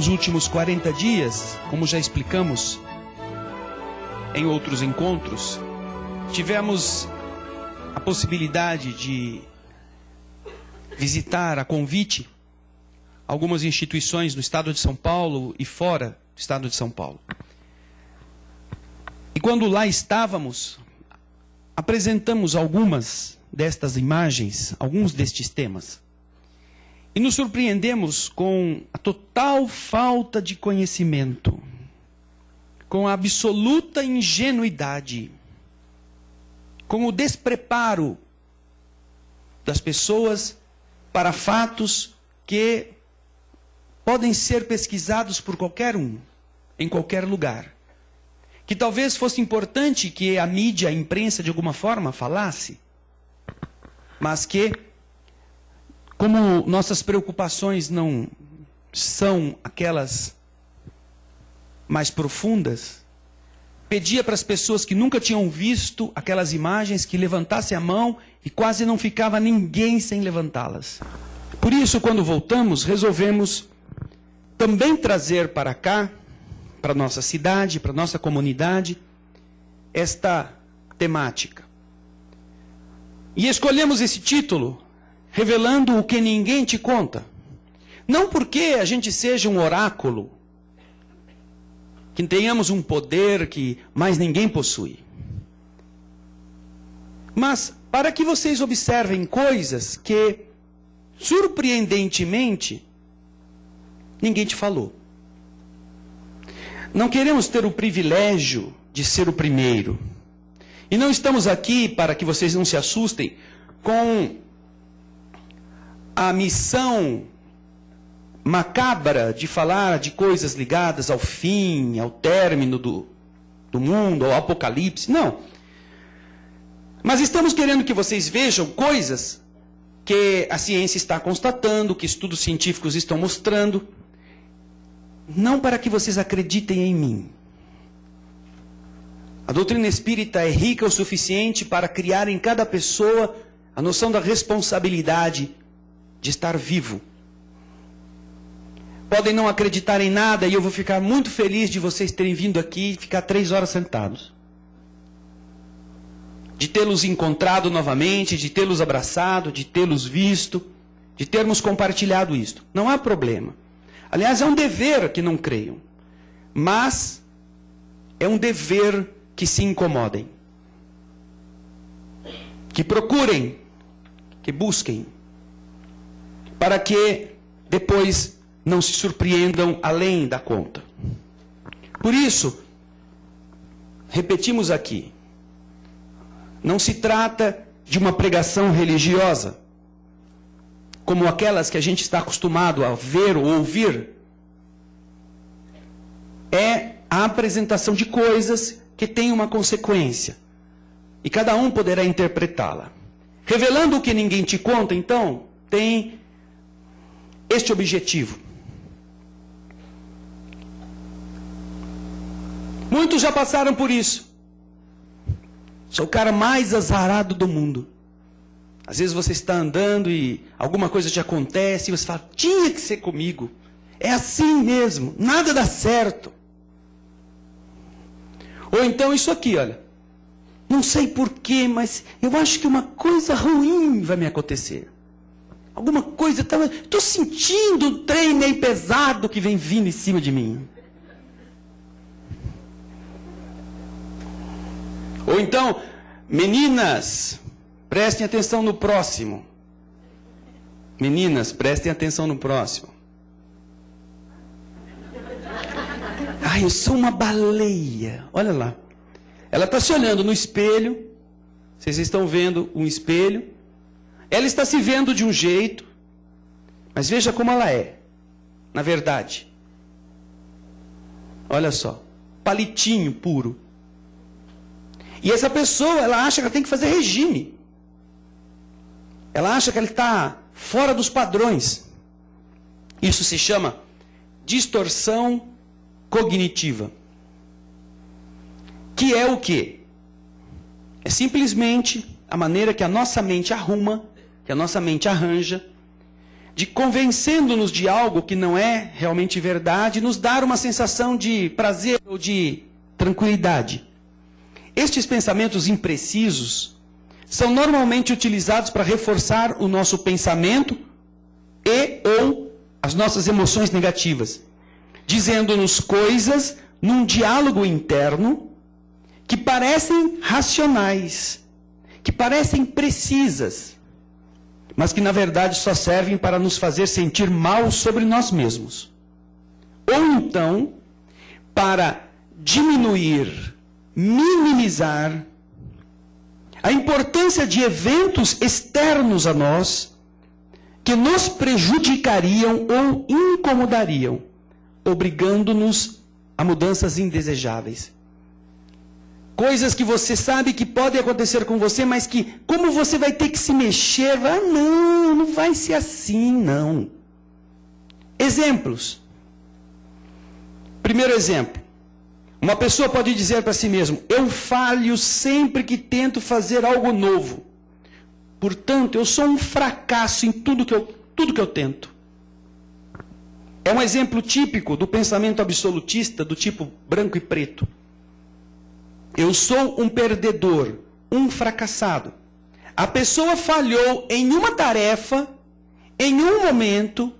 nos últimos 40 dias, como já explicamos em outros encontros, tivemos a possibilidade de visitar a convite algumas instituições no estado de São Paulo e fora do estado de São Paulo. E quando lá estávamos, apresentamos algumas destas imagens, alguns destes temas. E nos surpreendemos com a total falta de conhecimento, com a absoluta ingenuidade, com o despreparo das pessoas para fatos que podem ser pesquisados por qualquer um, em qualquer lugar. Que talvez fosse importante que a mídia, a imprensa, de alguma forma, falasse, mas que como nossas preocupações não são aquelas mais profundas, pedia para as pessoas que nunca tinham visto aquelas imagens que levantassem a mão e quase não ficava ninguém sem levantá-las. Por isso, quando voltamos, resolvemos também trazer para cá, para nossa cidade, para nossa comunidade, esta temática. E escolhemos esse título revelando o que ninguém te conta. Não porque a gente seja um oráculo, que tenhamos um poder que mais ninguém possui. Mas para que vocês observem coisas que, surpreendentemente, ninguém te falou. Não queremos ter o privilégio de ser o primeiro. E não estamos aqui para que vocês não se assustem com a missão macabra de falar de coisas ligadas ao fim, ao término do, do mundo, ao apocalipse. Não. Mas estamos querendo que vocês vejam coisas que a ciência está constatando, que estudos científicos estão mostrando. Não para que vocês acreditem em mim. A doutrina espírita é rica o suficiente para criar em cada pessoa a noção da responsabilidade de estar vivo. Podem não acreditar em nada e eu vou ficar muito feliz de vocês terem vindo aqui e ficar três horas sentados. De tê-los encontrado novamente, de tê-los abraçado, de tê-los visto, de termos compartilhado isto. Não há problema. Aliás, é um dever que não creiam. Mas é um dever que se incomodem. Que procurem, que busquem para que depois não se surpreendam além da conta. Por isso, repetimos aqui, não se trata de uma pregação religiosa, como aquelas que a gente está acostumado a ver ou ouvir. É a apresentação de coisas que têm uma consequência. E cada um poderá interpretá-la. Revelando o que ninguém te conta, então, tem este objetivo. Muitos já passaram por isso. Sou o cara mais azarado do mundo. Às vezes você está andando e alguma coisa te acontece e você fala: tinha que ser comigo. É assim mesmo, nada dá certo. Ou então isso aqui, olha. Não sei porquê, mas eu acho que uma coisa ruim vai me acontecer. Alguma coisa, estou sentindo um trem meio pesado que vem vindo em cima de mim. Ou então, meninas, prestem atenção no próximo. Meninas, prestem atenção no próximo. Ai, eu sou uma baleia. Olha lá. Ela está se olhando no espelho. Vocês estão vendo um espelho. Ela está se vendo de um jeito, mas veja como ela é, na verdade. Olha só, palitinho puro. E essa pessoa, ela acha que ela tem que fazer regime. Ela acha que ela está fora dos padrões. Isso se chama distorção cognitiva. Que é o quê? É simplesmente a maneira que a nossa mente arruma que a nossa mente arranja, de convencendo-nos de algo que não é realmente verdade, nos dar uma sensação de prazer ou de tranquilidade. Estes pensamentos imprecisos são normalmente utilizados para reforçar o nosso pensamento e ou as nossas emoções negativas, dizendo-nos coisas num diálogo interno que parecem racionais, que parecem precisas, mas que na verdade só servem para nos fazer sentir mal sobre nós mesmos. Ou então, para diminuir, minimizar a importância de eventos externos a nós que nos prejudicariam ou incomodariam, obrigando-nos a mudanças indesejáveis. Coisas que você sabe que podem acontecer com você, mas que, como você vai ter que se mexer, ah, não, não vai ser assim, não. Exemplos. Primeiro exemplo. Uma pessoa pode dizer para si mesmo: Eu falho sempre que tento fazer algo novo. Portanto, eu sou um fracasso em tudo que eu, tudo que eu tento. É um exemplo típico do pensamento absolutista do tipo branco e preto. Eu sou um perdedor, um fracassado. A pessoa falhou em uma tarefa, em um momento,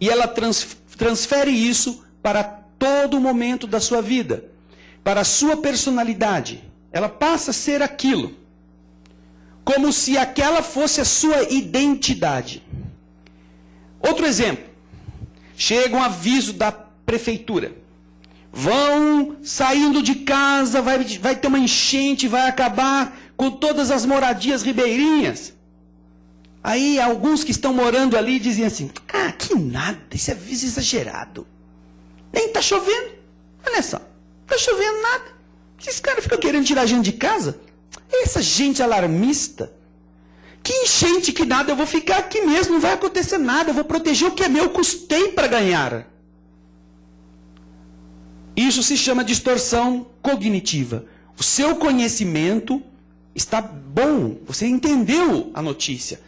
e ela trans, transfere isso para todo momento da sua vida, para a sua personalidade. Ela passa a ser aquilo, como se aquela fosse a sua identidade. Outro exemplo: chega um aviso da prefeitura vão saindo de casa, vai, vai ter uma enchente, vai acabar com todas as moradias ribeirinhas. Aí alguns que estão morando ali dizem assim: ah, que nada, isso é exagerado. Nem está chovendo. Olha só, está chovendo nada. Esses caras ficam querendo tirar a gente de casa. Essa gente alarmista. Que enchente que nada, eu vou ficar aqui mesmo, não vai acontecer nada, eu vou proteger o que é meu, custei para ganhar. Isso se chama distorção cognitiva. O seu conhecimento está bom, você entendeu a notícia.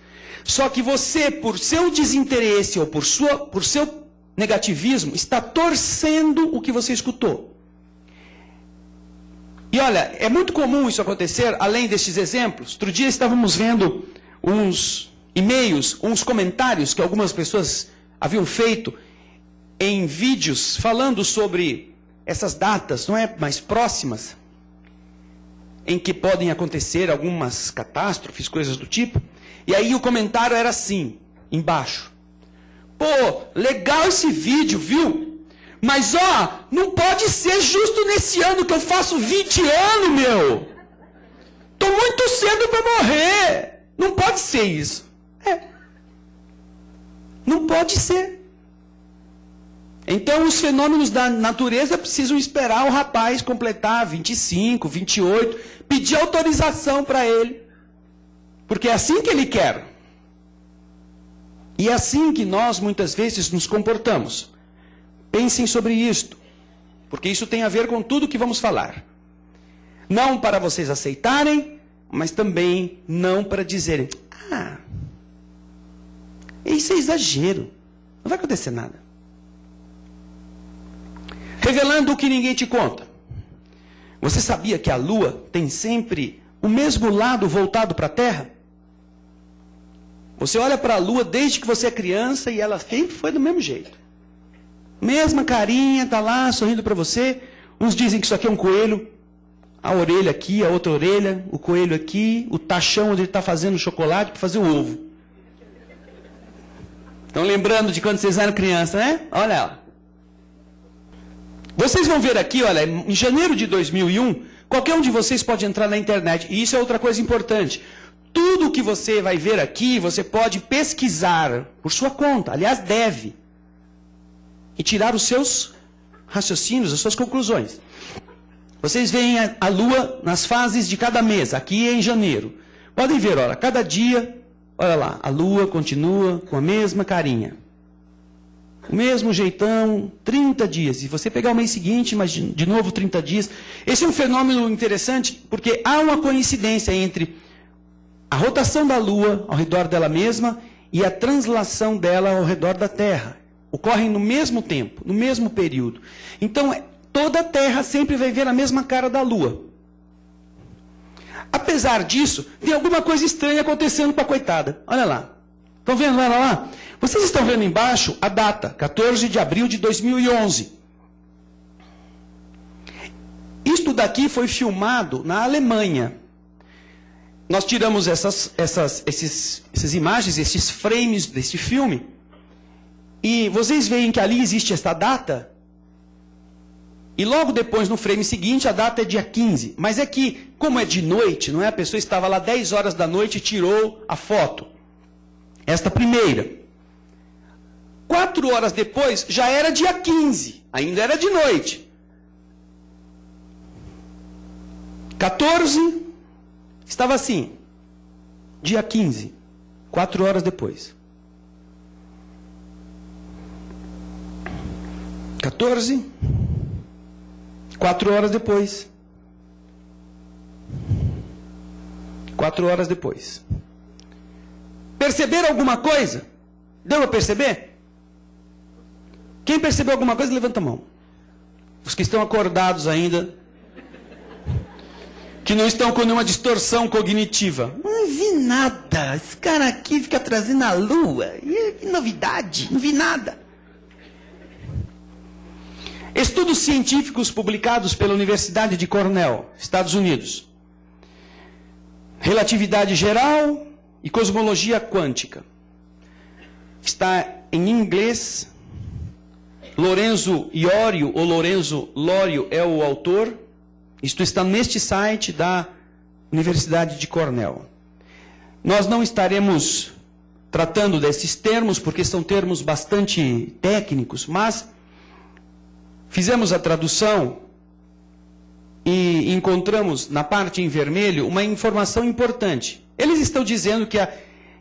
Só que você, por seu desinteresse ou por, sua, por seu negativismo, está torcendo o que você escutou. E olha, é muito comum isso acontecer, além destes exemplos. Outro dia estávamos vendo uns e-mails, uns comentários que algumas pessoas haviam feito em vídeos falando sobre essas datas, não é mais próximas, em que podem acontecer algumas catástrofes, coisas do tipo. E aí o comentário era assim, embaixo. Pô, legal esse vídeo, viu? Mas ó, não pode ser justo nesse ano que eu faço 20 anos, meu. Tô muito cedo para morrer. Não pode ser isso. É. Não pode ser. Então, os fenômenos da natureza precisam esperar o rapaz completar 25, 28, pedir autorização para ele. Porque é assim que ele quer. E é assim que nós muitas vezes nos comportamos. Pensem sobre isto, porque isso tem a ver com tudo que vamos falar. Não para vocês aceitarem, mas também não para dizerem: ah, isso é exagero, não vai acontecer nada revelando o que ninguém te conta. Você sabia que a lua tem sempre o mesmo lado voltado para a Terra? Você olha para a lua desde que você é criança e ela sempre foi do mesmo jeito. Mesma carinha, tá lá sorrindo para você. Uns dizem que isso aqui é um coelho, a orelha aqui, a outra orelha, o coelho aqui, o tachão onde ele está fazendo o chocolate para fazer o ovo. Estão lembrando de quando vocês eram criança, né? Olha ela. Vocês vão ver aqui, olha, em janeiro de 2001, qualquer um de vocês pode entrar na internet. E isso é outra coisa importante. Tudo que você vai ver aqui, você pode pesquisar por sua conta. Aliás, deve. E tirar os seus raciocínios, as suas conclusões. Vocês veem a, lua nas fases de cada mês. Aqui é em janeiro. Podem ver, olha, cada dia, olha lá, a lua continua com a mesma carinha. O mesmo jeitão, 30 dias. E você pegar o mês seguinte, mas de novo 30 dias. Esse é um fenômeno interessante porque há uma coincidência entre a rotação da Lua ao redor dela mesma e a translação dela ao redor da Terra. Ocorrem no mesmo tempo, no mesmo período. Então, é, toda a Terra sempre vai ver a mesma cara da Lua. Apesar disso, tem alguma coisa estranha acontecendo com a coitada. Olha lá. Estão vendo? Olha lá. Vocês estão vendo embaixo a data, 14 de abril de 2011. Isto daqui foi filmado na Alemanha. Nós tiramos essas, essas, esses, essas imagens, esses frames desse filme. E vocês veem que ali existe esta data. E logo depois, no frame seguinte, a data é dia 15. Mas é que, como é de noite, não é? A pessoa estava lá 10 horas da noite e tirou a foto. Esta primeira. Quatro horas depois, já era dia 15. Ainda era de noite. 14, estava assim. Dia 15. Quatro horas depois. 14, quatro horas depois. Quatro horas depois. Perceberam alguma coisa? Deu a perceber? Quem percebeu alguma coisa, levanta a mão. Os que estão acordados ainda, que não estão com nenhuma distorção cognitiva. Não vi nada. Esse cara aqui fica trazendo a lua. Que novidade. Não vi nada. Estudos científicos publicados pela Universidade de Cornell, Estados Unidos. Relatividade geral e cosmologia quântica. Está em inglês. Lorenzo Iorio ou Lorenzo Lório é o autor. Isto está neste site da Universidade de Cornell. Nós não estaremos tratando desses termos, porque são termos bastante técnicos, mas fizemos a tradução e encontramos na parte em vermelho uma informação importante. Eles estão dizendo que a,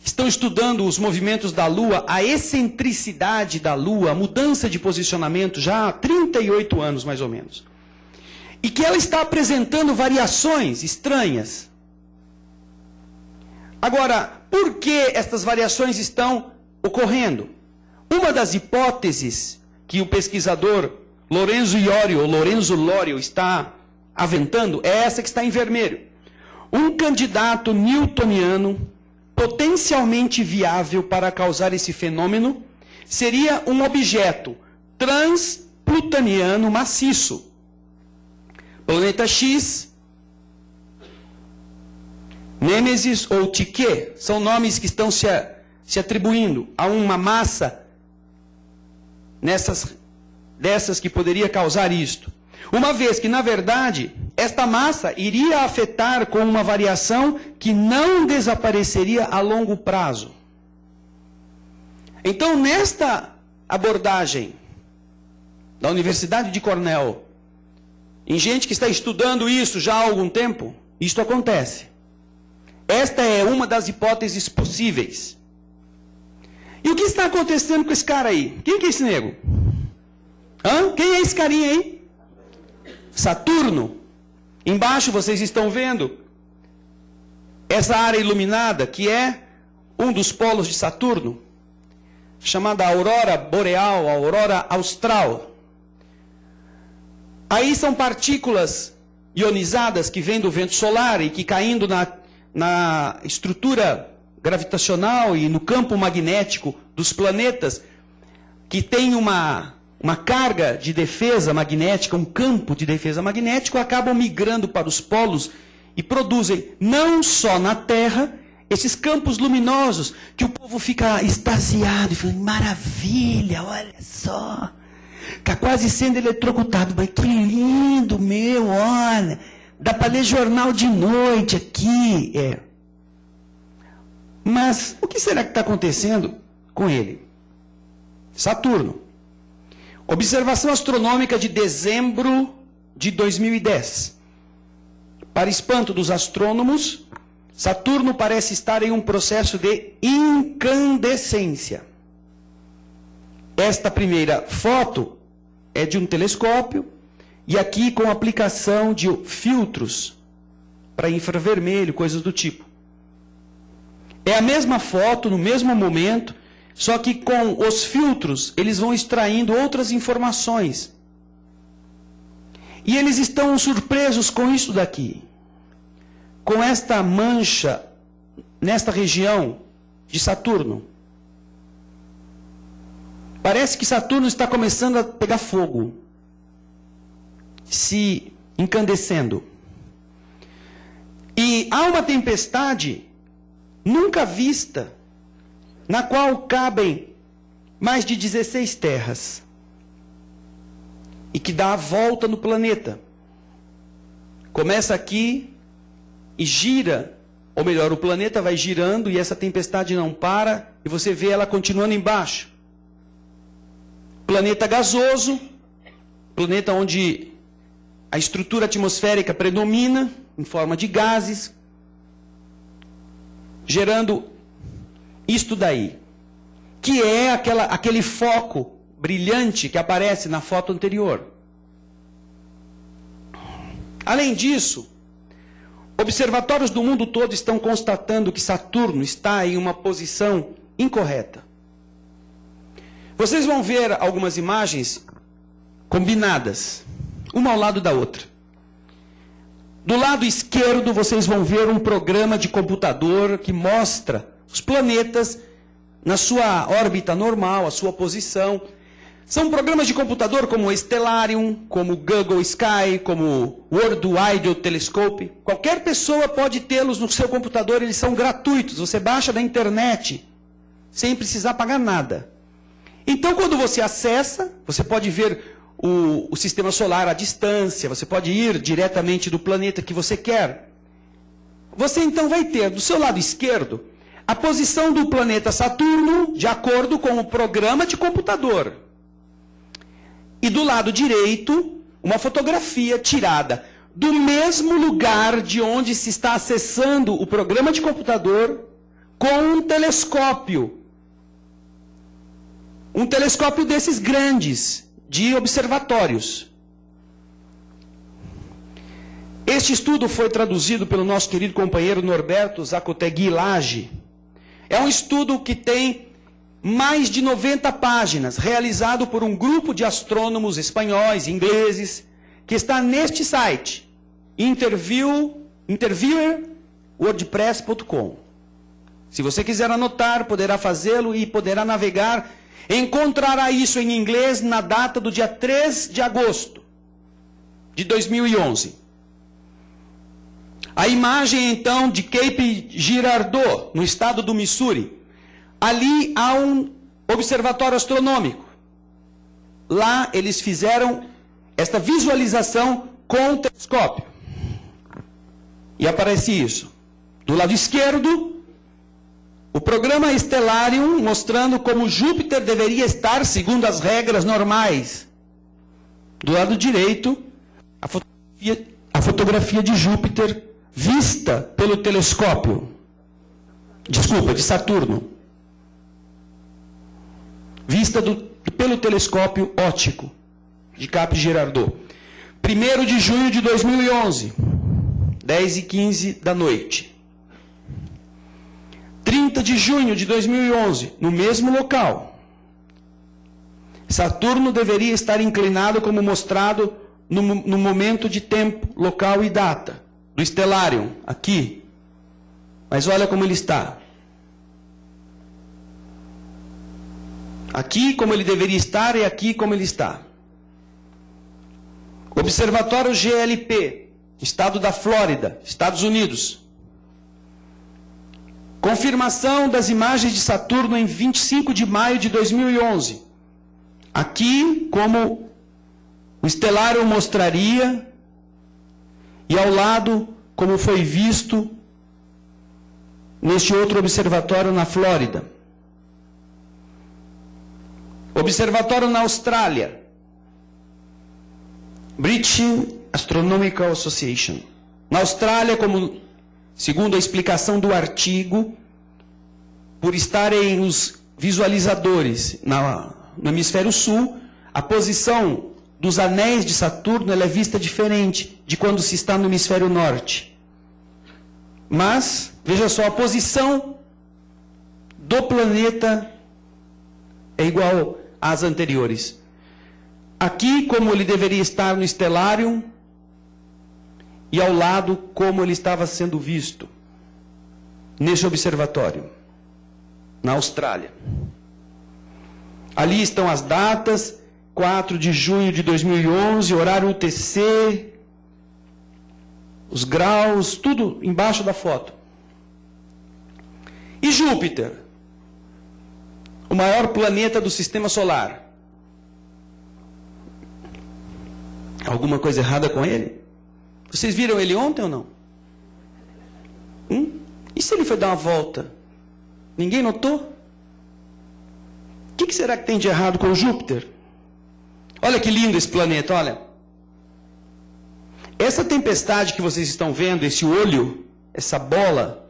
estão estudando os movimentos da Lua, a excentricidade da Lua, a mudança de posicionamento já há 38 anos mais ou menos e que ela está apresentando variações estranhas. Agora, por que estas variações estão ocorrendo? Uma das hipóteses que o pesquisador Lorenzo Iorio, ou Lorenzo Lório, está aventando é essa que está em vermelho. Um candidato newtoniano potencialmente viável para causar esse fenômeno seria um objeto transplutoniano maciço Planeta X, Nêmesis ou Tique são nomes que estão se, se atribuindo a uma massa nessas, dessas que poderia causar isto. Uma vez que, na verdade, esta massa iria afetar com uma variação que não desapareceria a longo prazo. Então, nesta abordagem da Universidade de Cornell, em gente que está estudando isso já há algum tempo, isto acontece. Esta é uma das hipóteses possíveis. E o que está acontecendo com esse cara aí? Quem que é esse nego? Hã? Quem é esse carinha aí? Saturno. Embaixo vocês estão vendo essa área iluminada que é um dos polos de Saturno, chamada aurora boreal, aurora austral. Aí são partículas ionizadas que vêm do vento solar e que caindo na, na estrutura gravitacional e no campo magnético dos planetas, que tem uma, uma carga de defesa magnética, um campo de defesa magnético, acabam migrando para os polos e produzem não só na Terra esses campos luminosos que o povo fica extasiado e fala: maravilha, olha só. Está quase sendo eletrocutado. Mas que lindo, meu, olha. Dá para ler jornal de noite aqui. É. Mas o que será que está acontecendo com ele? Saturno. Observação astronômica de dezembro de 2010. Para espanto dos astrônomos, Saturno parece estar em um processo de incandescência. Esta primeira foto é de um telescópio e aqui com aplicação de filtros para infravermelho, coisas do tipo. É a mesma foto, no mesmo momento, só que com os filtros eles vão extraindo outras informações. E eles estão surpresos com isso daqui. Com esta mancha nesta região de Saturno. Parece que Saturno está começando a pegar fogo, se incandescendo. E há uma tempestade nunca vista, na qual cabem mais de 16 terras, e que dá a volta no planeta. Começa aqui e gira, ou melhor, o planeta vai girando e essa tempestade não para, e você vê ela continuando embaixo. Planeta gasoso, planeta onde a estrutura atmosférica predomina em forma de gases, gerando isto daí, que é aquela, aquele foco brilhante que aparece na foto anterior. Além disso, observatórios do mundo todo estão constatando que Saturno está em uma posição incorreta. Vocês vão ver algumas imagens combinadas, uma ao lado da outra. Do lado esquerdo, vocês vão ver um programa de computador que mostra os planetas na sua órbita normal, a sua posição. São programas de computador como o Stellarium, como o Google Sky, como o World Wide Telescope. Qualquer pessoa pode tê-los no seu computador, eles são gratuitos. Você baixa da internet sem precisar pagar nada. Então, quando você acessa, você pode ver o, o sistema solar à distância, você pode ir diretamente do planeta que você quer. Você então vai ter do seu lado esquerdo a posição do planeta Saturno de acordo com o programa de computador. E do lado direito, uma fotografia tirada do mesmo lugar de onde se está acessando o programa de computador com um telescópio. Um telescópio desses grandes, de observatórios. Este estudo foi traduzido pelo nosso querido companheiro Norberto Zacotegui Lage. É um estudo que tem mais de 90 páginas, realizado por um grupo de astrônomos espanhóis, ingleses, que está neste site, interview, interviewerwordpress.com. Se você quiser anotar, poderá fazê-lo e poderá navegar Encontrará isso em inglês na data do dia 3 de agosto de 2011. A imagem então de Cape Girardeau, no estado do Missouri. Ali há um observatório astronômico. Lá eles fizeram esta visualização com o telescópio. E aparece isso. Do lado esquerdo, o programa Stellarium mostrando como Júpiter deveria estar segundo as regras normais. Do lado direito, a fotografia, a fotografia de Júpiter vista pelo telescópio. Desculpa, de Saturno. Vista do, pelo telescópio óptico de Cap Girardot. 1 de junho de 2011, 10 e 15 da noite. 30 de junho de 2011, no mesmo local. Saturno deveria estar inclinado como mostrado no, no momento de tempo, local e data do Stellarium, aqui. Mas olha como ele está. Aqui como ele deveria estar e aqui como ele está. Observatório GLP, estado da Flórida, Estados Unidos. Confirmação das imagens de Saturno em 25 de maio de 2011. Aqui, como o estelário mostraria, e ao lado, como foi visto neste outro observatório na Flórida. Observatório na Austrália. British Astronomical Association. Na Austrália, como segundo a explicação do artigo, por estarem os visualizadores na, no hemisfério sul, a posição dos anéis de Saturno é vista diferente de quando se está no hemisfério norte. Mas, veja só, a posição do planeta é igual às anteriores. Aqui, como ele deveria estar no estelário, e ao lado, como ele estava sendo visto neste observatório, na Austrália. Ali estão as datas, 4 de junho de 2011, horário UTC, os graus, tudo embaixo da foto. E Júpiter? O maior planeta do sistema solar. Alguma coisa errada com ele? Vocês viram ele ontem ou não? Hum? E se ele foi dar uma volta? Ninguém notou? O que, será que tem de errado com Júpiter? Olha que lindo esse planeta, olha. Essa tempestade que vocês estão vendo, esse olho, essa bola,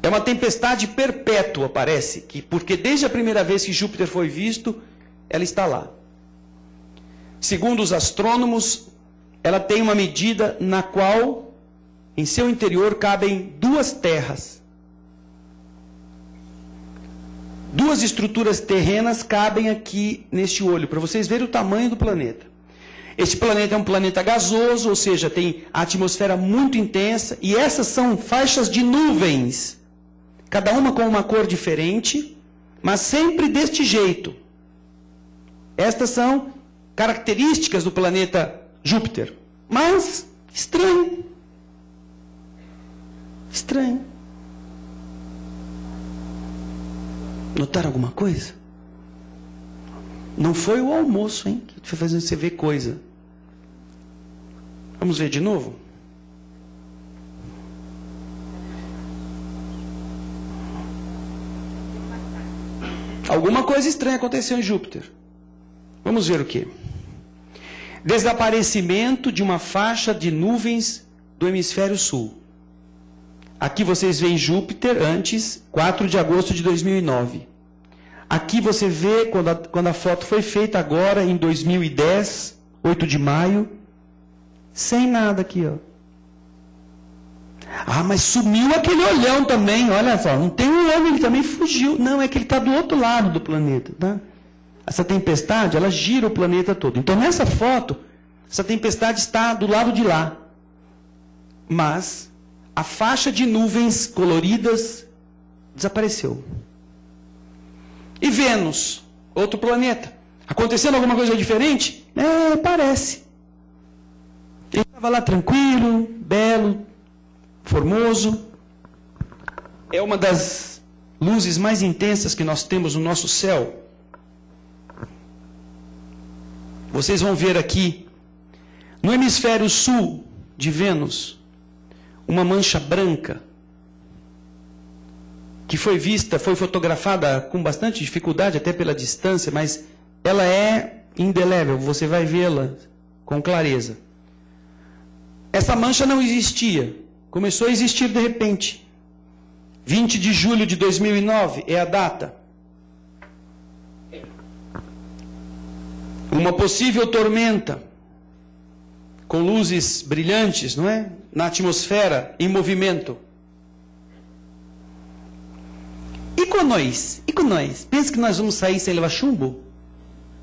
é uma tempestade perpétua, parece, que, porque desde a primeira vez que Júpiter foi visto, ela está lá. Segundo os astrônomos, ela tem uma medida na qual, em seu interior, cabem duas terras. Duas estruturas terrenas cabem aqui neste olho, para vocês verem o tamanho do planeta. Este planeta é um planeta gasoso, ou seja, tem atmosfera muito intensa, e essas são faixas de nuvens, cada uma com uma cor diferente, mas sempre deste jeito. Estas são características do planeta Júpiter. Mas estranho. Estranho. Notaram alguma coisa? Não foi o almoço, hein? Que foi fazendo você ver coisa. Vamos ver de novo? Alguma coisa estranha aconteceu em Júpiter. Vamos ver o que? Desaparecimento de uma faixa de nuvens do hemisfério sul. Aqui vocês veem Júpiter antes, 4 de agosto de 2009. Aqui você vê quando a, quando a foto foi feita agora, em 2010, 8 de maio, sem nada aqui, ó. Ah, mas sumiu aquele olhão também, olha só. Não tem um olho, ele também fugiu. Não, é que ele está do outro lado do planeta. Tá? Essa tempestade, ela gira o planeta todo. Então, nessa foto, essa tempestade está do lado de lá. Mas a faixa de nuvens coloridas desapareceu. E Vênus, outro planeta, acontecendo alguma coisa diferente? É, parece. Ele estava lá tranquilo, belo, formoso. É uma das luzes mais intensas que nós temos no nosso céu. Vocês vão ver aqui, no hemisfério sul de Vênus, uma mancha branca que foi vista, foi fotografada com bastante dificuldade, até pela distância, mas ela é indelével, você vai vê-la com clareza. Essa mancha não existia, começou a existir de repente. 20 de julho de 2009 é a data. Uma possível tormenta com luzes brilhantes, não é? Na atmosfera, em movimento. E com nós? E com nós? Pensa que nós vamos sair sem levar chumbo?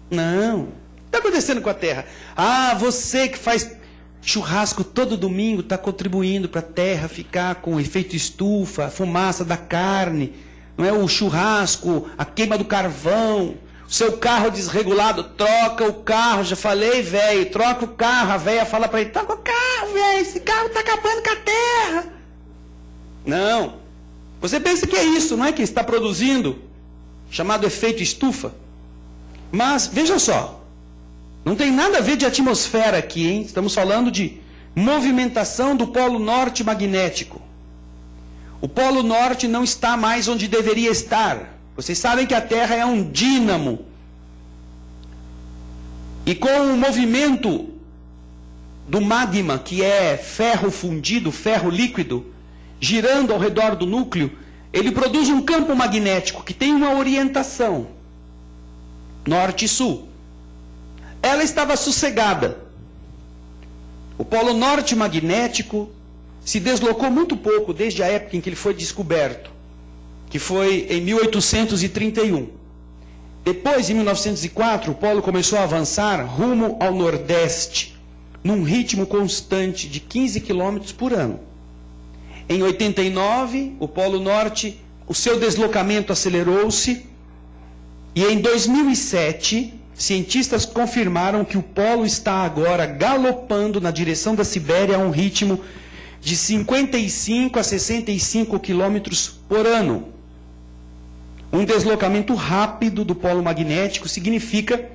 Não. Está acontecendo com a Terra? Ah, você que faz churrasco todo domingo está contribuindo para a Terra ficar com efeito estufa, fumaça da carne, não é o churrasco, a queima do carvão, seu carro desregulado, troca o carro. Já falei, velho, troca o carro. A velha fala para ele: troca o carro, velho, esse carro está acabando com a terra. Não. Você pensa que é isso, não é que está produzindo, chamado efeito estufa. Mas, veja só, não tem nada a ver de atmosfera aqui, hein? Estamos falando de movimentação do polo norte magnético. O polo norte não está mais onde deveria estar. Vocês sabem que a Terra é um dínamo. E com o movimento do magma, que é ferro fundido, ferro líquido, girando ao redor do núcleo, ele produz um campo magnético que tem uma orientação norte e sul. Ela estava sossegada. O polo norte magnético se deslocou muito pouco desde a época em que ele foi descoberto. Que foi em 1831. Depois, em 1904, o polo começou a avançar rumo ao nordeste, num ritmo constante de 15 quilômetros por ano. Em 89, o polo norte, o seu deslocamento acelerou-se, e em 2007, cientistas confirmaram que o polo está agora galopando na direção da Sibéria a um ritmo de 55 a 65 quilômetros por ano. Um deslocamento rápido do polo magnético significa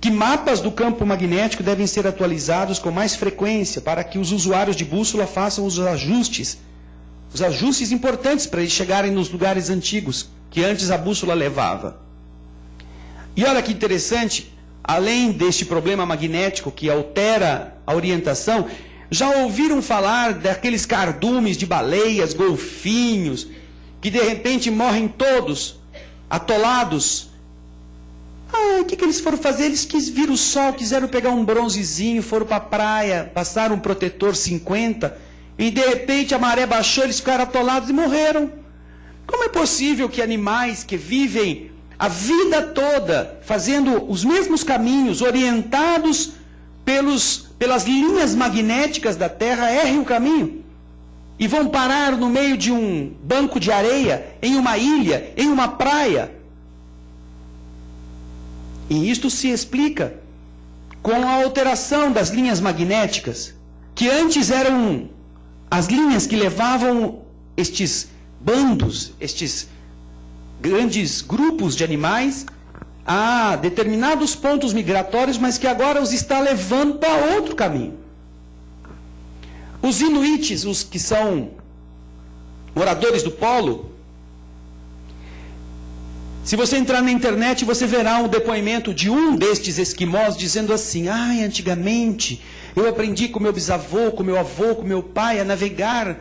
que mapas do campo magnético devem ser atualizados com mais frequência para que os usuários de bússola façam os ajustes, os ajustes importantes para eles chegarem nos lugares antigos que antes a bússola levava. E olha que interessante, além deste problema magnético que altera a orientação, já ouviram falar daqueles cardumes de baleias, golfinhos, que de repente morrem todos atolados. Ah, o que, que eles foram fazer? Eles quis vir o sol, quiseram pegar um bronzezinho, foram para a praia, passaram um protetor 50, e de repente a maré baixou, eles ficaram atolados e morreram. Como é possível que animais que vivem a vida toda fazendo os mesmos caminhos, orientados pelos, pelas linhas magnéticas da Terra, errem o caminho? E vão parar no meio de um banco de areia, em uma ilha, em uma praia. E isto se explica com a alteração das linhas magnéticas, que antes eram as linhas que levavam estes bandos, estes grandes grupos de animais a determinados pontos migratórios, mas que agora os está levando para outro caminho. Os inuites, os que são moradores do polo, se você entrar na internet, você verá um depoimento de um destes esquimós dizendo assim: Ai, antigamente eu aprendi com meu bisavô, com meu avô, com meu pai a navegar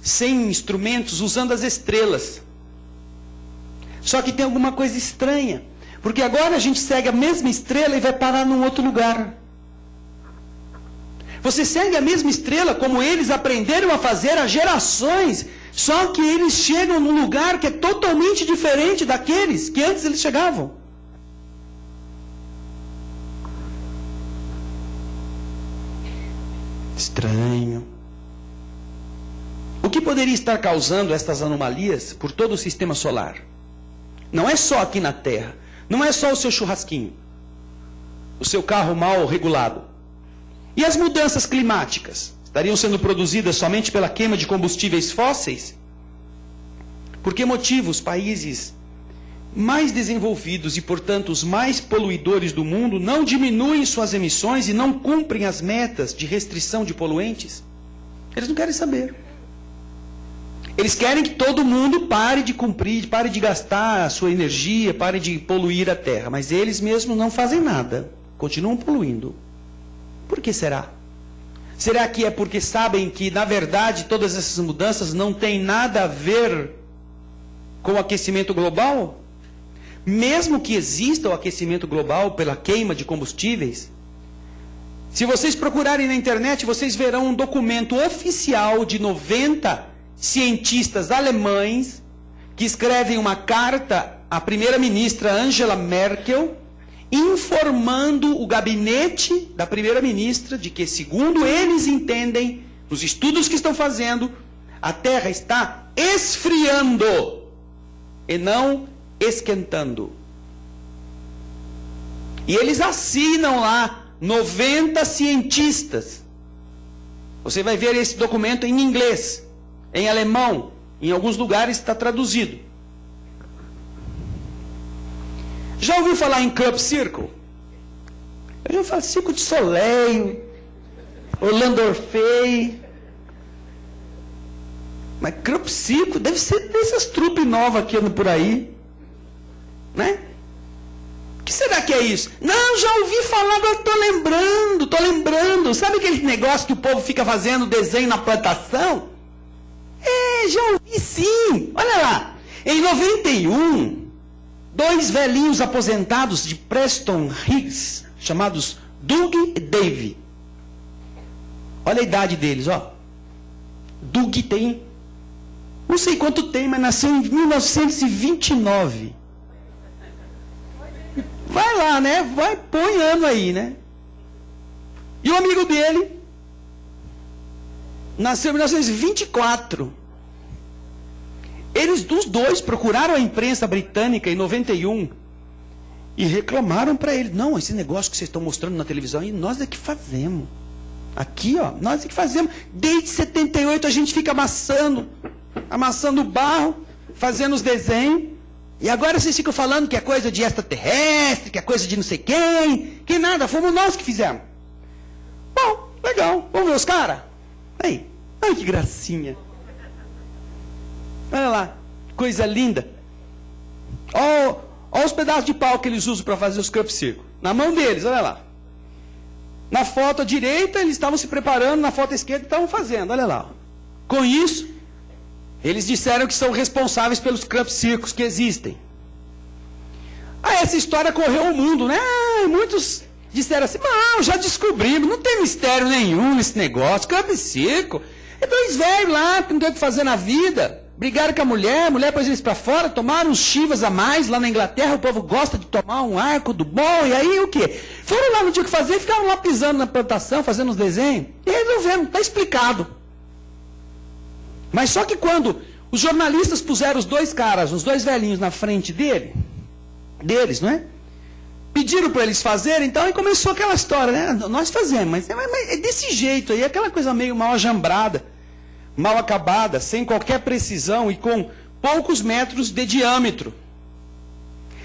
sem instrumentos, usando as estrelas. Só que tem alguma coisa estranha, porque agora a gente segue a mesma estrela e vai parar num outro lugar. Você segue a mesma estrela como eles aprenderam a fazer há gerações, só que eles chegam num lugar que é totalmente diferente daqueles que antes eles chegavam. Estranho. O que poderia estar causando estas anomalias por todo o sistema solar? Não é só aqui na Terra. Não é só o seu churrasquinho. O seu carro mal regulado. E as mudanças climáticas? Estariam sendo produzidas somente pela queima de combustíveis fósseis? Por que motivo os países mais desenvolvidos e, portanto, os mais poluidores do mundo não diminuem suas emissões e não cumprem as metas de restrição de poluentes? Eles não querem saber. Eles querem que todo mundo pare de cumprir, pare de gastar a sua energia, pare de poluir a terra. Mas eles mesmos não fazem nada. Continuam poluindo. Por que será? Será que é porque sabem que, na verdade, todas essas mudanças não têm nada a ver com o aquecimento global? Mesmo que exista o aquecimento global pela queima de combustíveis, se vocês procurarem na internet, vocês verão um documento oficial de 90 cientistas alemães que escrevem uma carta à primeira-ministra Angela Merkel informando o gabinete da primeira-ministra de que, segundo eles entendem, nos estudos que estão fazendo, a Terra está esfriando e não esquentando. E eles assinam lá 90 cientistas. Você vai ver esse documento em inglês, em alemão, em alguns lugares está traduzido. Já ouviu falar em Cup Circle? Eu já falo Circo de Soleil, Orlando Orfei. Mas Cup Circle deve ser dessas trupes novas que andam por aí. Né? Que será que é isso? Não, já ouvi falar, agora estou lembrando, estou lembrando. Sabe aquele negócio que o povo fica fazendo desenho na plantação? É, já ouvi sim. Olha lá. Em 91, dois velhinhos aposentados de Preston Higgs, chamados Doug e Dave. Olha a idade deles, ó. Doug tem Não sei quanto tem, mas nasceu em 1929. Vai lá, né? Vai, põe ano aí, né? E o amigo dele nasceu em 1924. Eles, dos dois, procuraram a imprensa britânica em 91 e reclamaram para ele: não, esse negócio que vocês estão mostrando na televisão, aí nós é que fazemos. Aqui, ó, nós é que fazemos. Desde 78 a gente fica amassando, amassando barro, fazendo os desenhos. E agora vocês ficam falando que é coisa de extraterrestre, que é coisa de não sei quem. Que nada, fomos nós que fizemos. Bom, legal. Vamos ver os caras? Aí, ai que gracinha. Olha lá, coisa linda. Olha, olha os pedaços de pau que eles usam para fazer os crop circle. Na mão deles, olha lá. Na foto à direita, eles estavam se preparando, na foto à esquerda, estavam fazendo, olha lá. Com isso, eles disseram que são responsáveis pelos crop circos que existem. Ah, essa história correu o mundo, né? Ah, muitos disseram assim, não, já descobrimos, não tem mistério nenhum nesse negócio, crop circo. É dois velhos lá que não tem o que fazer na vida. Brigaram com a mulher, a mulher pôs eles para fora, tomaram uns chivas a mais. Lá na Inglaterra o povo gosta de tomar um arco do bom. E aí o quê? Foram lá, não tinha o que fazer, ficaram lá pisando na plantação, fazendo os desenhos. E resolveram, está explicado. Mas só que quando os jornalistas puseram os dois caras, os dois velhinhos na frente dele, deles, não é? Pediram para eles fazerem, então, e começou aquela história, né? Nós fazemos, mas é, mas é desse jeito aí, aquela coisa meio mal ajambrada mal acabada, sem qualquer precisão e com poucos metros de diâmetro.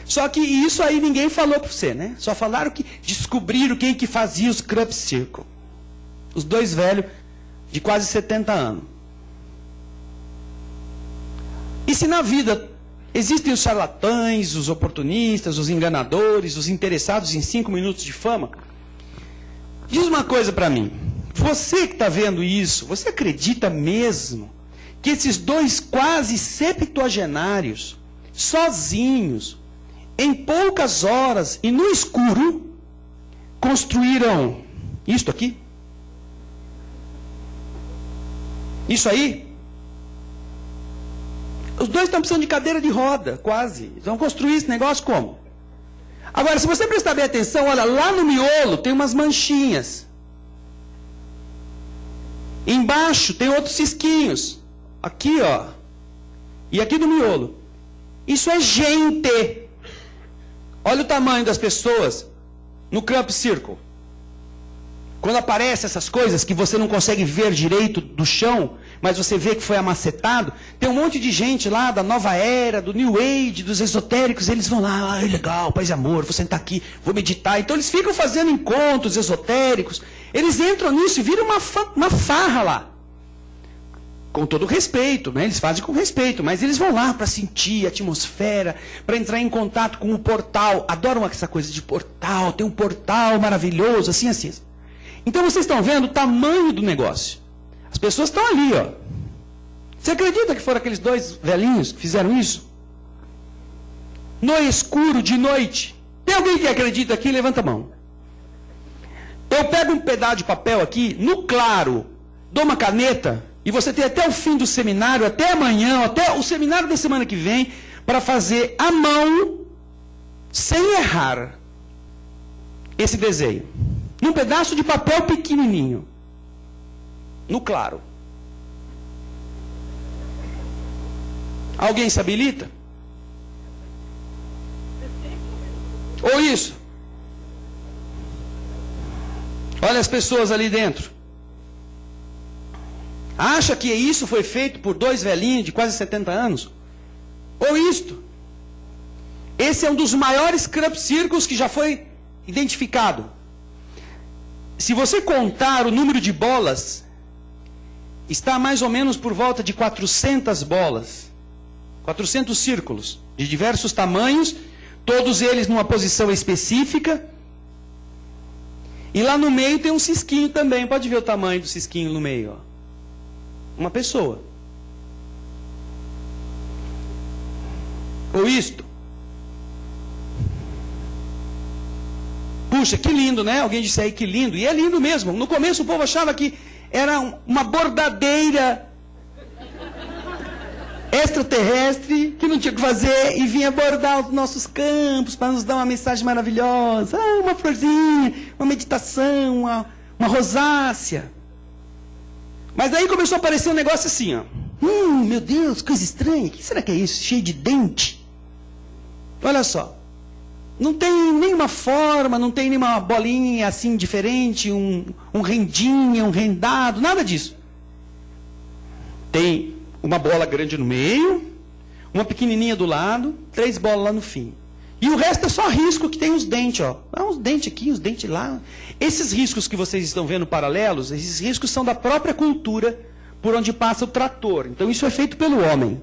Só que isso aí ninguém falou para você, né? Só falaram que descobriram quem que fazia os crop circle. Os dois velhos de quase 70 anos. E se na vida existem os charlatães, os oportunistas, os enganadores, os interessados em cinco minutos de fama, diz uma coisa para mim. Você que está vendo isso, você acredita mesmo que esses dois quase septuagenários, sozinhos, em poucas horas e no escuro, construíram isto aqui? Isso aí? Os dois estão precisando de cadeira de roda, quase. Eles vão construir esse negócio como? Agora, se você prestar bem atenção, olha, lá no miolo tem umas manchinhas. Embaixo tem outros cisquinhos. Aqui, ó. E aqui no miolo. Isso é gente. Olha o tamanho das pessoas no Camp Circle. Quando aparecem essas coisas que você não consegue ver direito do chão, mas você vê que foi amacetado, tem um monte de gente lá da nova era, do New Age, dos esotéricos, eles vão lá, ah, legal, paz e amor, vou sentar aqui, vou meditar. Então eles ficam fazendo encontros esotéricos, eles entram nisso e viram uma, uma farra lá. Com todo respeito, né? eles fazem com respeito, mas eles vão lá para sentir a atmosfera, para entrar em contato com o portal. Adoram essa coisa de portal, tem um portal maravilhoso, assim, assim. Então vocês estão vendo o tamanho do negócio. As pessoas estão ali, ó. Você acredita que foram aqueles dois velhinhos que fizeram isso? No escuro, de noite. Tem alguém que acredita aqui? Levanta a mão. Eu pego um pedaço de papel aqui, no claro, dou uma caneta, e você tem até o fim do seminário, até amanhã, até o seminário da semana que vem, para fazer à mão, sem errar, esse desenho. Num pedaço de papel pequenininho. No claro. Alguém se habilita? Ou isso? Olha as pessoas ali dentro. Acha que isso foi feito por dois velhinhos de quase 70 anos? Ou isto? Esse é um dos maiores crop circles que já foi identificado. Se você contar o número de bolas, está mais ou menos por volta de 400 bolas. 400 círculos, de diversos tamanhos, todos eles numa posição específica e lá no meio tem um cisquinho também. Pode ver o tamanho do cisquinho no meio. Ó. Uma pessoa. Ou isto. Puxa, que lindo, né? Alguém disse aí que lindo. E é lindo mesmo. No começo o povo achava que era uma bordadeira extraterrestre que não tinha o que fazer e vinha abordar os nossos campos para nos dar uma mensagem maravilhosa. Ah, uma florzinha, uma meditação, uma, uma rosácea. Mas daí começou a aparecer um negócio assim, ó. Hum, meu Deus, coisa estranha. O que será que é isso? Cheio de dente. Olha só. Não tem nenhuma forma, não tem nenhuma bolinha assim diferente, um, um rendinha, um rendado, nada disso. Tem uma bola grande no meio, uma pequenininha do lado, três bolas lá no fim. E o resto é só risco que tem os dentes, ó. Ah, uns dentes aqui, uns dentes lá. Esses riscos que vocês estão vendo paralelos, esses riscos são da própria cultura por onde passa o trator. Então isso é feito pelo homem.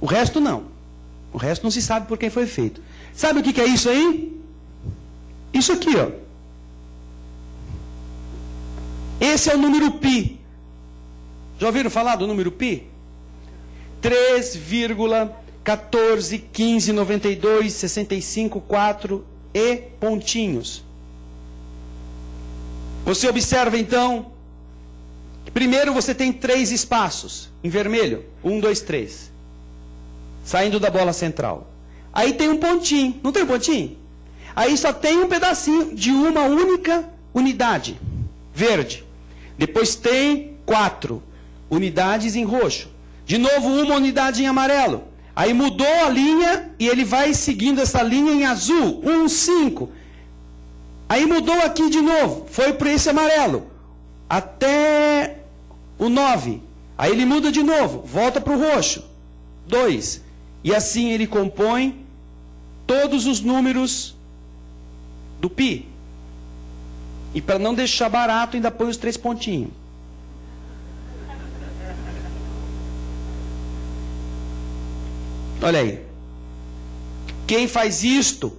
O resto não. O resto não se sabe por quem foi feito. Sabe o que, que é isso aí? Isso aqui, ó. Esse é o número pi. Já ouviram falar do número pi? 3,14, 15, 92, 65, 4 e pontinhos. Você observa então, primeiro você tem três espaços em vermelho, um, dois, três, saindo da bola central. Aí tem um pontinho, não tem um pontinho? Aí só tem um pedacinho de uma única unidade, verde. Depois tem quatro, unidades em roxo. De novo, uma unidade em amarelo. Aí mudou a linha e ele vai seguindo essa linha em azul. Um, cinco. Aí mudou aqui de novo. Foi para esse amarelo. Até o 9. Aí ele muda de novo. Volta para o roxo. 2. E assim ele compõe todos os números do pi. E para não deixar barato, ainda põe os três pontinhos. Olha aí. Quem faz isto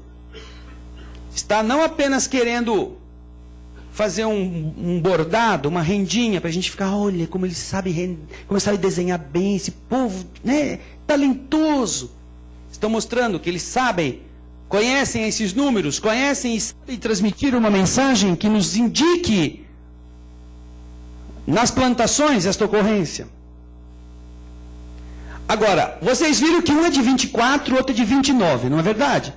está não apenas querendo fazer um, um bordado, uma rendinha, para a gente ficar, olha como ele sabe, como ele sabe desenhar bem, esse povo né, talentoso. Estão mostrando que eles sabem, conhecem esses números, conhecem e sabem transmitir uma mensagem que nos indique nas plantações esta ocorrência. Agora, vocês viram que um é de 24, o outro é de 29, não é verdade?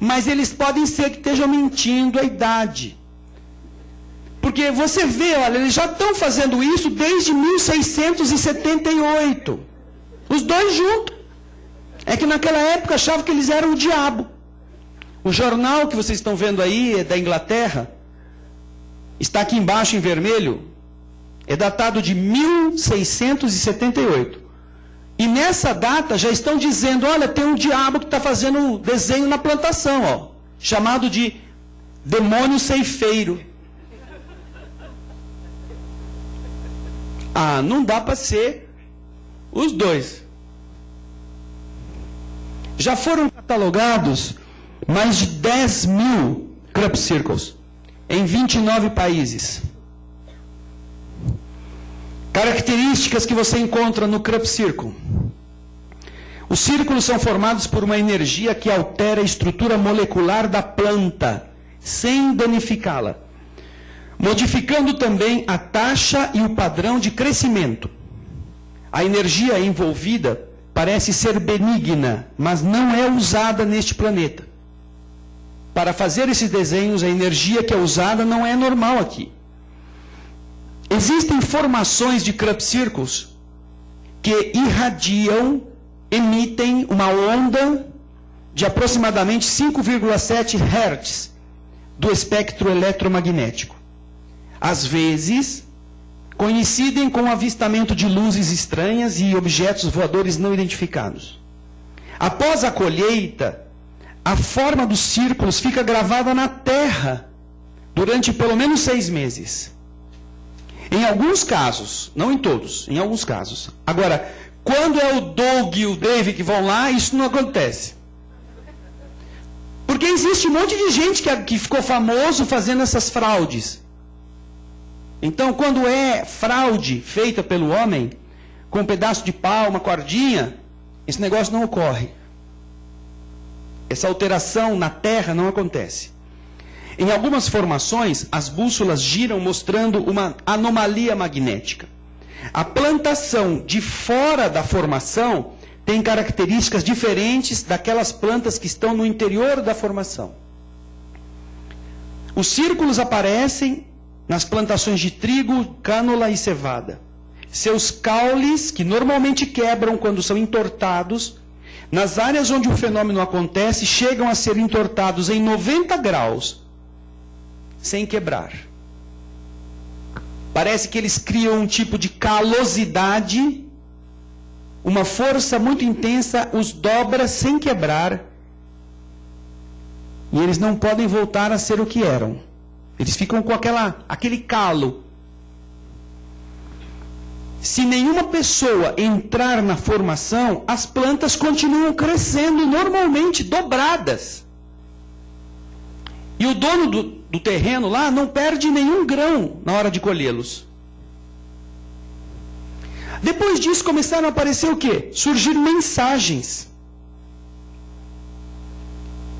Mas eles podem ser que estejam mentindo a idade. Porque você vê, olha, eles já estão fazendo isso desde 1678. Os dois juntos. É que naquela época achavam que eles eram o diabo. O jornal que vocês estão vendo aí é da Inglaterra. Está aqui embaixo em vermelho. É datado de 1678. E nessa data já estão dizendo: olha, tem um diabo que está fazendo um desenho na plantação, ó, chamado de demônio ceifeiro. Ah, não dá para ser os dois. Já foram catalogados mais de 10 mil crop circles em 29 países. Características que você encontra no Crop Circle. Os círculos são formados por uma energia que altera a estrutura molecular da planta, sem danificá-la, modificando também a taxa e o padrão de crescimento. A energia envolvida parece ser benigna, mas não é usada neste planeta. Para fazer esses desenhos, a energia que é usada não é normal aqui. Existem formações de crop circles que irradiam, emitem uma onda de aproximadamente 5,7 Hz do espectro eletromagnético. Às vezes, coincidem com o avistamento de luzes estranhas e objetos voadores não identificados. Após a colheita, a forma dos círculos fica gravada na terra durante pelo menos seis meses. Em alguns casos, não em todos, em alguns casos. Agora, quando é o Doug e o Dave que vão lá, isso não acontece. Porque existe um monte de gente que, que ficou famoso fazendo essas fraudes. Então, quando é fraude feita pelo homem, com um pedaço de pau, uma cordinha, esse negócio não ocorre. Essa alteração na terra não acontece. Em algumas formações, as bússolas giram mostrando uma anomalia magnética. A plantação de fora da formação tem características diferentes daquelas plantas que estão no interior da formação. Os círculos aparecem nas plantações de trigo, cânula e cevada. Seus caules, que normalmente quebram quando são entortados, nas áreas onde o fenômeno acontece, chegam a ser entortados em 90 graus, sem quebrar. Parece que eles criam um tipo de calosidade, uma força muito intensa os dobra sem quebrar, e eles não podem voltar a ser o que eram. Eles ficam com aquela, aquele calo. Se nenhuma pessoa entrar na formação, as plantas continuam crescendo normalmente, dobradas. E o dono do, do terreno lá não perde nenhum grão na hora de colhê-los. Depois disso começaram a aparecer o quê? Surgir mensagens.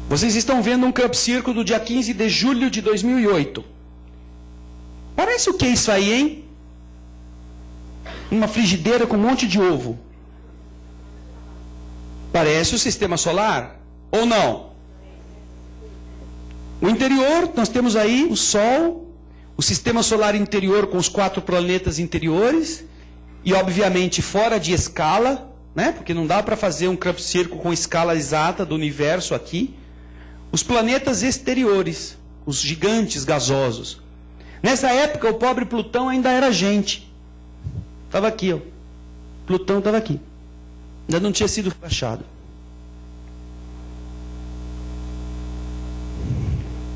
Vocês estão vendo um Camp Circo do dia 15 de julho de 2008. Parece o que isso aí, hein? Uma frigideira com um monte de ovo. Parece o sistema solar? Ou não? O interior, nós temos aí o Sol, o sistema solar interior com os quatro planetas interiores, e obviamente fora de escala, né? porque não dá para fazer um crop circle com escala exata do universo aqui. Os planetas exteriores, os gigantes gasosos. Nessa época, o pobre Plutão ainda era gente. Estava aqui, ó. Plutão estava aqui. Ainda não tinha sido fachado.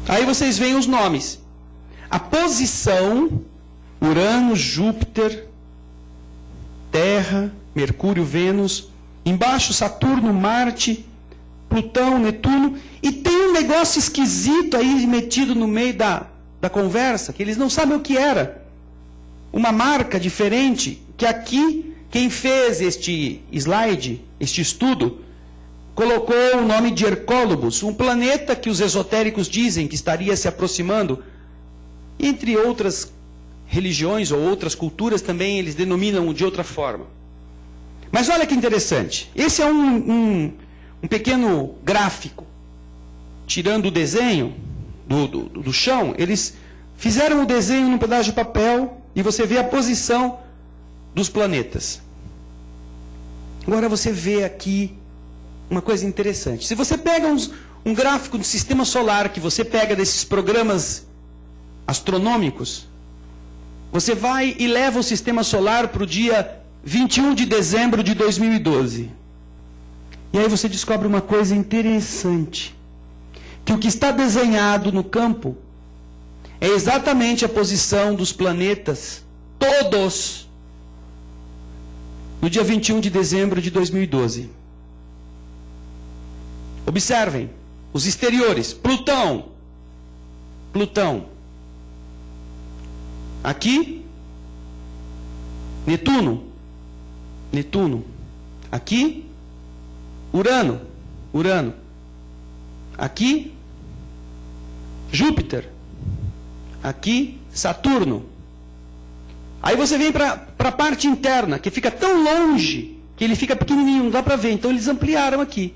Aí vocês veem os nomes. A posição, Urano, Júpiter, Terra, Mercúrio, Vênus. Embaixo, Saturno, Marte, Plutão, Netuno. E tem um negócio esquisito aí metido no meio da, da conversa, que eles não sabem o que era. Uma marca diferente, que aqui, quem fez este slide, este estudo, colocou o nome de Hercólobos, um planeta que os esotéricos dizem que estaria se aproximando. Entre outras religiões ou outras culturas também eles denominam de outra forma. Mas olha que interessante. Esse é um, um, um pequeno gráfico. Tirando o desenho do, do, do chão, eles fizeram o desenho num pedaço de papel e você vê a posição dos planetas. Agora você vê aqui uma coisa interessante. Se você pega uns, um gráfico do sistema solar que você pega desses programas astronômicos, você vai e leva o sistema solar para o dia 21 de dezembro de 2012. E aí você descobre uma coisa interessante: que o que está desenhado no campo é exatamente a posição dos planetas, todos, no dia 21 de dezembro de 2012. Observem os exteriores. Plutão. Plutão. Aqui. Netuno. Netuno. Aqui. Urano. Urano. Aqui. Júpiter. Aqui. Saturno. Aí você vem para a parte interna, que fica tão longe que ele fica pequenininho, não dá para ver. Então eles ampliaram aqui.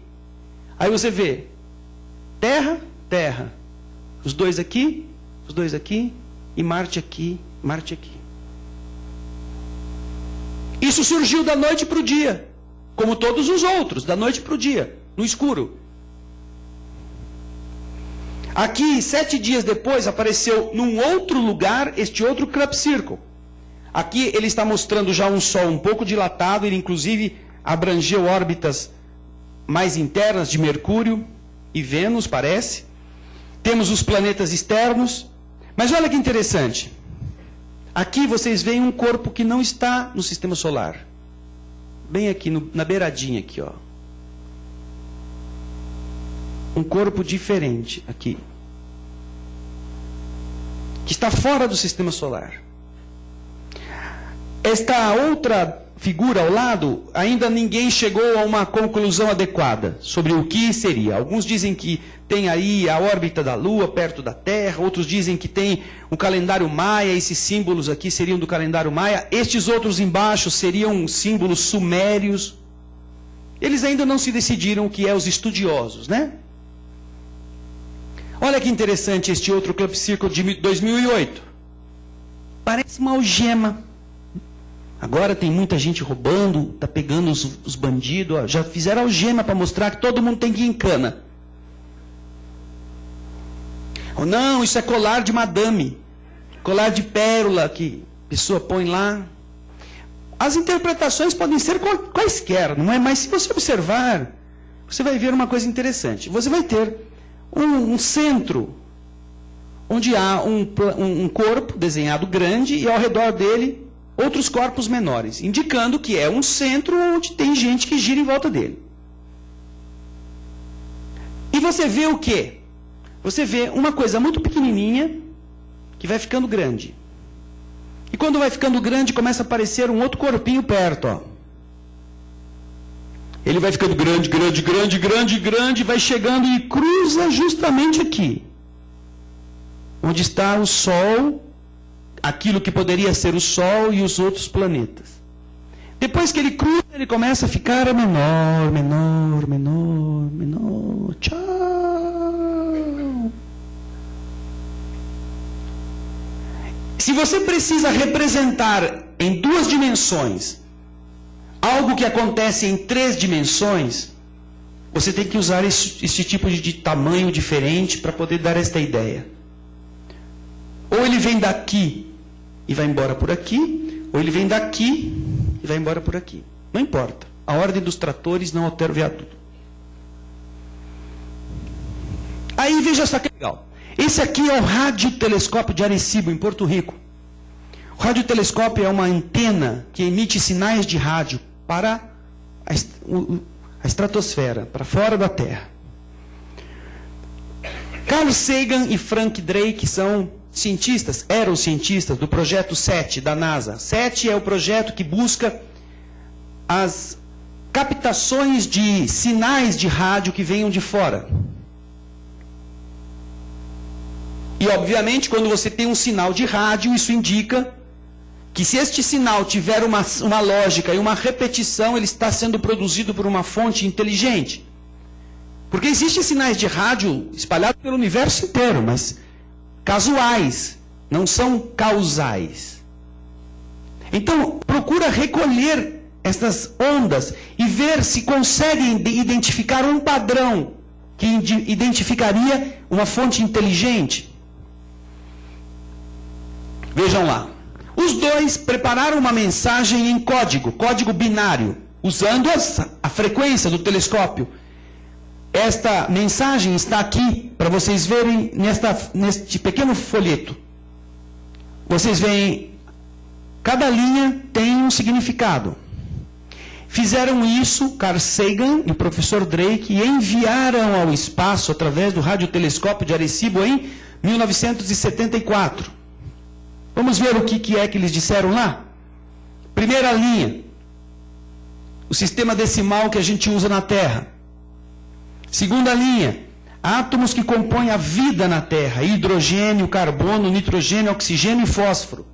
Aí você vê Terra, Terra. Os dois aqui, os dois aqui, e Marte aqui, Marte aqui. Isso surgiu da noite para o dia, como todos os outros, da noite para o dia, no escuro. Aqui, sete dias depois, apareceu num outro lugar este outro crop circle. Aqui ele está mostrando já um Sol um pouco dilatado, ele inclusive abrangeu órbitas mais internas de Mercúrio e Vênus, parece. Temos os planetas externos. Mas olha que interessante. Aqui vocês veem um corpo que não está no sistema solar. Bem aqui, no, na beiradinha aqui, ó. Um corpo diferente aqui. Que está fora do sistema solar. Esta outra figura ao lado, ainda ninguém chegou a uma conclusão adequada sobre o que seria. Alguns dizem que tem aí a órbita da Lua perto da Terra, outros dizem que tem o calendário maia, esses símbolos aqui seriam do calendário maia, estes outros embaixo seriam símbolos sumérios. Eles ainda não se decidiram o que é os estudiosos, né? Olha que interessante este outro Club Circle de 2008. Parece uma algema. Agora tem muita gente roubando, tá pegando os, os bandidos. Já fizeram algema para mostrar que todo mundo tem que ir em cana. Ou não, isso é colar de madame. Colar de pérola que a pessoa põe lá. As interpretações podem ser quaisquer, não é? Mas se você observar, você vai ver uma coisa interessante. Você vai ter um, um centro onde há um, um corpo desenhado grande e ao redor dele outros corpos menores, indicando que é um centro onde tem gente que gira em volta dele. E você vê o quê? Você vê uma coisa muito pequenininha que vai ficando grande. E quando vai ficando grande, começa a aparecer um outro corpinho perto, ó. Ele vai ficando grande, grande, grande, grande, grande, vai chegando e cruza justamente aqui. Onde está o Sol aquilo que poderia ser o Sol e os outros planetas. Depois que ele cruza, ele começa a ficar menor, menor, menor, menor. Tchau. Se você precisa representar em duas dimensões algo que acontece em três dimensões, você tem que usar esse, esse tipo de, de tamanho diferente para poder dar esta ideia. Ou ele vem daqui e vai embora por aqui, ou ele vem daqui e vai embora por aqui. Não importa. A ordem dos tratores não altera o viaduto. Aí veja só que legal. Esse aqui é o radiotelescópio de Arecibo, em Porto Rico. O radiotelescópio é uma antena que emite sinais de rádio para a, a estratosfera, para fora da Terra. Carl Sagan e Frank Drake são cientistas, eram cientistas do projeto SET da NASA. SET é o projeto que busca as captações de sinais de rádio que venham de fora. E, obviamente, quando você tem um sinal de rádio, isso indica que se este sinal tiver uma, uma lógica e uma repetição, ele está sendo produzido por uma fonte inteligente. Porque existem sinais de rádio espalhados pelo universo inteiro, mas casuais, não são causais. Então, procura recolher essas ondas e ver se consegue identificar um padrão que identificaria uma fonte inteligente. Vejam lá. Os dois prepararam uma mensagem em código, código binário, usando a frequência do telescópio esta mensagem está aqui para vocês verem nesta, neste pequeno folheto. Vocês veem, cada linha tem um significado. Fizeram isso Carl Sagan e o professor Drake e enviaram ao espaço através do radiotelescópio de Arecibo em 1974. Vamos ver o que, que é que eles disseram lá? Primeira linha, o sistema decimal que a gente usa na Terra. Segunda linha, átomos que compõem a vida na Terra: hidrogênio, carbono, nitrogênio, oxigênio e fósforo.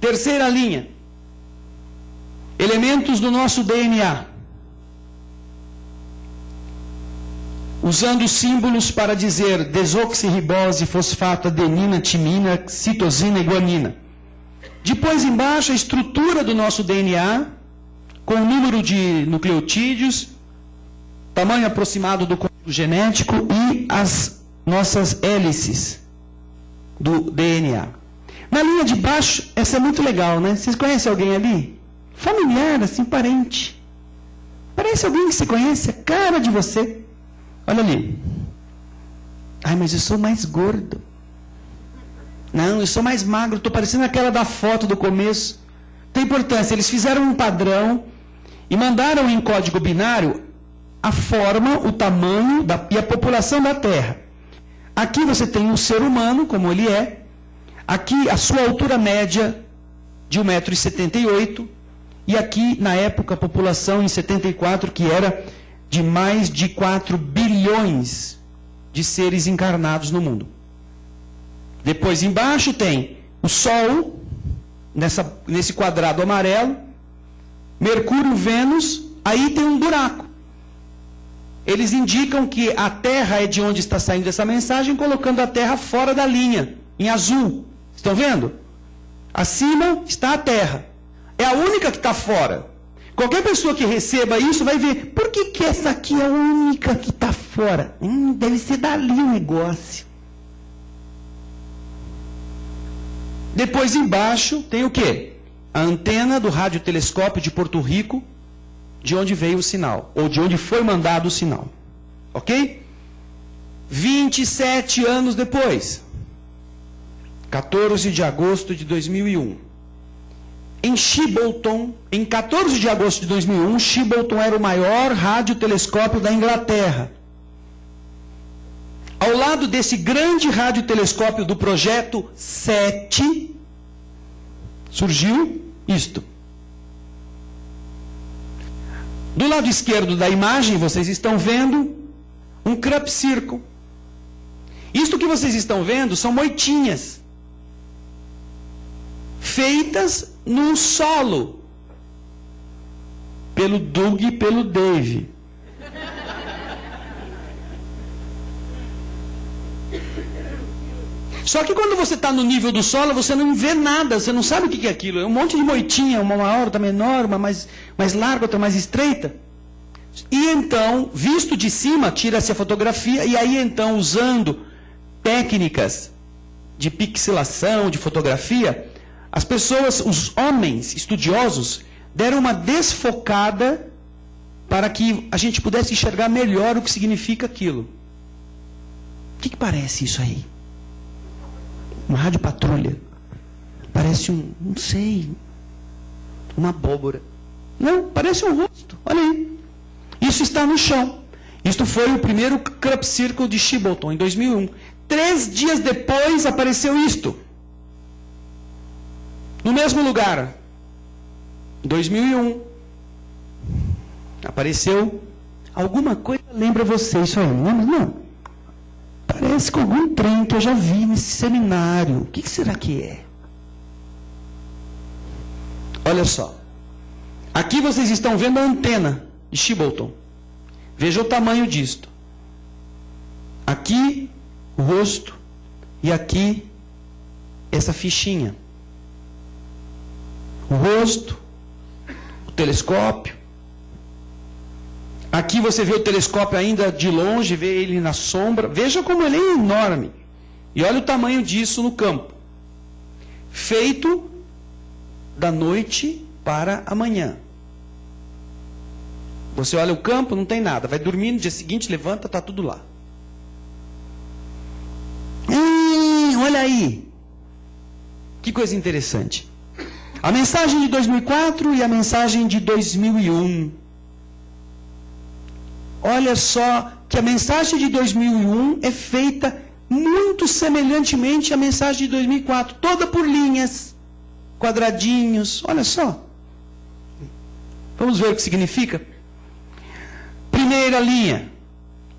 Terceira linha, elementos do nosso DNA. Usando símbolos para dizer desoxirribose, fosfato, adenina, timina, citosina e guanina. Depois embaixo a estrutura do nosso DNA, com o número de nucleotídeos tamanho aproximado do código genético e as nossas hélices do DNA. Na linha de baixo, essa é muito legal, né? Vocês conhecem alguém ali? Familiar, assim, parente. Parece alguém que se conhece, a cara de você. Olha ali. Ai, mas eu sou mais gordo. Não, eu sou mais magro, estou parecendo aquela da foto do começo. Tem importância, eles fizeram um padrão e mandaram em código binário a forma, o tamanho da, e a população da Terra. Aqui você tem o ser humano, como ele é. Aqui a sua altura média de 1,78m. e aqui, na época, a população em 74, que era de mais de 4 bilhões de seres encarnados no mundo. Depois, embaixo, tem o Sol, nessa, nesse quadrado amarelo, Mercúrio, Vênus, aí tem um buraco. Eles indicam que a Terra é de onde está saindo essa mensagem, colocando a Terra fora da linha, em azul. Estão vendo? Acima está a Terra. É a única que está fora. Qualquer pessoa que receba isso vai ver, por que, que essa aqui é a única que está fora? Hum, deve ser dali o negócio. Depois embaixo tem o quê? A antena do radiotelescópio de Porto Rico, de onde veio o sinal, ou de onde foi mandado o sinal. Ok? 27 anos depois, 14 de agosto de 2001. Em Shibbolton, em 14 de agosto de 2001, Shibbolton era o maior radiotelescópio da Inglaterra. Ao lado desse grande radiotelescópio do projeto 7, surgiu isto. Do lado esquerdo da imagem, vocês estão vendo um crop circle. Isto que vocês estão vendo são moitinhas feitas num solo pelo Doug e pelo Dave. Só que quando você está no nível do solo, você não vê nada, você não sabe o que é aquilo. É um monte de moitinha, uma maior, outra menor, uma mais, mais larga, outra mais estreita. E então, visto de cima, tira-se a fotografia, e aí então, usando técnicas de pixelação, de fotografia, as pessoas, os homens estudiosos, deram uma desfocada para que a gente pudesse enxergar melhor o que significa aquilo. O que, que parece isso aí? Uma rádio patrulha. Parece um, não sei, uma abóbora. Não, parece um rosto. Olha aí. Isso está no chão. Isto foi o primeiro Crop Circle de Shibbolton, em 2001. Três dias depois apareceu isto. No mesmo lugar. Em 2001. Apareceu alguma coisa lembra você isso aí, não? Não. Parece com algum trem que eu já vi nesse seminário. O que, será que é? Olha só. Aqui vocês estão vendo a antena de Shibbolton. Veja o tamanho disto. Aqui o rosto e aqui essa fichinha. O rosto, o telescópio, Aqui você vê o telescópio ainda de longe, vê ele na sombra. Veja como ele é enorme. E olha o tamanho disso no campo. Feito da noite para amanhã. Você olha o campo, não tem nada. Vai dormir, no dia seguinte levanta, está tudo lá. Hum, olha aí. Que coisa interessante. A mensagem de 2004 e a mensagem de 2001 Olha só que a mensagem de 2001 é feita muito semelhantemente à mensagem de 2004, toda por linhas, quadradinhos. Olha só. Vamos ver o que significa? Primeira linha.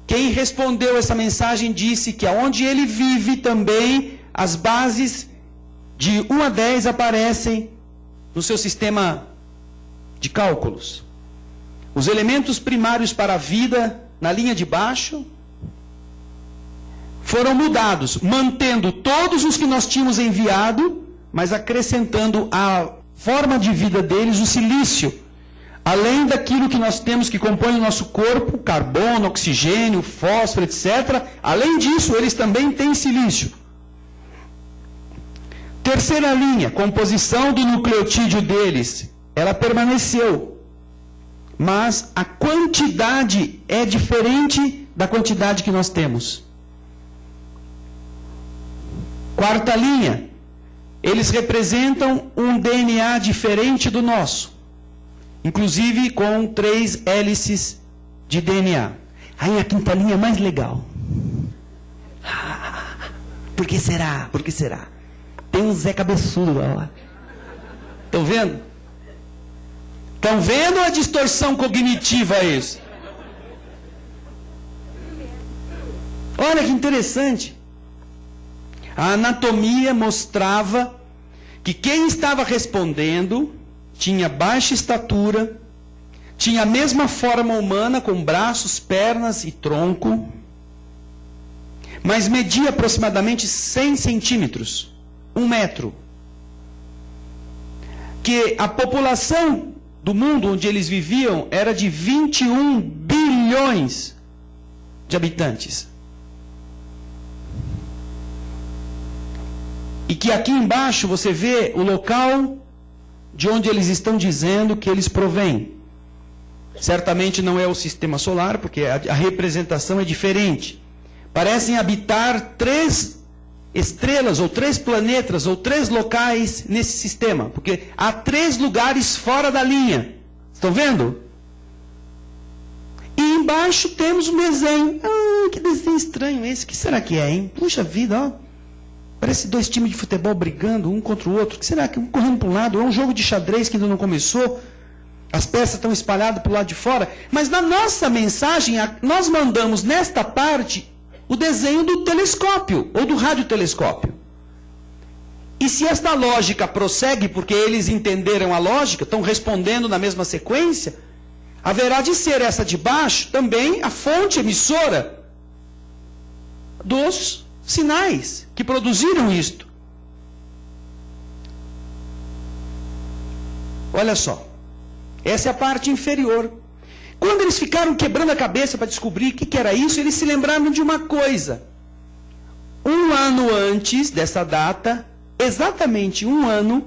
Quem respondeu essa mensagem disse que aonde ele vive também as bases de 1 a 10 aparecem no seu sistema de cálculos. Os elementos primários para a vida, na linha de baixo, foram mudados, mantendo todos os que nós tínhamos enviado, mas acrescentando à forma de vida deles o silício. Além daquilo que nós temos que compõe o nosso corpo, carbono, oxigênio, fósforo, etc. Além disso, eles também têm silício. Terceira linha, composição do nucleotídeo deles. Ela permaneceu mas a quantidade é diferente da quantidade que nós temos. Quarta linha, eles representam um DNA diferente do nosso, inclusive com três hélices de DNA. Aí a quinta linha é mais legal. Por que será? Por que será? Tem um Zé Cabeçudo lá. Estão vendo? Estão vendo a distorção cognitiva isso? Olha que interessante. A anatomia mostrava que quem estava respondendo tinha baixa estatura, tinha a mesma forma humana, com braços, pernas e tronco, mas media aproximadamente 100 centímetros, um metro. Que a população do mundo onde eles viviam era de 21 bilhões de habitantes. E que aqui embaixo você vê o local de onde eles estão dizendo que eles provêm. Certamente não é o sistema solar, porque a, representação é diferente. Parecem habitar três estrelas, ou três planetas, ou três locais nesse sistema. Porque há três lugares fora da linha. Estão vendo? E embaixo temos um desenho. Ah, que desenho estranho esse. O que será que é, hein? Puxa vida, ó. Parece dois times de futebol brigando um contra o outro. O que será que um correndo para um lado? É um jogo de xadrez que ainda não começou. As peças estão espalhadas para o lado de fora. Mas na nossa mensagem, nós mandamos nesta parte o desenho do telescópio ou do radiotelescópio. E se esta lógica prossegue, porque eles entenderam a lógica, estão respondendo na mesma sequência, haverá de ser essa de baixo também a fonte emissora dos sinais que produziram isto. Olha só. Essa é a parte inferior. Quando eles ficaram quebrando a cabeça para descobrir o que, que era isso, eles se lembraram de uma coisa. Um ano antes dessa data, exatamente um ano,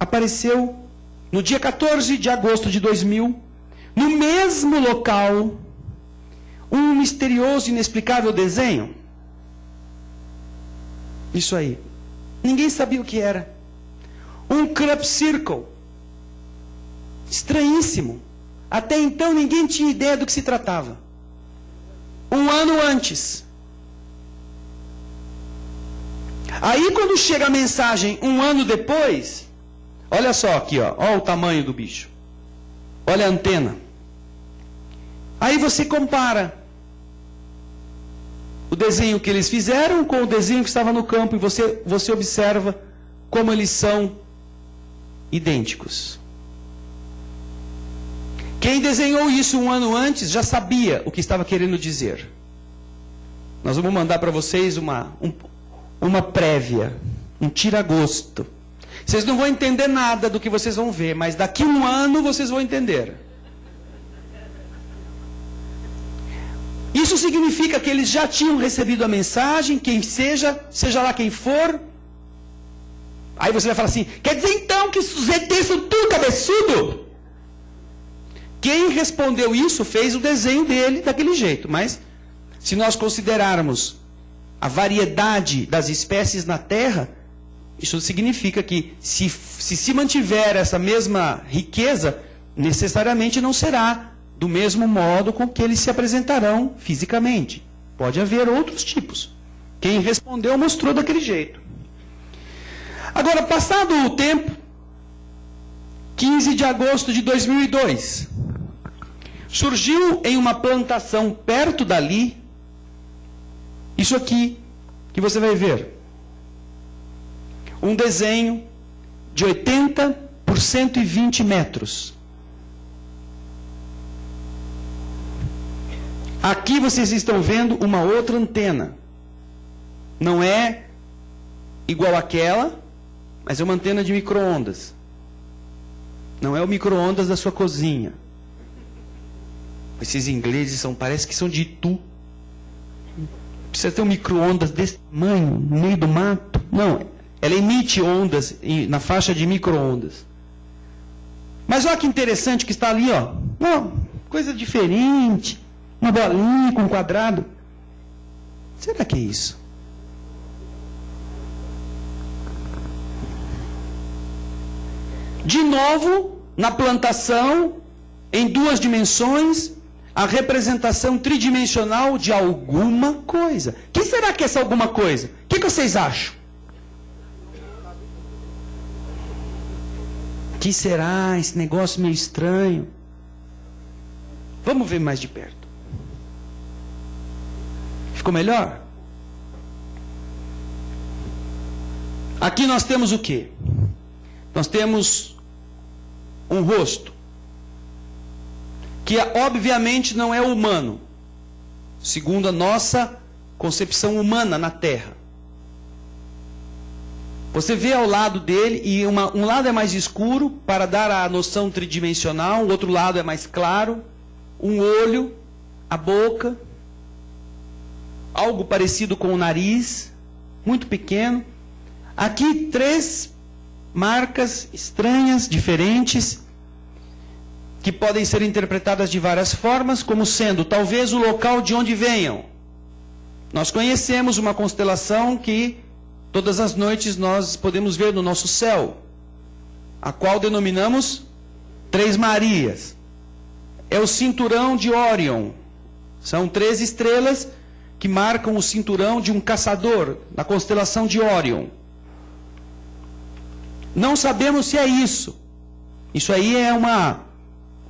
apareceu no dia 14 de agosto de 2000, no mesmo local, um misterioso e inexplicável desenho. Isso aí. Ninguém sabia o que era. Um crop circle. Estranhíssimo. Até então ninguém tinha ideia do que se tratava. Um ano antes. Aí quando chega a mensagem um ano depois, olha só aqui, ó, olha o tamanho do bicho. Olha a antena. Aí você compara o desenho que eles fizeram com o desenho que estava no campo e você, você observa como eles são idênticos. Quem desenhou isso um ano antes já sabia o que estava querendo dizer. Nós vamos mandar para vocês uma, um, uma prévia, um tira-gosto. Vocês não vão entender nada do que vocês vão ver, mas daqui um ano vocês vão entender. Isso significa que eles já tinham recebido a mensagem, quem seja, seja lá quem for. Aí você vai falar assim: quer dizer então que os ETs são tudo cabeçudo? Quem respondeu isso fez o desenho dele daquele jeito. Mas, se nós considerarmos a variedade das espécies na Terra, isso significa que, se se, se mantiver essa mesma riqueza, necessariamente não será do mesmo modo com que eles se apresentarão fisicamente. Pode haver outros tipos. Quem respondeu mostrou daquele jeito. Agora, passado o tempo, 15 de agosto de 2002, surgiu em uma plantação perto dali, isso aqui, que você vai ver. Um desenho de 80 por 120 metros. Aqui vocês estão vendo uma outra antena. Não é igual àquela, mas é uma antena de micro-ondas. Não é o micro-ondas da sua cozinha. Esses ingleses são, parece que são de Itu. Precisa ter um micro-ondas desse tamanho, no meio do mato. Não, ela emite ondas na faixa de micro-ondas. Mas olha que interessante que está ali, ó. Oh, coisa diferente. Uma bolinha com um quadrado. Será que é isso? De novo, na plantação, em duas dimensões, a representação tridimensional de alguma coisa. O que será que é essa alguma coisa? O que, que vocês acham? O que será esse negócio meio estranho? Vamos ver mais de perto. Ficou melhor? Aqui nós temos o que? Nós temos um rosto que obviamente não é humano, segundo a nossa concepção humana na Terra. Você vê ao lado dele, e uma, um lado é mais escuro, para dar a noção tridimensional, o outro lado é mais claro, um olho, a boca, algo parecido com o nariz, muito pequeno. Aqui três marcas estranhas, diferentes, que podem ser interpretadas de várias formas, como sendo talvez o local de onde venham. Nós conhecemos uma constelação que Todas as noites nós podemos ver no nosso céu, a qual denominamos Três Marias. É o cinturão de Órion. São três estrelas que marcam o cinturão de um caçador na constelação de Órion. Não sabemos se é isso. Isso aí é uma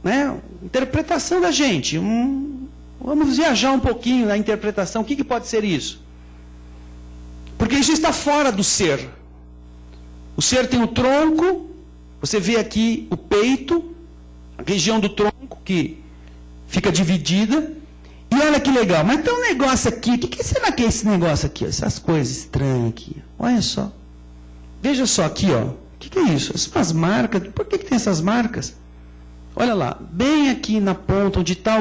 né, interpretação da gente. Um, vamos viajar um pouquinho na interpretação. O que, que pode ser isso? Porque isso está fora do ser. O ser tem o tronco, você vê aqui o peito, a região do tronco que fica dividida. E olha que legal, mas tem um negócio aqui, o que, que será que é esse negócio aqui? Essas coisas estranhas aqui. Olha só. Veja só aqui, ó. O que, que é isso? Essas marcas, por que, que tem essas marcas? Olha lá, bem aqui na ponta, onde está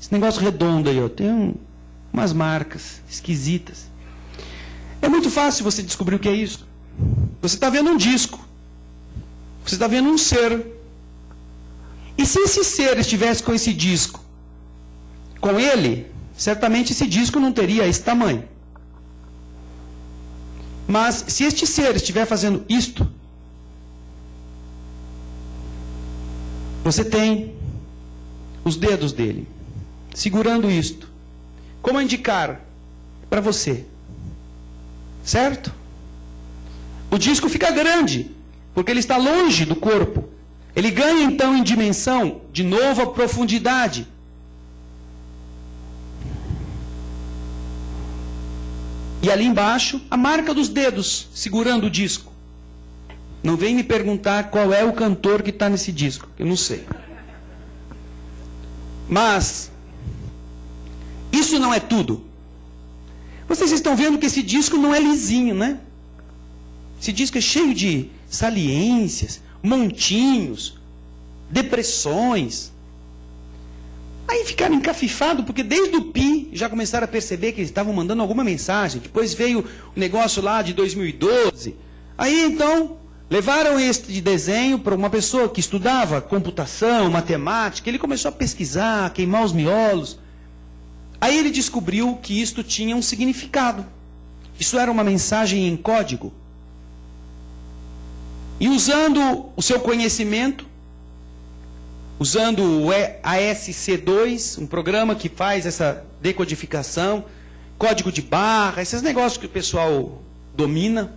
esse negócio redondo aí, ó, tem um, umas marcas esquisitas. É muito fácil você descobrir o que é isso. Você está vendo um disco. Você está vendo um ser. E se esse ser estivesse com esse disco, com ele, certamente esse disco não teria esse tamanho. Mas se este ser estiver fazendo isto, você tem os dedos dele segurando isto. Como indicar para você Certo? O disco fica grande, porque ele está longe do corpo. Ele ganha então em dimensão, de novo a profundidade. E ali embaixo, a marca dos dedos segurando o disco. Não vem me perguntar qual é o cantor que está nesse disco, eu não sei. Mas, isso não é tudo. Vocês estão vendo que esse disco não é lisinho, né? Esse disco é cheio de saliências, montinhos, depressões. Aí ficaram encafifados, porque desde o Pi já começaram a perceber que eles estavam mandando alguma mensagem. Depois veio o negócio lá de 2012. Aí então levaram este desenho para uma pessoa que estudava computação, matemática. Ele começou a pesquisar, a queimar os miolos. Aí ele descobriu que isto tinha um significado. Isso era uma mensagem em código. E usando o seu conhecimento, usando o ASC2, um programa que faz essa decodificação, código de barra, esses negócios que o pessoal domina,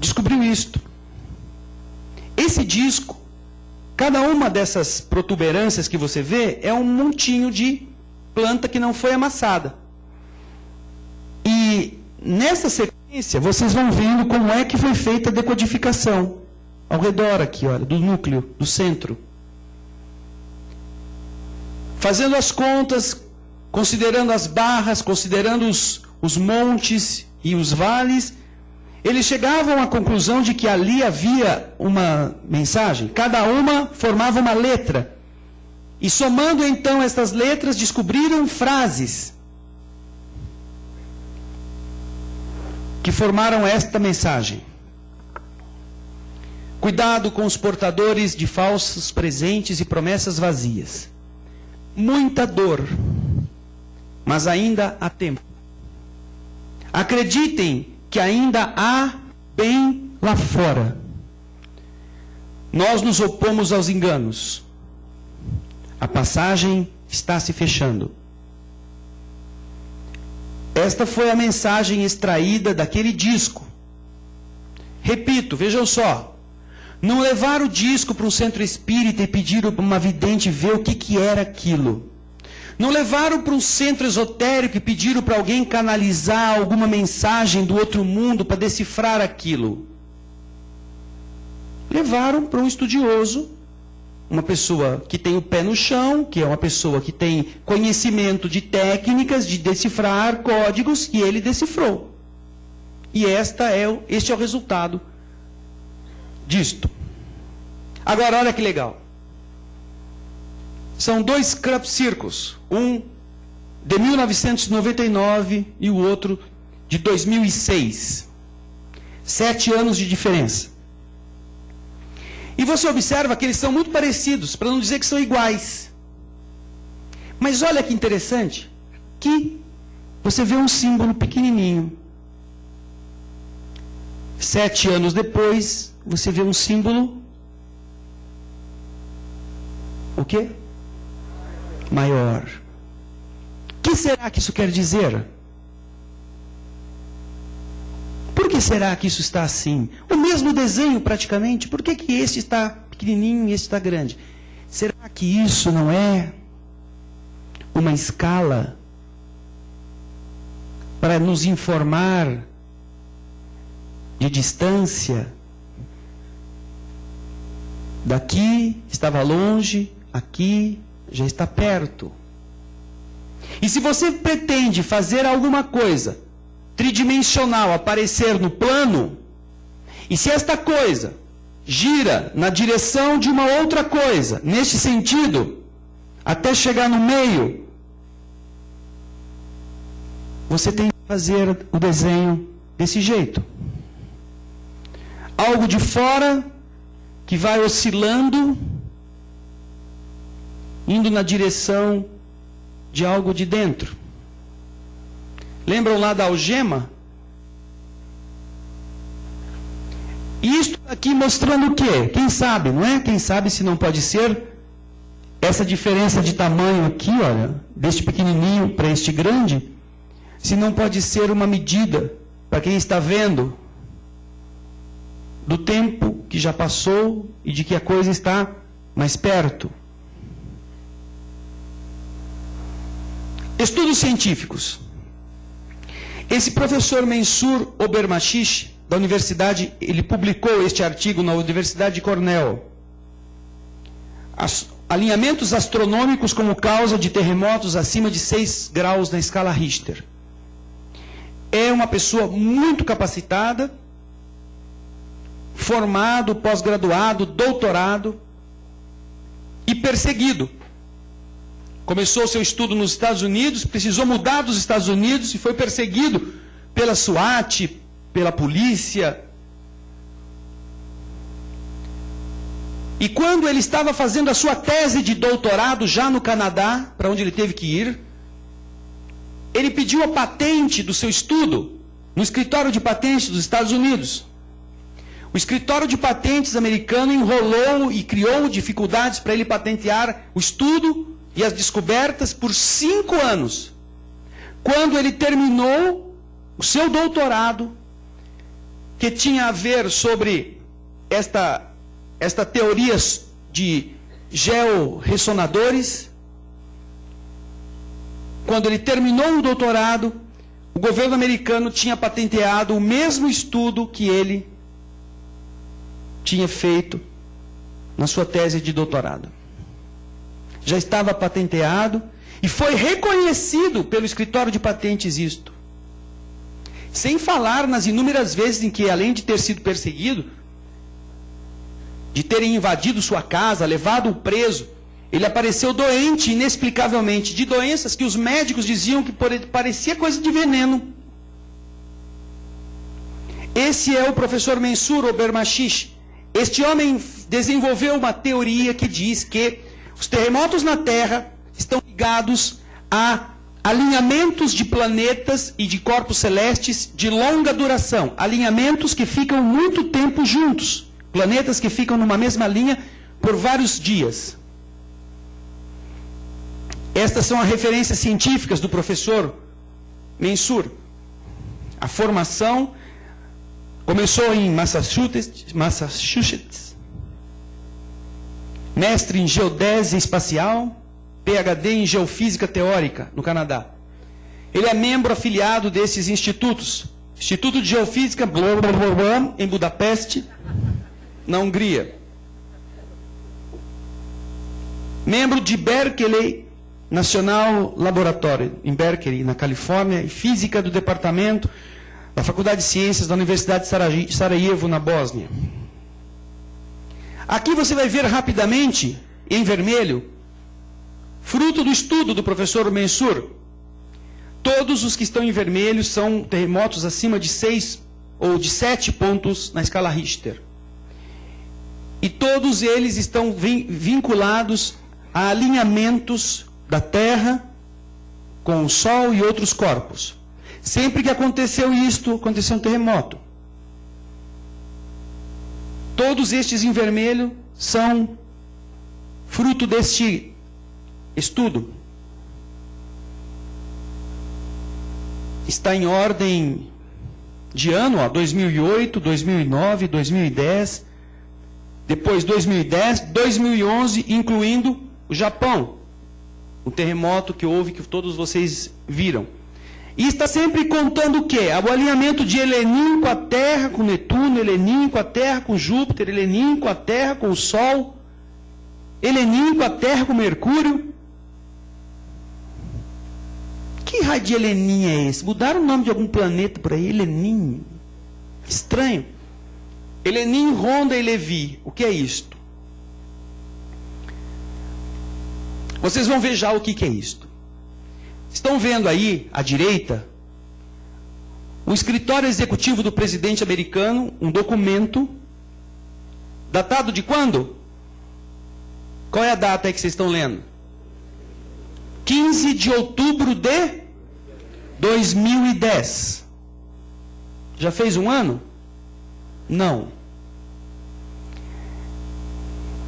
descobriu isto. Esse disco, cada uma dessas protuberâncias que você vê é um montinho de planta que não foi amassada. E nessa sequência, vocês vão vendo como é que foi feita a decodificação. Ao redor aqui, olha, do núcleo, do centro. Fazendo as contas, considerando as barras, considerando os, os montes e os vales, eles chegavam à conclusão de que ali havia uma mensagem, cada uma formava uma letra. E somando então estas letras, descobriram frases que formaram esta mensagem. Cuidado com os portadores de falsos presentes e promessas vazias. Muita dor, mas ainda há tempo. Acreditem que ainda há bem lá fora. Nós nos opomos aos enganos. A passagem está se fechando. Esta foi a mensagem extraída daquele disco. Repito, vejam só. Não levaram o disco para um centro espírita e pediram para uma vidente ver o que, que era aquilo. Não levaram para um centro esotérico e pediram para alguém canalizar alguma mensagem do outro mundo para decifrar aquilo. Levaram para um estudioso, uma pessoa que tem o pé no chão, que é uma pessoa que tem conhecimento de técnicas de decifrar códigos, e ele decifrou. E esta é, este é o resultado disto. Agora, olha que legal. São dois circles, um de 1999 e o outro de 2006. Sete anos de diferença. E você observa que eles são muito parecidos, para não dizer que são iguais. Mas olha que interessante, que você vê um símbolo pequenininho. Sete anos depois, você vê um símbolo. O quê? Maior. O que será que isso quer dizer? Por que será que isso está assim? O mesmo desenho praticamente, por que, que esse está pequenininho e esse está grande? Será que isso não é uma escala para nos informar de distância? Daqui estava longe, aqui já está perto. E se você pretende fazer alguma coisa tridimensional aparecer no plano, e se esta coisa gira na direção de uma outra coisa, neste sentido, até chegar no meio, você tem que fazer o desenho desse jeito. Algo de fora que vai oscilando, indo na direção de algo de dentro. Lembram lá da algema? Isto aqui mostrando o quê? Quem sabe, não é? Quem sabe se não pode ser essa diferença de tamanho aqui, olha, deste pequenininho para este grande, se não pode ser uma medida para quem está vendo do tempo que já passou e de que a coisa está mais perto. Estudos científicos. Esse professor Mensur Obermachish, da universidade, ele publicou este artigo na Universidade de Cornell. As, alinhamentos astronômicos como causa de terremotos acima de 6 graus na escala Richter. É uma pessoa muito capacitada, formado, pós-graduado, doutorado e perseguido Começou seu estudo nos Estados Unidos, precisou mudar dos Estados Unidos e foi perseguido pela SWAT, pela polícia. E quando ele estava fazendo a sua tese de doutorado já no Canadá, para onde ele teve que ir, ele pediu a patente do seu estudo no escritório de patentes dos Estados Unidos. O escritório de patentes americano enrolou e criou dificuldades para ele patentear o estudo e as descobertas por cinco anos. Quando ele terminou o seu doutorado, que tinha a ver sobre esta, esta teoria de georressonadores, quando ele terminou o doutorado, o governo americano tinha patenteado o mesmo estudo que ele tinha feito na sua tese de doutorado já estava patenteado e foi reconhecido pelo escritório de patentes isto. Sem falar nas inúmeras vezes em que, além de ter sido perseguido, de terem invadido sua casa, levado-o preso, ele apareceu doente inexplicavelmente, de doenças que os médicos diziam que parecia coisa de veneno. Esse é o professor Mensur Obermachish. Este homem desenvolveu uma teoria que diz que os terremotos na Terra estão ligados a alinhamentos de planetas e de corpos celestes de longa duração, alinhamentos que ficam muito tempo juntos, planetas que ficam numa mesma linha por vários dias. Estas são as referências científicas do professor Mensur. A formação começou em Massachusetts, Massachusetts mestre em geodésia espacial, PhD em geofísica teórica no Canadá. Ele é membro afiliado desses institutos. Instituto de Geofísica blá, blá, blá, em Budapeste, na Hungria. Membro de Berkeley National Laboratory, em Berkeley, na Califórnia, e física do departamento da Faculdade de Ciências da Universidade de Sarajevo, na Bósnia. Aqui você vai ver rapidamente, em vermelho, fruto do estudo do professor Mensur. Todos os que estão em vermelho são terremotos acima de 6 ou de 7 pontos na escala Richter. E todos eles estão vinculados a alinhamentos da Terra com o Sol e outros corpos. Sempre que aconteceu isto, aconteceu um terremoto. Todos estes em vermelho são fruto deste estudo. Está em ordem de ano, ó, 2008, 2009, 2010, depois 2010, 2011, incluindo o Japão. O terremoto que houve, que todos vocês viram. E está sempre contando o quê? O alinhamento de Helenim com a Terra, com Netuno, Helenim com a Terra, com Júpiter, Helenim com a Terra, com o Sol, Helenim com a Terra, com Mercúrio. Que raio de Helenim é esse? Mudaram o nome de algum planeta por aí? Helenim. Estranho. Helenim, Ronda e Levi. O que é isto? Vocês vão ver já o que, que é isto. Estão vendo aí, à direita, o escritório executivo do presidente americano, um documento, datado de quando? Qual é a data que vocês estão lendo? 15 de outubro de 2010. Já fez um ano? Não.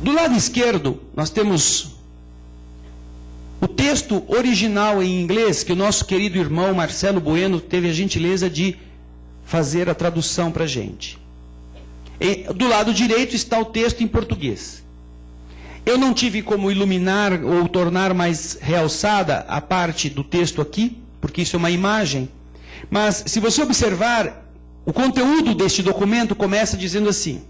Do lado esquerdo, nós temos o texto original em inglês, que o nosso querido irmão Marcelo Bueno teve a gentileza de fazer a tradução para a gente. Do lado direito está o texto em português. Eu não tive como iluminar ou tornar mais realçada a parte do texto aqui, porque isso é uma imagem. Mas, se você observar, o conteúdo deste documento começa dizendo assim: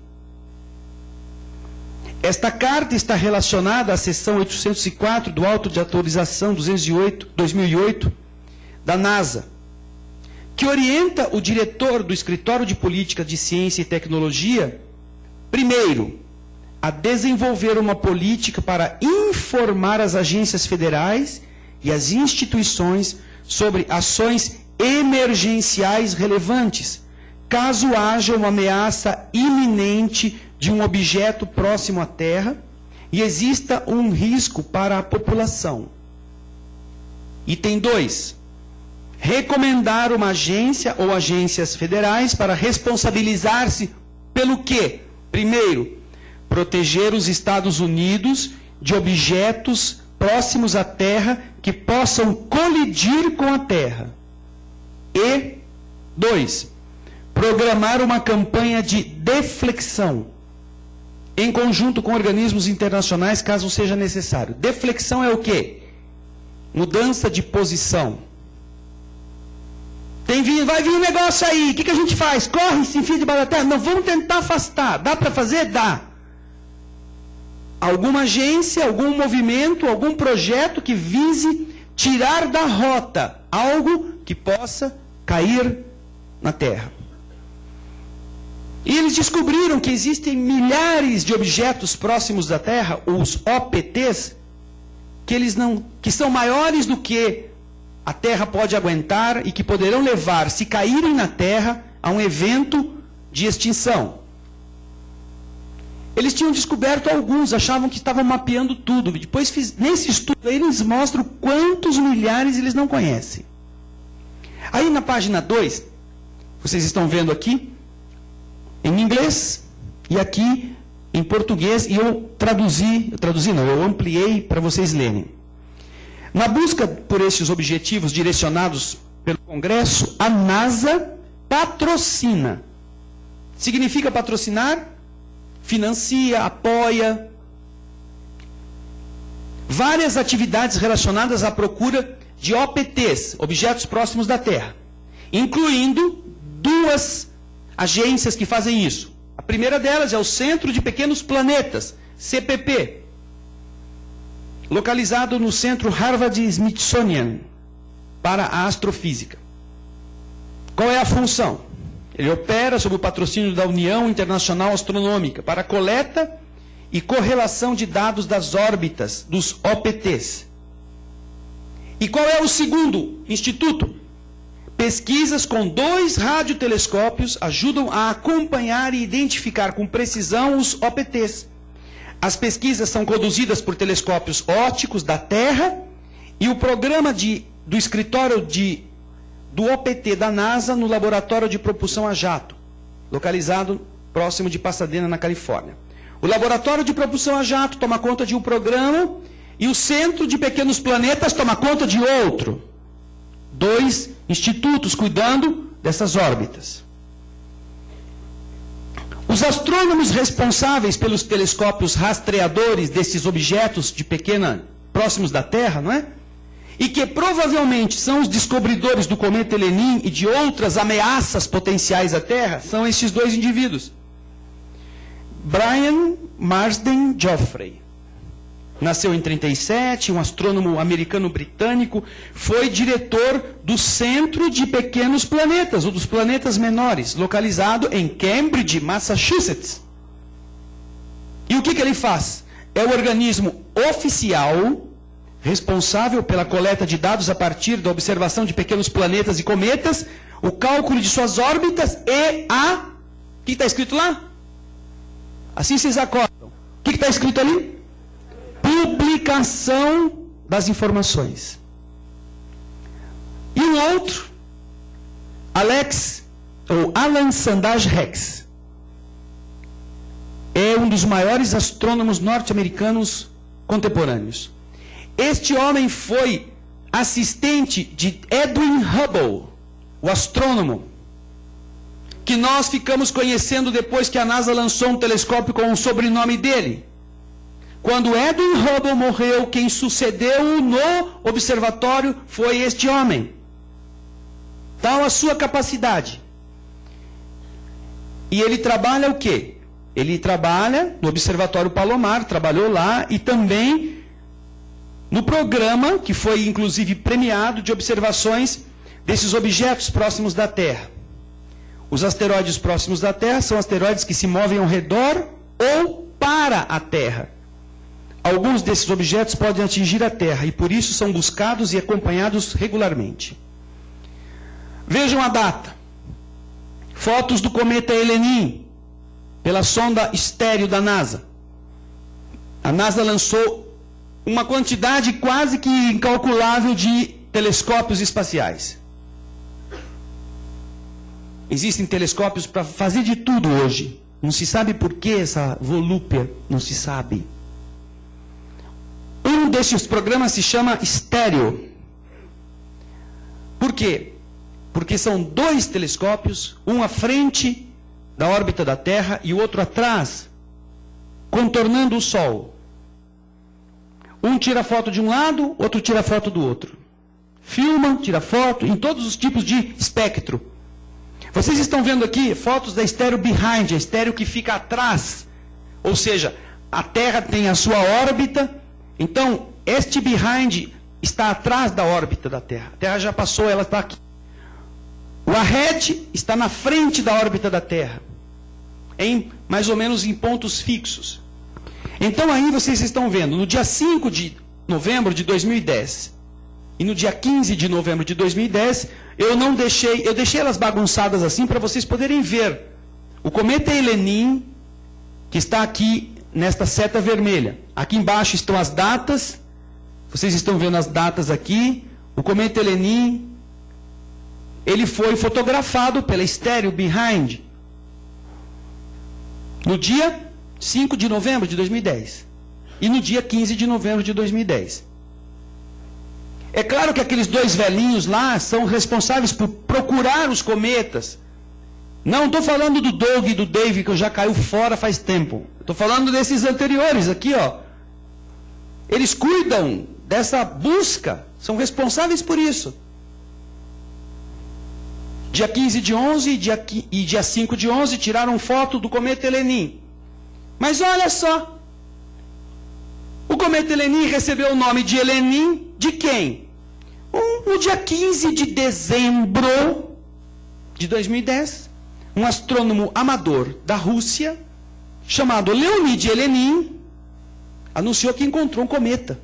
esta carta está relacionada à seção 804 do auto de autorização 208, 2008 da NASA, que orienta o diretor do Escritório de Política de Ciência e Tecnologia, primeiro, a desenvolver uma política para informar as agências federais e as instituições sobre ações emergenciais relevantes, caso haja uma ameaça iminente de um objeto próximo à Terra e exista um risco para a população. Item 2. Recomendar uma agência ou agências federais para responsabilizar-se pelo quê? Primeiro, proteger os Estados Unidos de objetos próximos à Terra que possam colidir com a Terra. E, dois, programar uma campanha de deflexão em conjunto com organismos internacionais, caso seja necessário. Deflexão é o quê? Mudança de posição. Tem vai vir um negócio aí, o que, que a gente faz? Corre, se enfia debaixo da terra? Não, vamos tentar afastar. Dá para fazer? Dá. Alguma agência, algum movimento, algum projeto que vise tirar da rota algo que possa cair na terra. E eles descobriram que existem milhares de objetos próximos da Terra, os OPTs, que eles não, que são maiores do que a Terra pode aguentar e que poderão levar, se caírem na Terra, a um evento de extinção. Eles tinham descoberto alguns, achavam que estavam mapeando tudo. Depois, nesse estudo, eles mostram quantos milhares eles não conhecem. Aí na página 2, vocês estão vendo aqui, em inglês e aqui em português, e eu traduzi, eu traduzi não, eu ampliei para vocês lerem. Na busca por esses objetivos direcionados pelo Congresso, a NASA patrocina. Significa patrocinar? Financia, apoia, várias atividades relacionadas à procura de OPTs, objetos próximos da Terra, incluindo duas agências que fazem isso. A primeira delas é o Centro de Pequenos Planetas, CPP, localizado no Centro Harvard Smithsonian para a Astrofísica. Qual é a função? Ele opera sob o patrocínio da União Internacional Astronômica para coleta e correlação de dados das órbitas dos OPTs. E qual é o segundo instituto? Pesquisas com dois radiotelescópios ajudam a acompanhar e identificar com precisão os OPTs. As pesquisas são conduzidas por telescópios ópticos da Terra e o programa de, do escritório de, do OPT da NASA no Laboratório de Propulsão a Jato, localizado próximo de Pasadena, na Califórnia. O Laboratório de Propulsão a Jato toma conta de um programa e o Centro de Pequenos Planetas toma conta de outro. Dois institutos cuidando dessas órbitas. Os astrônomos responsáveis pelos telescópios rastreadores desses objetos de pequena próximos da Terra, não é? E que provavelmente são os descobridores do cometa Helenin e de outras ameaças potenciais à Terra, são esses dois indivíduos. Brian Marsden Geoffrey. Nasceu em 37, um astrônomo americano-britânico, foi diretor do Centro de Pequenos Planetas, ou dos planetas menores, localizado em Cambridge, Massachusetts. E o que, que ele faz? É o organismo oficial responsável pela coleta de dados a partir da observação de pequenos planetas e cometas, o cálculo de suas órbitas e a. O que está escrito lá? Assim vocês acordam. O que está escrito ali? Publicação das informações. E um outro, Alex, ou Alan Sandage Rex, é um dos maiores astrônomos norte-americanos contemporâneos. Este homem foi assistente de Edwin Hubble, o astrônomo, que nós ficamos conhecendo depois que a NASA lançou um telescópio com o sobrenome dele. Quando Edwin Hubble morreu, quem sucedeu no observatório foi este homem. Tal a sua capacidade. E ele trabalha o quê? Ele trabalha no Observatório Palomar, trabalhou lá e também no programa, que foi inclusive premiado, de observações desses objetos próximos da Terra. Os asteroides próximos da Terra são asteroides que se movem ao redor ou para a Terra. Alguns desses objetos podem atingir a Terra e por isso são buscados e acompanhados regularmente. Vejam a data. Fotos do cometa Helenin pela sonda estéreo da NASA. A NASA lançou uma quantidade quase que incalculável de telescópios espaciais. Existem telescópios para fazer de tudo hoje. Não se sabe por que essa volúpia, não se sabe. Um desses programas se chama Estéreo. Por quê? Porque são dois telescópios, um à frente da órbita da Terra e o outro atrás, contornando o Sol. Um tira foto de um lado, outro tira foto do outro. Filma, tira foto, em todos os tipos de espectro. Vocês estão vendo aqui fotos da estéreo behind, a estéreo que fica atrás. Ou seja, a Terra tem a sua órbita então, este behind está atrás da órbita da Terra. A Terra já passou, ela está aqui. O ahead está na frente da órbita da Terra, em mais ou menos em pontos fixos. Então aí vocês estão vendo, no dia 5 de novembro de 2010 e no dia 15 de novembro de 2010, eu não deixei, eu deixei elas bagunçadas assim para vocês poderem ver. O cometa Helenin, que está aqui nesta seta vermelha. Aqui embaixo estão as datas. Vocês estão vendo as datas aqui. O cometa Helenin, ele foi fotografado pela Stereo Behind no dia 5 de novembro de 2010 e no dia 15 de novembro de 2010. É claro que aqueles dois velhinhos lá são responsáveis por procurar os cometas não estou falando do Doug e do Dave, que já caiu fora faz tempo. Estou falando desses anteriores aqui, ó. Eles cuidam dessa busca, são responsáveis por isso. Dia 15 de 11 e dia, e dia 5 de 11 tiraram foto do cometa Helenim. Mas olha só. O cometa Helenim recebeu o nome de Helenim de quem? Um, no dia 15 de dezembro de 2010, um astrônomo amador da Rússia, chamado Leonid Helenin, anunciou que encontrou um cometa,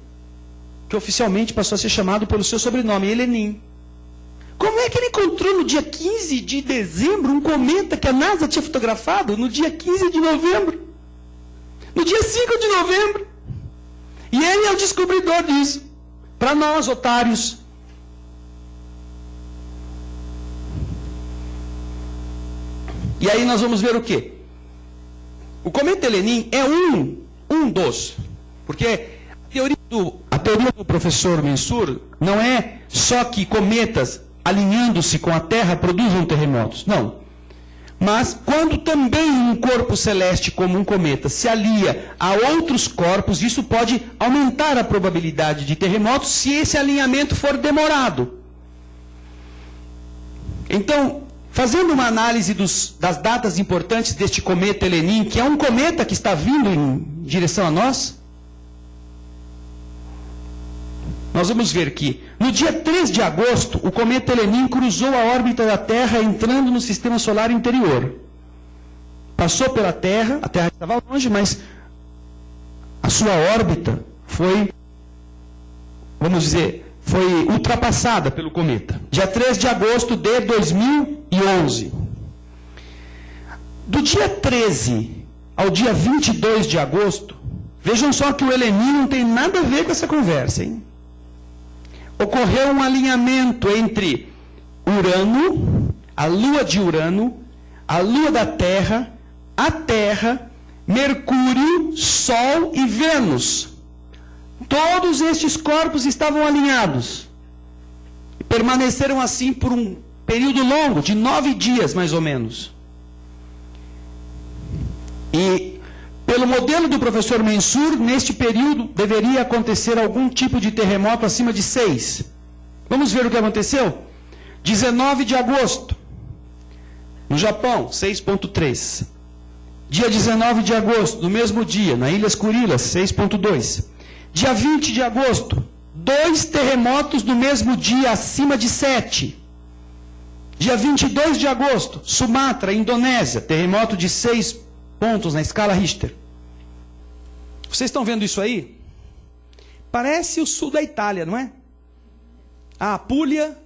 que oficialmente passou a ser chamado pelo seu sobrenome, Helenin. Como é que ele encontrou no dia 15 de dezembro um cometa que a NASA tinha fotografado no dia 15 de novembro? No dia 5 de novembro. E ele é o descobridor disso. Para nós, otários. E aí nós vamos ver o quê? O cometa Lenin é um, um dos. Porque a teoria, do, a teoria do professor Mensur não é só que cometas alinhando-se com a Terra, produzam terremotos. Não. Mas quando também um corpo celeste, como um cometa, se alia a outros corpos, isso pode aumentar a probabilidade de terremotos se esse alinhamento for demorado. Então, fazendo uma análise dos, das datas importantes deste cometa Helenin, que é um cometa que está vindo em direção a nós, nós vamos ver que no dia 3 de agosto, o cometa Helenin cruzou a órbita da Terra entrando no sistema solar interior. Passou pela Terra, a Terra estava longe, mas a sua órbita foi, vamos dizer, foi ultrapassada pelo cometa. Dia 3 de agosto de 2011. Do dia 13 ao dia 22 de agosto, vejam só que o Helenin não tem nada a ver com essa conversa, hein? ocorreu um alinhamento entre Urano, a lua de Urano, a lua da Terra, a Terra, Mercúrio, Sol e Vênus. Todos estes corpos estavam alinhados. Permaneceram assim por um período longo, de nove dias mais ou menos. E pelo modelo do professor Mensur, neste período deveria acontecer algum tipo de terremoto acima de 6. Vamos ver o que aconteceu? 19 de agosto, no Japão, 6.3. Dia 19 de agosto, no mesmo dia, na Ilhas Kurilas, 6.2. Dia 20 de agosto, dois terremotos no mesmo dia acima de 7. Dia 22 de agosto, Sumatra, Indonésia, terremoto de 6 pontos na escala Richter. Vocês estão vendo isso aí? Parece o sul da Itália, não é? A Apulia,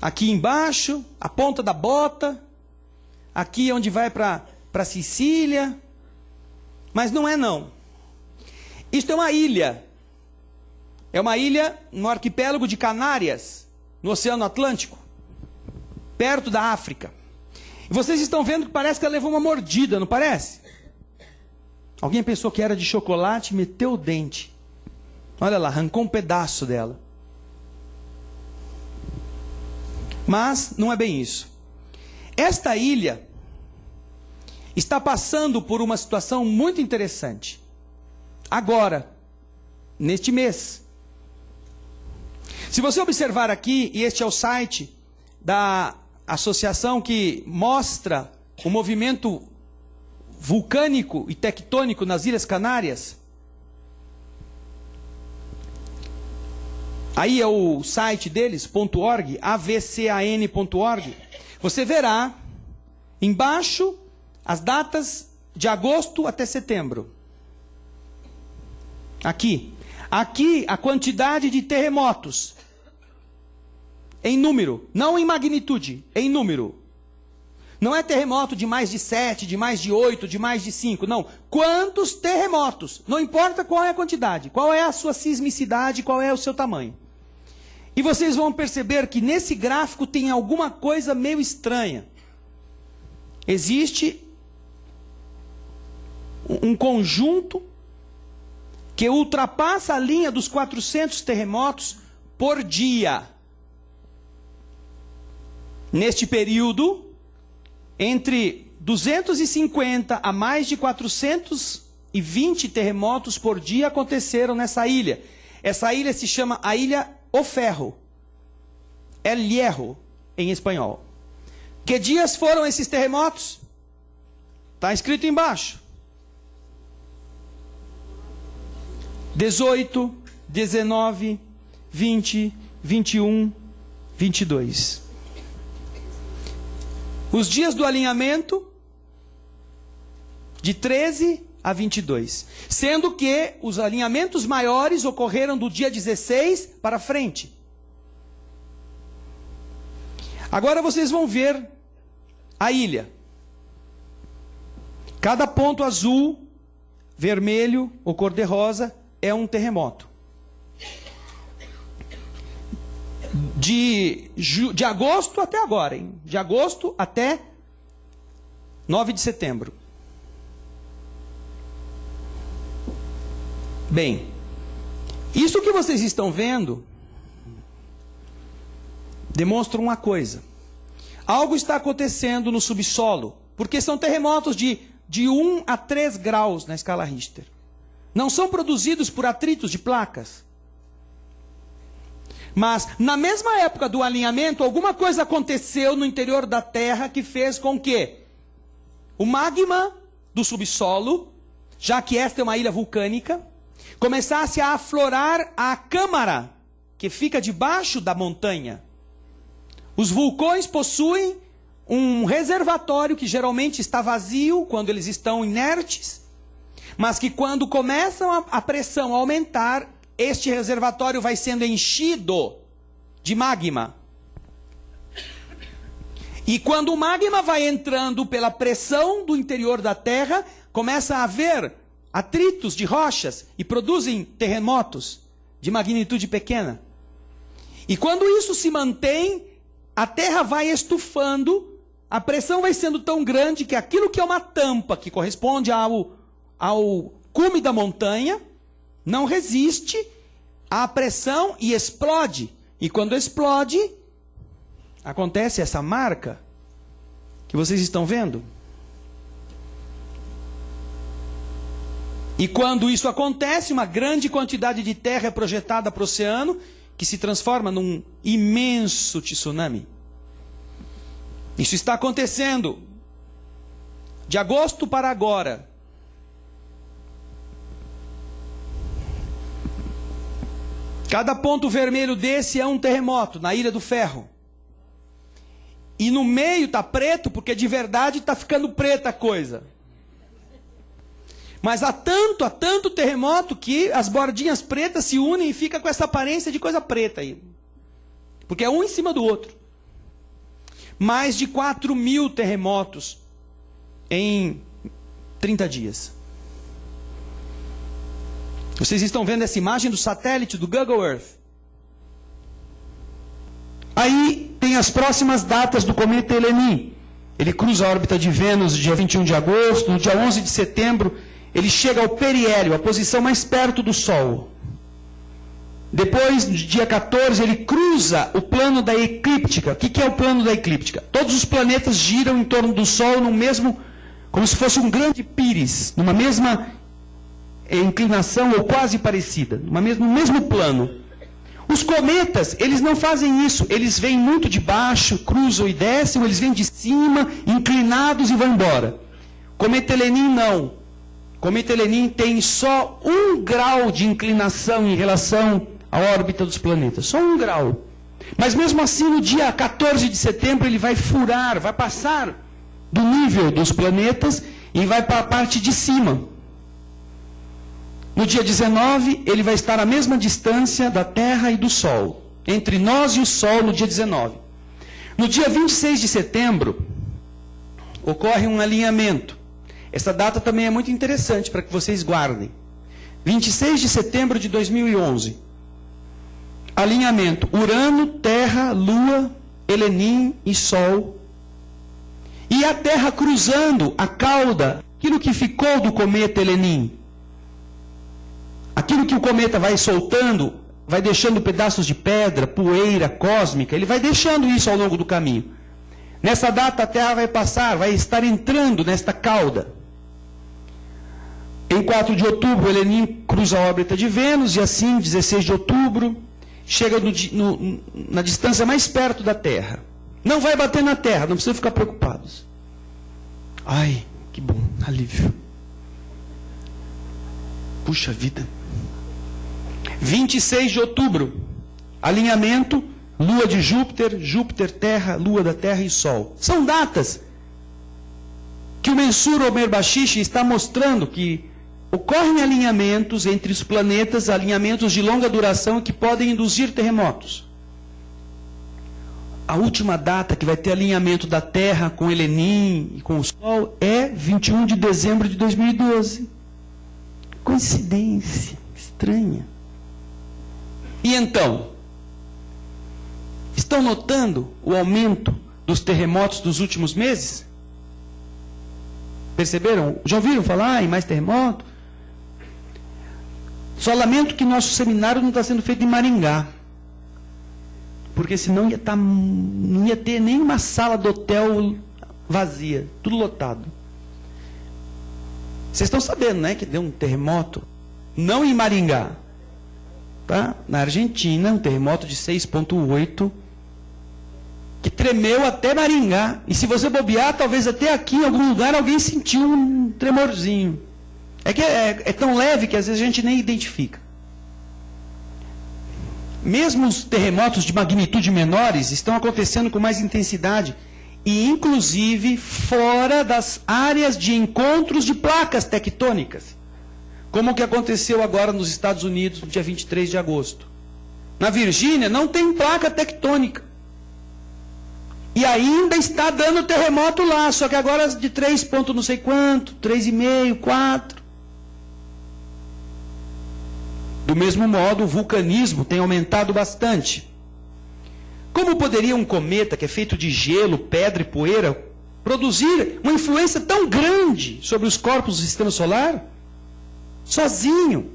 aqui embaixo, a ponta da bota, aqui onde vai para Sicília. Mas não é não. Isto é uma ilha. É uma ilha no arquipélago de Canárias, no Oceano Atlântico, perto da África. E vocês estão vendo que parece que ela levou uma mordida, não parece? Alguém pensou que era de chocolate, meteu o dente. Olha lá, arrancou um pedaço dela. Mas não é bem isso. Esta ilha está passando por uma situação muito interessante. Agora, neste mês. Se você observar aqui, e este é o site da associação que mostra o movimento vulcânico e tectônico nas Ilhas Canárias. Aí é o site deles, .org, avcan.org. Você verá embaixo as datas de agosto até setembro. Aqui. Aqui a quantidade de terremotos. Em número, não em magnitude, em número. Não é terremoto de mais de sete, de mais de oito, de mais de cinco. Não. Quantos terremotos? Não importa qual é a quantidade, qual é a sua sismicidade, qual é o seu tamanho. E vocês vão perceber que nesse gráfico tem alguma coisa meio estranha. Existe um conjunto que ultrapassa a linha dos 400 terremotos por dia. Neste período, entre 250 a mais de 450 120 terremotos por dia aconteceram nessa ilha. Essa ilha se chama a Ilha O Ferro. El Hierro, em espanhol. Que dias foram esses terremotos? Está escrito embaixo. 18, 19, 20, 21, 22. Os dias do alinhamento, de 13 a 22. Sendo que os alinhamentos maiores ocorreram do dia 16 para frente. Agora vocês vão ver a ilha. Cada ponto azul, vermelho ou cor-de-rosa é um terremoto. De, de agosto até agora, hein? De agosto até 9 de setembro. Bem, isso que vocês estão vendo demonstra uma coisa. Algo está acontecendo no subsolo, porque são terremotos de, de 1 a 3 graus na escala Richter. Não são produzidos por atritos de placas. Mas, na mesma época do alinhamento, alguma coisa aconteceu no interior da Terra que fez com que o magma do subsolo, já que esta é uma ilha vulcânica, começasse a aflorar a câmara que fica debaixo da montanha. Os vulcões possuem um reservatório que geralmente está vazio quando eles estão inertes, mas que quando começam a, a pressão a aumentar, este reservatório vai sendo enchido de magma. E quando o magma vai entrando pela pressão do interior da Terra, começa a haver atritos de rochas e produzem terremotos de magnitude pequena. E quando isso se mantém, a terra vai estufando, a pressão vai sendo tão grande que aquilo que é uma tampa, que corresponde ao, ao cume da montanha, não resiste à pressão e explode. E quando explode, acontece essa marca que vocês estão vendo. E quando isso acontece, uma grande quantidade de terra é projetada para o oceano, que se transforma num imenso tsunami. Isso está acontecendo de agosto para agora. Cada ponto vermelho desse é um terremoto na Ilha do Ferro. E no meio está preto, porque de verdade está ficando preta a coisa. Mas há tanto, há tanto terremoto que as bordinhas pretas se unem e fica com essa aparência de coisa preta aí. Porque é um em cima do outro. Mais de 4 mil terremotos em 30 dias. Vocês estão vendo essa imagem do satélite do Google Earth. Aí tem as próximas datas do cometa Helenin. Ele cruza a órbita de Vênus dia 21 de agosto, no dia 11 de setembro ele chega ao periélio, a posição mais perto do Sol. Depois, no dia 14, ele cruza o plano da eclíptica. O que é o plano da eclíptica? Todos os planetas giram em torno do Sol no mesmo, como se fosse um grande pires, numa mesma inclinação ou quase parecida, numa mesmo, no mesmo plano. Os cometas, eles não fazem isso. Eles vêm muito de baixo, cruzam e descem, eles vêm de cima, inclinados e vão embora. Cometa Lenin não. Cometa Lenin tem só um grau de inclinação em relação à órbita dos planetas. Só um grau. Mas mesmo assim, no dia 14 de setembro, ele vai furar, vai passar do nível dos planetas e vai para a parte de cima. No dia 19, ele vai estar à mesma distância da Terra e do Sol. Entre nós e o Sol, no dia 19. No dia 26 de setembro, ocorre um alinhamento. Essa data também é muito interessante para que vocês guardem. 26 de setembro de 2011. Alinhamento: Urano, Terra, Lua, Helenim e Sol. E a Terra cruzando a cauda, aquilo que ficou do cometa Helenim. Aquilo que o cometa vai soltando, vai deixando pedaços de pedra, poeira cósmica, ele vai deixando isso ao longo do caminho. Nessa data a Terra vai passar, vai estar entrando nesta cauda. Em 4 de outubro, Helenim cruza a órbita de Vênus, e assim, 16 de outubro, chega no, no, na distância mais perto da Terra. Não vai bater na Terra, não precisa ficar preocupados. Ai, que bom, alívio. Puxa vida. 26 de outubro, alinhamento, lua de Júpiter, Júpiter, Terra, lua da Terra e Sol. São datas que o Mensur Omer Bashish está mostrando que ocorrem alinhamentos entre os planetas, alinhamentos de longa duração que podem induzir terremotos. A última data que vai ter alinhamento da Terra com Helenim e com o Sol é 21 de dezembro de 2012. Coincidência estranha. E então? Estão notando o aumento dos terremotos dos últimos meses? Perceberam? Já ouviram falar em mais terremoto? Só lamento que nosso seminário não está sendo feito em Maringá. Porque senão ia tá, não ia ter nenhuma sala do hotel vazia, tudo lotado. Vocês estão sabendo, né, que deu um terremoto, não em Maringá, tá? Na Argentina, um terremoto de 6.8 que tremeu até Maringá. E se você bobear, talvez até aqui em algum lugar alguém sentiu um tremorzinho. É que é, é tão leve que às vezes a gente nem identifica. Mesmo os terremotos de magnitude menores estão acontecendo com mais intensidade e inclusive fora das áreas de encontros de placas tectônicas, como o que aconteceu agora nos Estados Unidos no dia 23 de agosto. Na Virgínia não tem placa tectônica. E ainda está dando terremoto lá, só que agora de 3 ponto não sei quanto, 3,5, 4. Do mesmo modo, o vulcanismo tem aumentado bastante. Como poderia um cometa, que é feito de gelo, pedra e poeira, produzir uma influência tão grande sobre os corpos do sistema solar? Sozinho.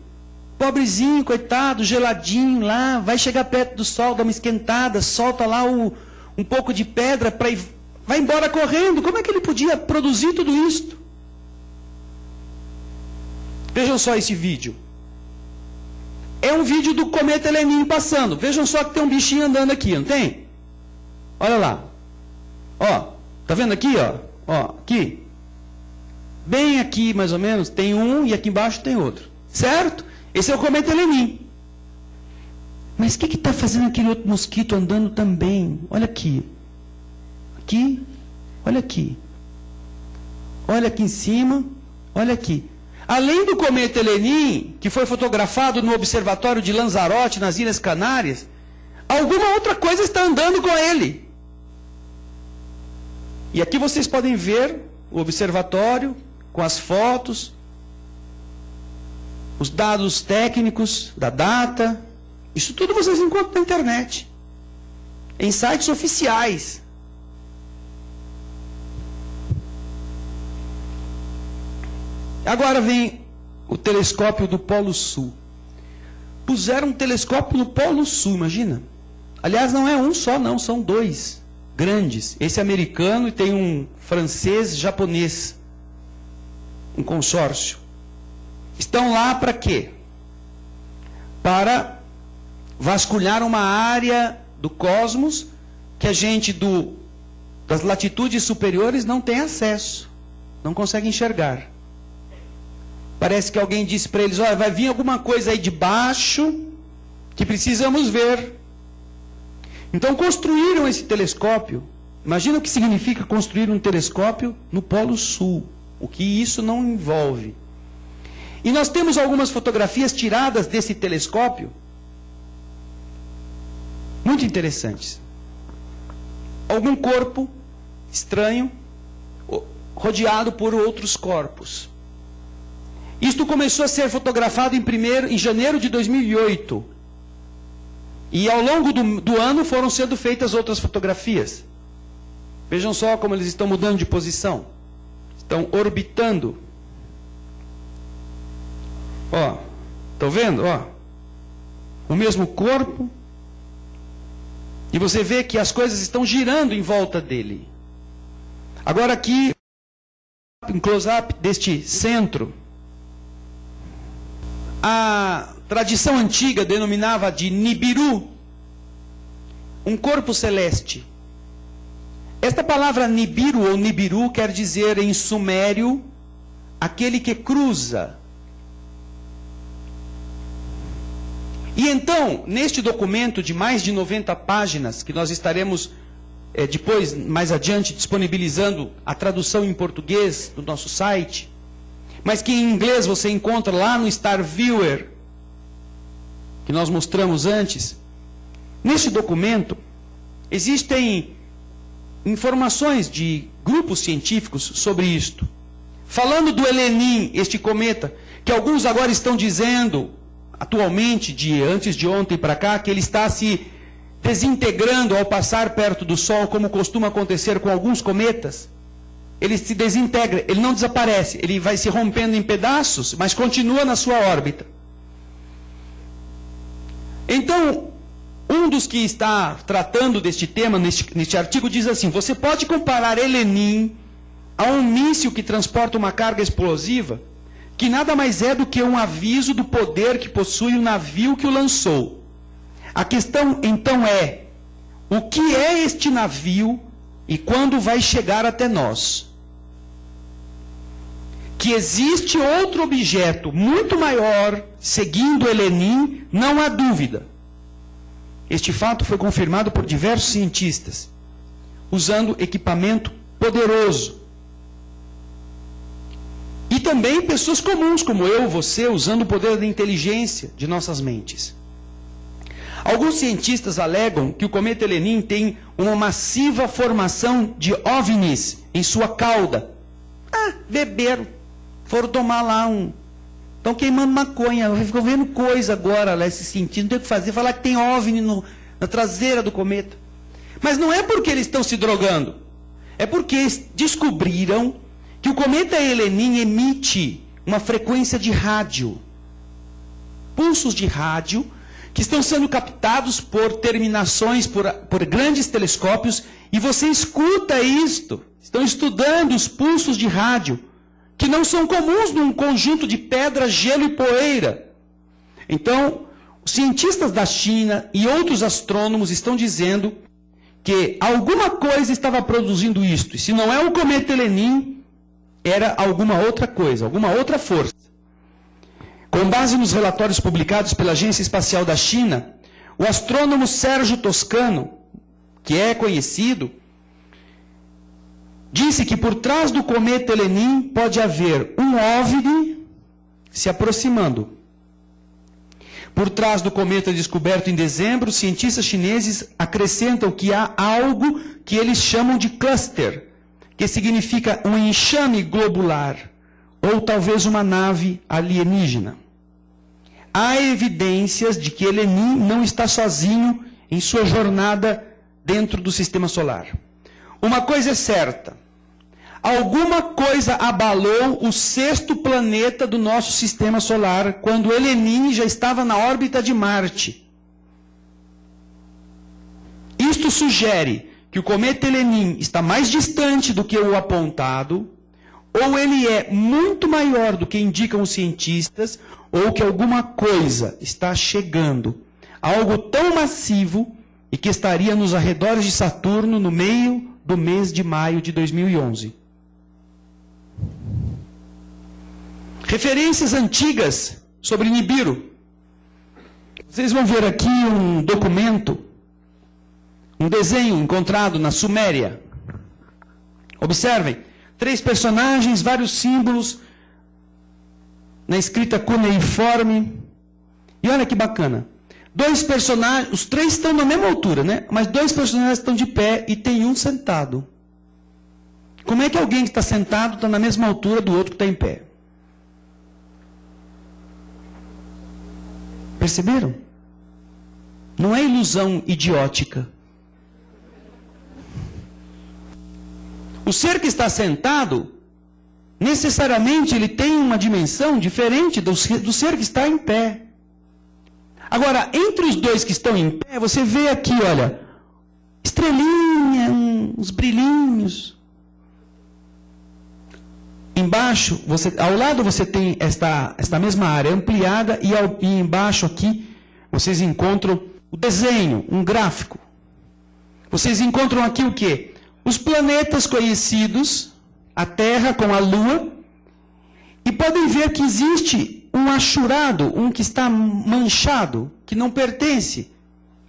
Pobrezinho, coitado, geladinho lá, vai chegar perto do sol, dá uma esquentada, solta lá o, um pouco de pedra para ir, vai embora correndo. Como é que ele podia produzir tudo isto? Vejam só esse vídeo. É um vídeo do cometa Heleninho passando. Vejam só que tem um bichinho andando aqui, não tem? Olha lá. Ó, tá vendo aqui, ó? Ó, aqui. Bem aqui, mais ou menos, tem um e aqui embaixo tem outro. Certo? Esse é o cometa Heleninho. Mas o que está fazendo aquele outro mosquito andando também? Olha aqui. Aqui. Olha aqui. Olha aqui em cima. Olha aqui. Além do cometa Helenim, que foi fotografado no observatório de Lanzarote, nas Ilhas Canárias, alguma outra coisa está andando com ele. E aqui vocês podem ver o observatório com as fotos, os dados técnicos da data. Isso tudo vocês encontram na internet, em sites oficiais. Agora vem o telescópio do Polo Sul. Puseram um telescópio no Polo Sul, imagina. Aliás, não é um só, não, são dois grandes. Esse americano e tem um francês japonês. Um consórcio. Estão lá para quê? Para vasculhar uma área do cosmos que a gente do, das latitudes superiores não tem acesso, não consegue enxergar. Parece que alguém disse para eles: olha, vai vir alguma coisa aí de baixo que precisamos ver. Então construíram esse telescópio. Imagina o que significa construir um telescópio no Polo Sul. O que isso não envolve. E nós temos algumas fotografias tiradas desse telescópio. Muito interessantes. Algum corpo estranho rodeado por outros corpos. Isto começou a ser fotografado em, primeiro, em janeiro de 2008. E ao longo do, do ano foram sendo feitas outras fotografias. Vejam só como eles estão mudando de posição. Estão orbitando. Ó, estão vendo? Ó, o mesmo corpo. E você vê que as coisas estão girando em volta dele. Agora aqui, em close-up deste centro, a tradição antiga denominava de Nibiru, um corpo celeste. Esta palavra Nibiru ou Nibiru quer dizer em sumério aquele que cruza. E então, neste documento de mais de 90 páginas, que nós estaremos é, depois, mais adiante, disponibilizando a tradução em português no nosso site, mas que em inglês você encontra lá no Star Viewer, que nós mostramos antes. Neste documento, existem informações de grupos científicos sobre isto. Falando do Helenim, este cometa, que alguns agora estão dizendo, atualmente, de antes de ontem para cá, que ele está se desintegrando ao passar perto do Sol, como costuma acontecer com alguns cometas. Ele se desintegra, ele não desaparece, ele vai se rompendo em pedaços, mas continua na sua órbita. Então, um dos que está tratando deste tema neste, neste artigo diz assim: você pode comparar Helenim a um míssil que transporta uma carga explosiva, que nada mais é do que um aviso do poder que possui o navio que o lançou. A questão então é: o que é este navio e quando vai chegar até nós? Que existe outro objeto muito maior seguindo Helenim, não há dúvida. Este fato foi confirmado por diversos cientistas, usando equipamento poderoso. E também pessoas comuns, como eu, você, usando o poder da inteligência de nossas mentes. Alguns cientistas alegam que o cometa Helenim tem uma massiva formação de OVNIs em sua cauda. Ah, beberam. Foram tomar lá um. Estão queimando maconha. Ficou vendo coisa agora lá, esse sentido. Não tem o que fazer. Falar que tem OVNI no, na traseira do cometa. Mas não é porque eles estão se drogando. É porque descobriram que o cometa Helenim emite uma frequência de rádio. Pulsos de rádio que estão sendo captados por terminações, por, por grandes telescópios, e você escuta isto. Estão estudando os pulsos de rádio, que não são comuns num conjunto de pedra, gelo e poeira. Então, cientistas da China e outros astrônomos estão dizendo que alguma coisa estava produzindo isto. E se não é o cometa Helenim, era alguma outra coisa, alguma outra força. Com base nos relatórios publicados pela Agência Espacial da China, o astrônomo Sérgio Toscano, que é conhecido, disse que por trás do cometa Helenim pode haver um OVNI se aproximando. Por trás do cometa descoberto em dezembro, cientistas chineses acrescentam que há algo que eles chamam de cluster, que significa um enxame globular, ou talvez uma nave alienígena há evidências de que Helenim não está sozinho em sua jornada dentro do sistema solar. Uma coisa é certa: alguma coisa abalou o sexto planeta do nosso sistema solar quando Helenim já estava na órbita de Marte. Isto sugere que o cometa Helenim está mais distante do que o apontado, ou ele é muito maior do que indicam os cientistas, ou que alguma coisa está chegando, algo tão massivo e que estaria nos arredores de Saturno no meio do mês de maio de 2011. Referências antigas sobre Nibiru. Vocês vão ver aqui um documento, um desenho encontrado na Suméria. Observem, três personagens, vários símbolos, na escrita cuneiforme. E olha que bacana. Dois personagens, os três estão na mesma altura, né? Mas dois personagens estão de pé e tem um sentado. Como é que alguém que está sentado está na mesma altura do outro que está em pé? Perceberam? Não é ilusão idiótica. O ser que está sentado necessariamente ele tem uma dimensão diferente do, do ser que está em pé. Agora, entre os dois que estão em pé, você vê aqui, olha, estrelinha, uns brilhinhos. Embaixo, você, ao lado você tem esta, esta mesma área ampliada e, ao, e embaixo aqui vocês encontram o desenho, um gráfico. Vocês encontram aqui o que? Os planetas conhecidos, a Terra com a Lua, e podem ver que existe um achurado, um que está manchado, que não pertence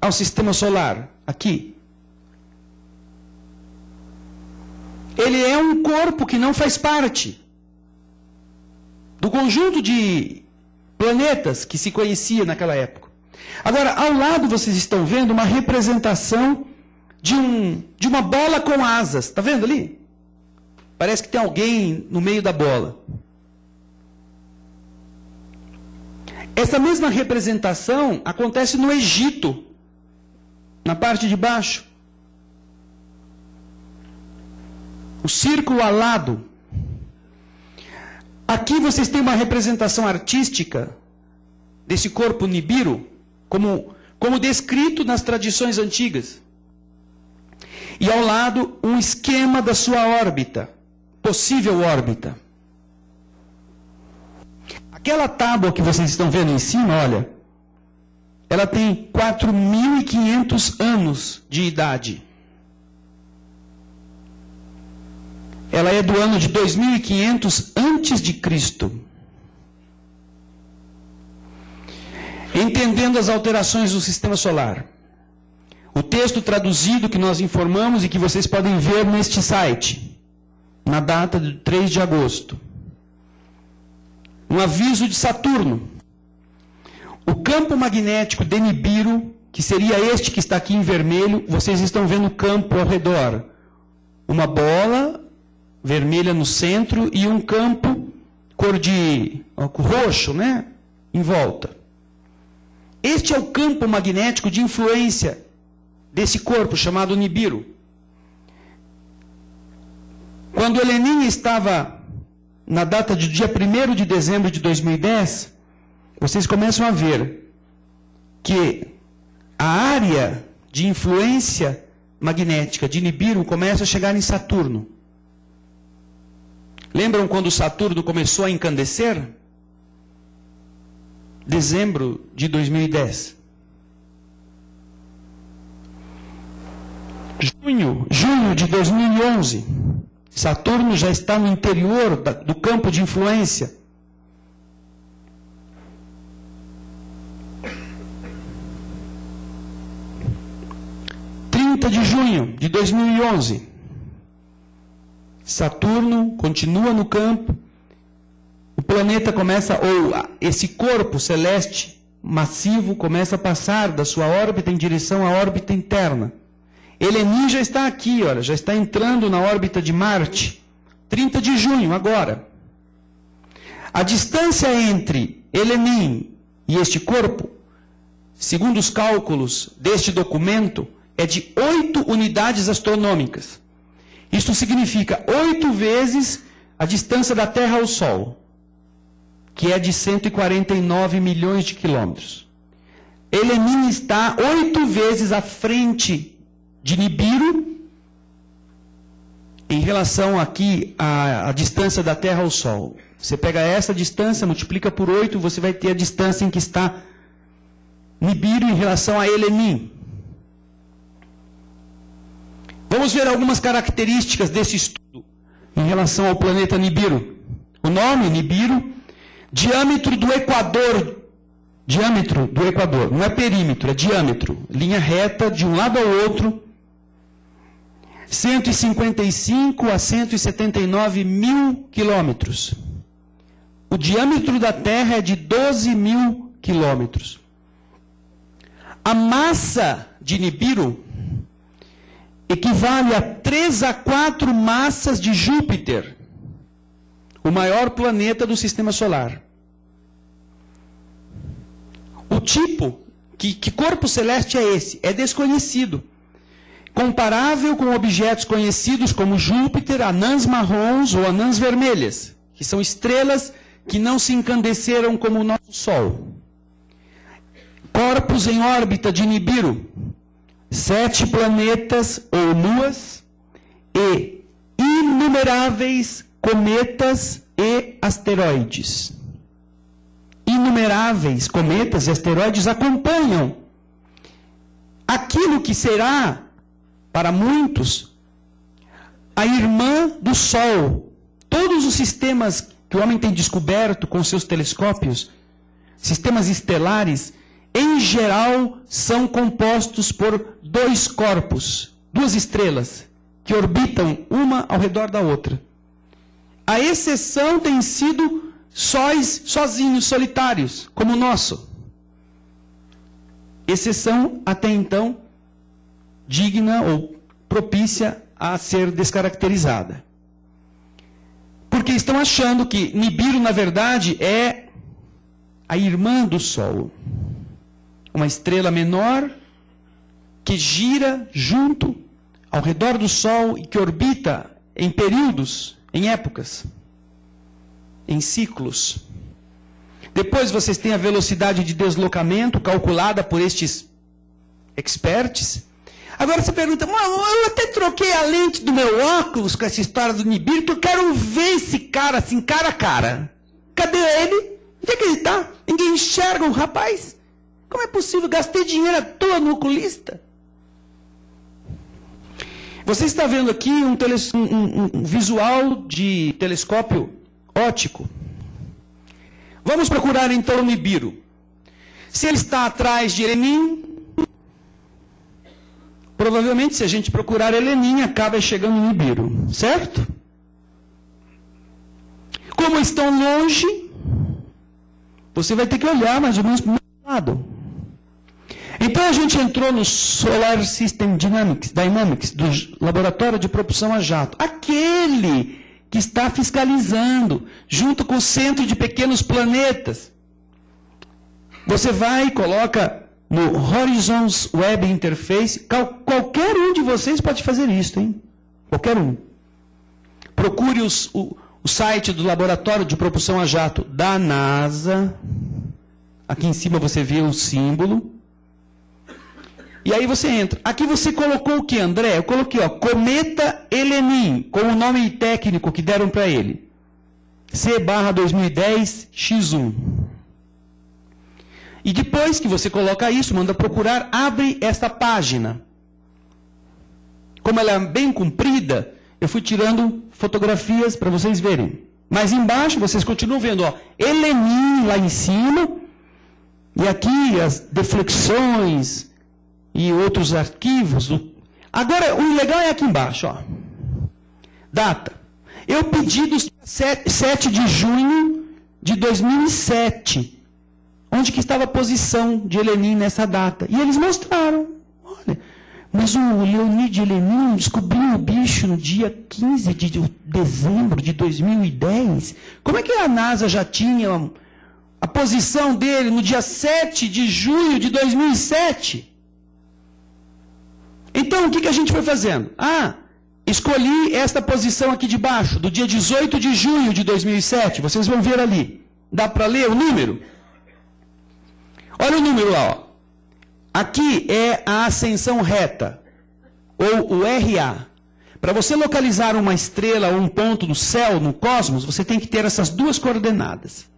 ao sistema solar, aqui. Ele é um corpo que não faz parte do conjunto de planetas que se conhecia naquela época. Agora, ao lado vocês estão vendo uma representação de, um, de uma bola com asas. Está vendo ali? Parece que tem alguém no meio da bola. Essa mesma representação acontece no Egito, na parte de baixo. O círculo alado. Aqui vocês têm uma representação artística desse corpo Nibiru, como, como descrito nas tradições antigas. E ao lado, um esquema da sua órbita, possível órbita. Aquela tábua que vocês estão vendo em cima, olha, ela tem 4.500 anos de idade. Ela é do ano de 2500 antes de Cristo. Entendendo as alterações do sistema solar. O texto traduzido que nós informamos e que vocês podem ver neste site, na data de 3 de agosto. Um aviso de Saturno. O campo magnético de Nibiru, que seria este que está aqui em vermelho, vocês estão vendo o campo ao redor. Uma bola vermelha no centro e um campo cor de roxo, né? Em volta. Este é o campo magnético de influência desse corpo chamado Nibiru. Quando Heleninha estava na data do dia 1 de dezembro de 2010, vocês começam a ver que a área de influência magnética de Nibiru começa a chegar em Saturno. Lembram quando Saturno começou a encandecer? Dezembro de 2010. Junho, junho de 2011. Saturno já está no interior da, do campo de influência. De junho de 2011. Saturno continua no campo, o planeta começa, ou esse corpo celeste massivo começa a passar da sua órbita em direção à órbita interna. Helenin já está aqui, olha, já está entrando na órbita de Marte. 30 de junho, agora. A distância entre Helenin e este corpo, segundo os cálculos deste documento, é de 8 unidades astronômicas. Isso significa oito vezes a distância da Terra ao Sol, que é de 149 milhões de quilômetros. Helenin está oito vezes à frente de Nibiru em relação aqui à, à, distância da Terra ao Sol. Você pega essa distância, multiplica por oito, você vai ter a distância em que está Nibiru em relação a Helenin. Vamos ver algumas características desse estudo em relação ao planeta Nibiru. O nome, Nibiru, diâmetro do Equador. Diâmetro do Equador, não é perímetro, é diâmetro. Linha reta de um lado ao outro. 155 a 179 mil quilômetros. O diâmetro da Terra é de 12 mil quilômetros. A massa de Nibiru equivale a 3 a 4 massas de Júpiter, o maior planeta do sistema solar. O tipo, que, que corpo celeste é esse? É desconhecido. Comparável com objetos conhecidos como Júpiter, anãs marrons ou anãs vermelhas, que são estrelas que não se incandesceram como o nosso Sol. Corpos em órbita de Nibiru, sete planetas ou luas e inumeráveis cometas e asteroides. Inumeráveis cometas e asteroides acompanham aquilo que será, para muitos, a irmã do Sol. Todos os sistemas que o homem tem descoberto com seus telescópios, sistemas estelares, em geral são compostos por dois corpos, duas estrelas, que orbitam uma ao redor da outra. A exceção tem sido sóis sozinhos, solitários, como o nosso. Exceção até então digna ou propícia a ser descaracterizada. Porque estão achando que Nibiru, na verdade, é a irmã do Sol. Uma estrela menor que gira junto ao redor do Sol e que orbita em períodos em épocas, em ciclos. Depois vocês têm a velocidade de deslocamento calculada por estes experts. Agora você pergunta, eu até troquei a lente do meu óculos com essa história do Nibiru, que eu quero ver esse cara assim, cara a cara. Cadê ele? Onde é que ele está? Ninguém enxerga o rapaz? Como é possível? Gastei dinheiro à toa no oculista. Você está vendo aqui um, um, um visual de telescópio óptico. Vamos procurar então o Nibiru. Se ele está atrás de Elenim, provavelmente se a gente procurar Elenim, acaba chegando no Nibiru, certo? Como estão longe, você vai ter que olhar mais ou menos para o lado. Então a gente entrou no Solar System Dynamics, Dynamics do laboratório de propulsão a jato. Aquele que está fiscalizando, junto com o centro de pequenos planetas. Você vai e coloca no Horizons Web Interface, qualquer um de vocês pode fazer isso, hein? Qualquer um. Procure os, o, o site do laboratório de propulsão a jato da NASA. Aqui em cima você vê o símbolo. E aí você entra. Aqui você colocou o que, André? Eu coloquei, ó, Cometa Helenin, com o nome técnico que deram para ele. C barra 2010 X1. E depois que você coloca isso, manda procurar, abre esta página. Como ela é bem comprida, eu fui tirando fotografias para vocês verem. Mas embaixo vocês continuam vendo, ó, Helenin lá em cima, e aqui as deflexões, e outros arquivos. Agora, o legal é aqui embaixo, ó. Data. Eu pedi do 7 de junho de 2007, onde que estava a posição de Helenin nessa data. E eles mostraram. Olha, mas o Leonid Helenin descobriu o bicho no dia 15 de dezembro de 2010. Como é que a NASA já tinha a posição dele no dia 7 de junho de 2007? Então, o que, que a gente foi fazendo? Ah, escolhi esta posição aqui de baixo, do dia 18 de junho de 2007. Vocês vão ver ali. Dá para ler o número? Olha o número lá. Ó. Aqui é a ascensão reta, ou o RA. Para você localizar uma estrela ou um ponto no céu, no cosmos, você tem que ter essas duas coordenadas.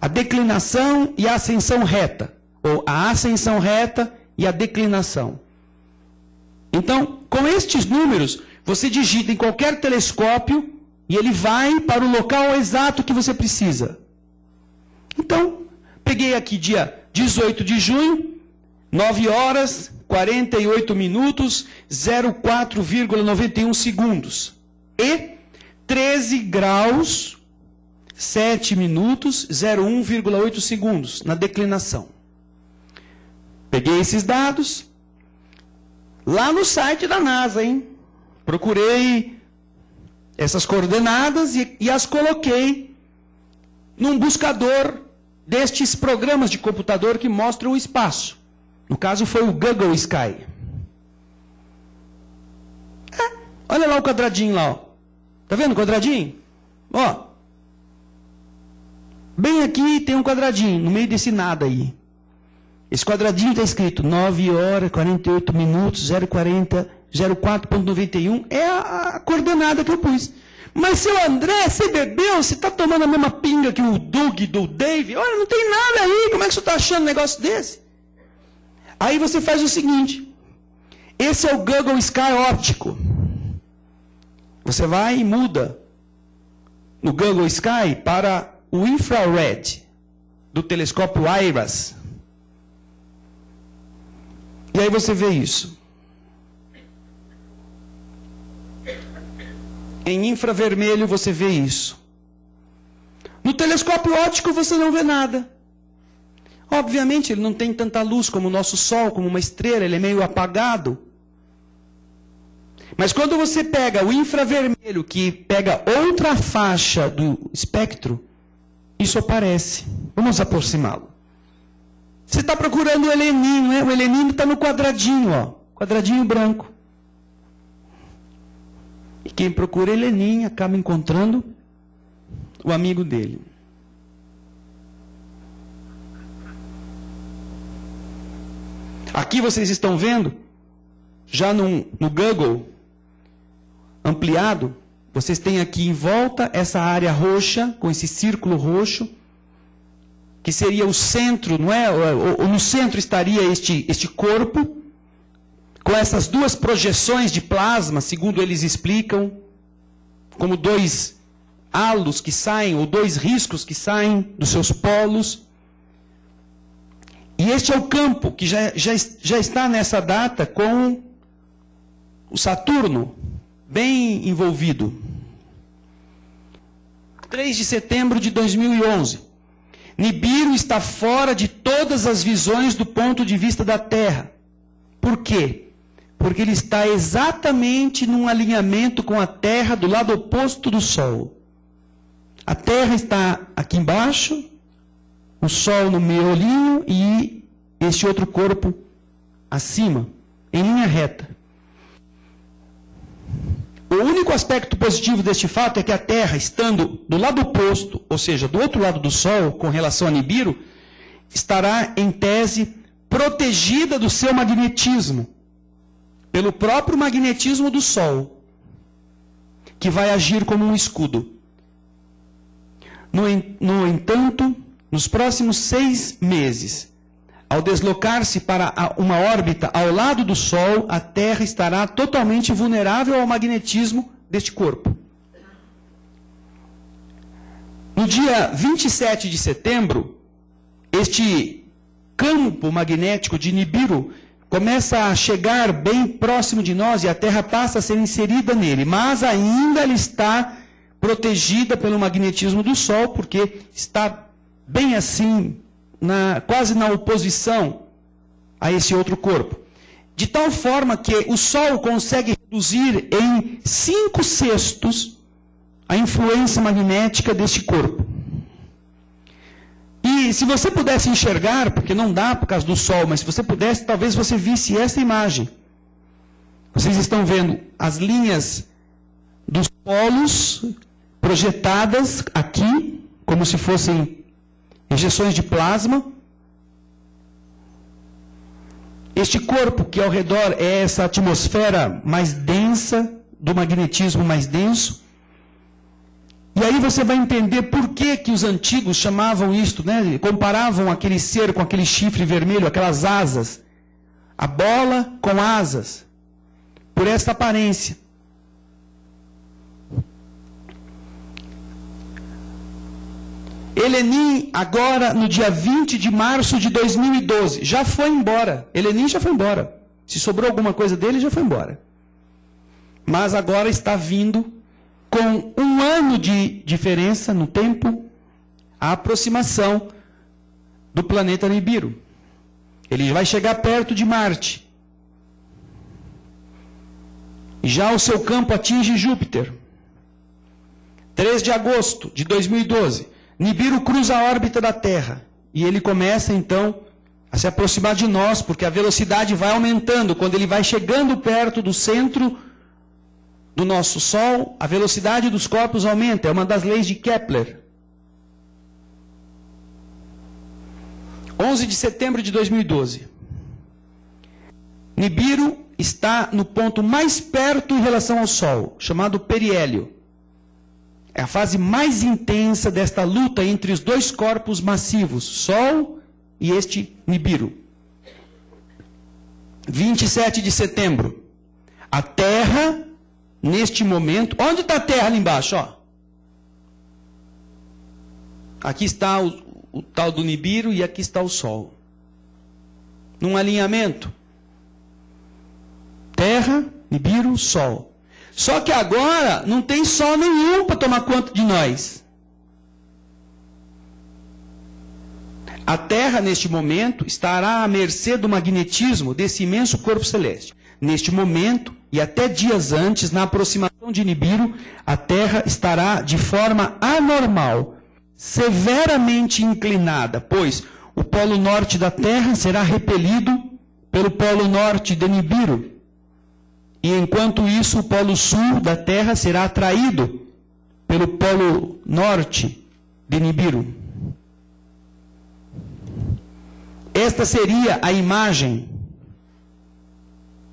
A declinação e a ascensão reta. Ou a ascensão reta e a declinação. Então, com estes números, você digita em qualquer telescópio e ele vai para o local exato que você precisa. Então, peguei aqui dia 18 de junho, 9 horas, 48 minutos, 04,91 segundos. E 13 graus, 7 minutos, 01,8 segundos na declinação. Peguei esses dados, Lá no site da NASA, hein? Procurei essas coordenadas e, e as coloquei num buscador destes programas de computador que mostram o espaço. No caso foi o Google Sky. É, olha lá o quadradinho lá, ó. Tá vendo o quadradinho? Ó. Bem aqui tem um quadradinho, no meio desse nada aí. Esse quadradinho está escrito 9 horas, 48 minutos, 040, 04.91. É a, a coordenada que eu pus. Mas seu André, você bebeu? Você está tomando a mesma pinga que o Doug do Dave? Olha, não tem nada aí. Como é que você está achando um negócio desse? Aí você faz o seguinte: esse é o Google Sky óptico. Você vai e muda no Google Sky para o infrared do telescópio IRAS. E aí você vê isso. Em infravermelho você vê isso. No telescópio óptico você não vê nada. Obviamente ele não tem tanta luz como o nosso Sol, como uma estrela, ele é meio apagado. Mas quando você pega o infravermelho, que pega outra faixa do espectro, isso aparece. Vamos aproximá-lo. Você está procurando o heleninho, né? O heleninho está no quadradinho, ó. Quadradinho branco. E quem procura heleninho acaba encontrando o amigo dele. Aqui vocês estão vendo, já no, no Google ampliado, vocês têm aqui em volta essa área roxa, com esse círculo roxo, que seria o centro, não é? Ou, no centro estaria este, este corpo, com essas duas projeções de plasma, segundo eles explicam, como dois halos que saem, ou dois riscos que saem dos seus polos. E este é o campo que já, já, já está nessa data com o Saturno bem envolvido. 3 de setembro de 2011. Nibiru está fora de todas as visões do ponto de vista da Terra. Por quê? Porque ele está exatamente num alinhamento com a Terra do lado oposto do Sol. A Terra está aqui embaixo, o Sol no miolinho e este outro corpo acima, em linha reta. O único aspecto positivo deste fato é que a Terra, estando do lado oposto, ou seja, do outro lado do Sol, com relação a Nibiru, estará, em tese, protegida do seu magnetismo, pelo próprio magnetismo do Sol, que vai agir como um escudo. No, no entanto, nos próximos seis meses, ao deslocar-se para uma órbita ao lado do Sol, a Terra estará totalmente vulnerável ao magnetismo deste corpo. No dia 27 de setembro, este campo magnético de Nibiru começa a chegar bem próximo de nós e a Terra passa a ser inserida nele, mas ainda ela está protegida pelo magnetismo do Sol, porque está bem assim na, quase na oposição a esse outro corpo. De tal forma que o Sol consegue reduzir em cinco sextos a influência magnética deste corpo. E se você pudesse enxergar, porque não dá por causa do Sol, mas se você pudesse, talvez você visse esta imagem. Vocês estão vendo as linhas dos polos projetadas aqui, como se fossem injeções de plasma. Este corpo que ao redor é essa atmosfera mais densa, do magnetismo mais denso. E aí você vai entender por que, que os antigos chamavam isto, né? comparavam aquele ser com aquele chifre vermelho, aquelas asas. A bola com asas. Por esta aparência. Helenim, agora no dia 20 de março de 2012, já foi embora. Helenim já foi embora. Se sobrou alguma coisa dele, já foi embora. Mas agora está vindo com um ano de diferença no tempo a aproximação do planeta Nibiru. Ele vai chegar perto de Marte. Já o seu campo atinge Júpiter. 3 de agosto de 2012. Nibiru cruza a órbita da Terra e ele começa então a se aproximar de nós, porque a velocidade vai aumentando. Quando ele vai chegando perto do centro do nosso Sol, a velocidade dos corpos aumenta. É uma das leis de Kepler. 11 de setembro de 2012. Nibiru está no ponto mais perto em relação ao Sol, chamado periélio. É a fase mais intensa desta luta entre os dois corpos massivos, Sol e este Nibiru. 27 de setembro. A Terra, neste momento. Onde está a Terra ali embaixo? Ó? Aqui está o, o tal do Nibiru e aqui está o Sol. Num alinhamento. Terra, Nibiru, Sol. Só que agora não tem sol nenhum para tomar conta de nós. A Terra, neste momento, estará à mercê do magnetismo desse imenso corpo celeste. Neste momento, e até dias antes, na aproximação de Nibiru, a Terra estará de forma anormal, severamente inclinada, pois o polo norte da Terra será repelido pelo polo norte de Nibiru. E enquanto isso, o polo sul da Terra será atraído pelo polo norte de Nibiru. Esta seria a imagem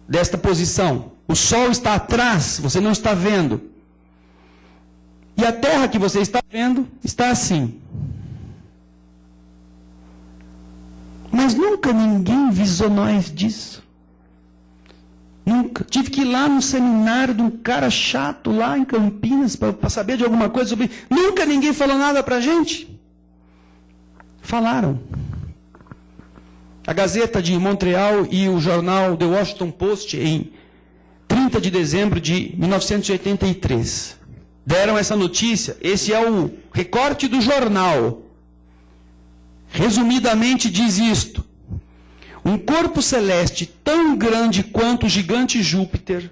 desta posição. O Sol está atrás, você não está vendo. E a Terra que você está vendo está assim. Mas nunca ninguém visou nós disso. Nunca. Tive que ir lá no seminário de um cara chato lá em Campinas para saber de alguma coisa sobre. Nunca ninguém falou nada para a gente. Falaram. A Gazeta de Montreal e o jornal The Washington Post, em 30 de dezembro de 1983, deram essa notícia. Esse é o recorte do jornal. Resumidamente diz isto: um corpo celeste tão grande quanto o gigante Júpiter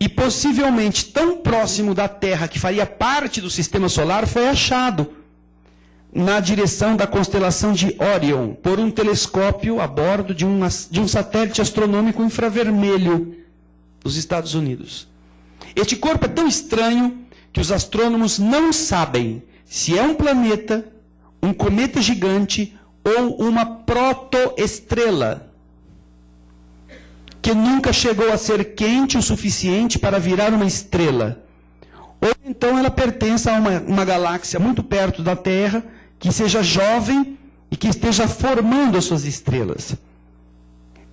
e possivelmente tão próximo da Terra que faria parte do sistema solar foi achado na direção da constelação de Orion por um telescópio a bordo de um, de um satélite astronômico infravermelho dos Estados Unidos. Este corpo é tão estranho que os astrônomos não sabem se é um planeta, um cometa gigante ou uma protoestrela que nunca chegou a ser quente o suficiente para virar uma estrela. Ou então ela pertence a uma, uma galáxia muito perto da Terra que seja jovem e que esteja formando as suas estrelas.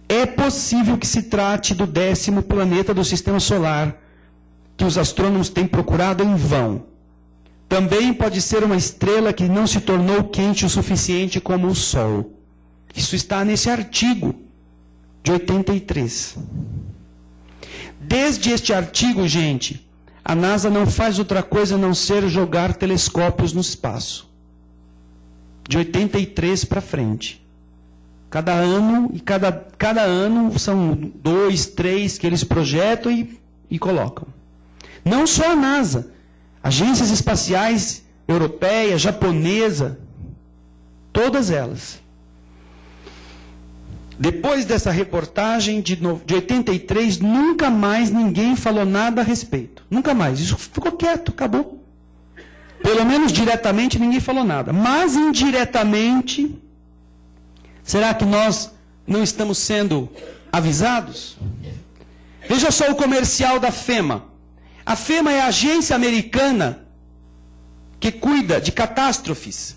É possível que se trate do décimo planeta do sistema solar, que os astrônomos têm procurado em vão. Também pode ser uma estrela que não se tornou quente o suficiente como o Sol. Isso está nesse artigo de 83. Desde este artigo, gente, a NASA não faz outra coisa a não ser jogar telescópios no espaço de 83 para frente. Cada ano, e cada, cada ano são dois, três que eles projetam e, e colocam. Não só a NASA, agências espaciais europeia, japonesa, todas elas. Depois dessa reportagem de, de 83, nunca mais ninguém falou nada a respeito. Nunca mais. Isso ficou quieto, acabou. Pelo menos diretamente ninguém falou nada. Mas indiretamente, será que nós não estamos sendo avisados? Veja só o comercial da FEMA. A FEMA é a agência americana que cuida de catástrofes,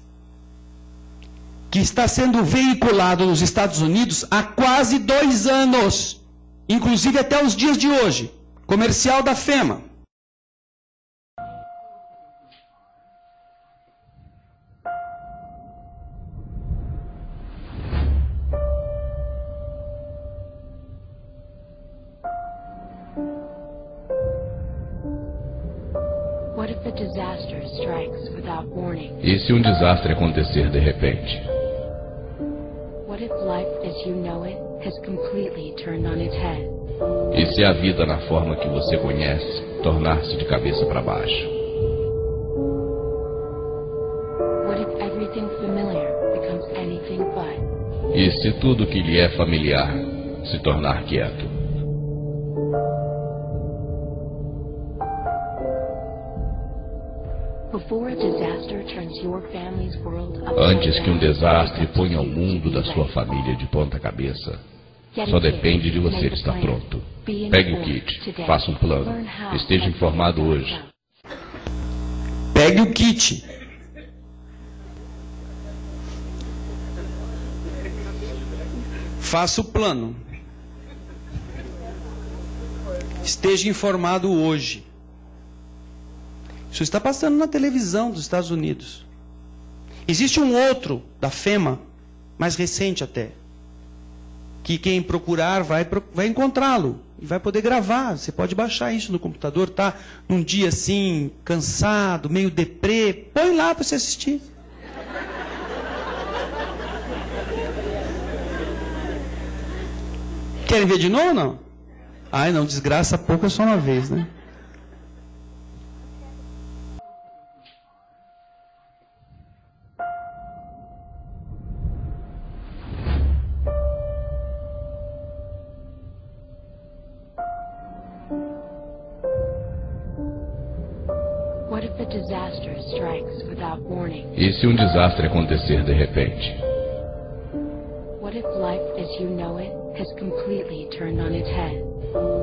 que está sendo veiculado nos Estados Unidos há quase dois anos, inclusive até os dias de hoje. Comercial da FEMA. E se um desastre acontecer de repente? E se a vida na forma que você conhece tornar-se de cabeça para baixo? E se tudo que lhe é familiar se tornar quieto? Antes que um desastre ponha o mundo da sua família de ponta cabeça, só depende de você estar pronto. Pegue o kit, faça um plano, esteja informado hoje. Pegue o kit. Faça o plano. Esteja informado hoje. Isso está passando na televisão dos Estados Unidos. Existe um outro da FEMA, mais recente até, que quem procurar vai, vai encontrá-lo e vai poder gravar. Você pode baixar isso no computador, tá? Num dia assim, cansado, meio deprê, põe lá para você assistir. Querem ver de novo ou não? Ai, não, desgraça pouco é só uma vez, né? E se um desastre acontecer de repente?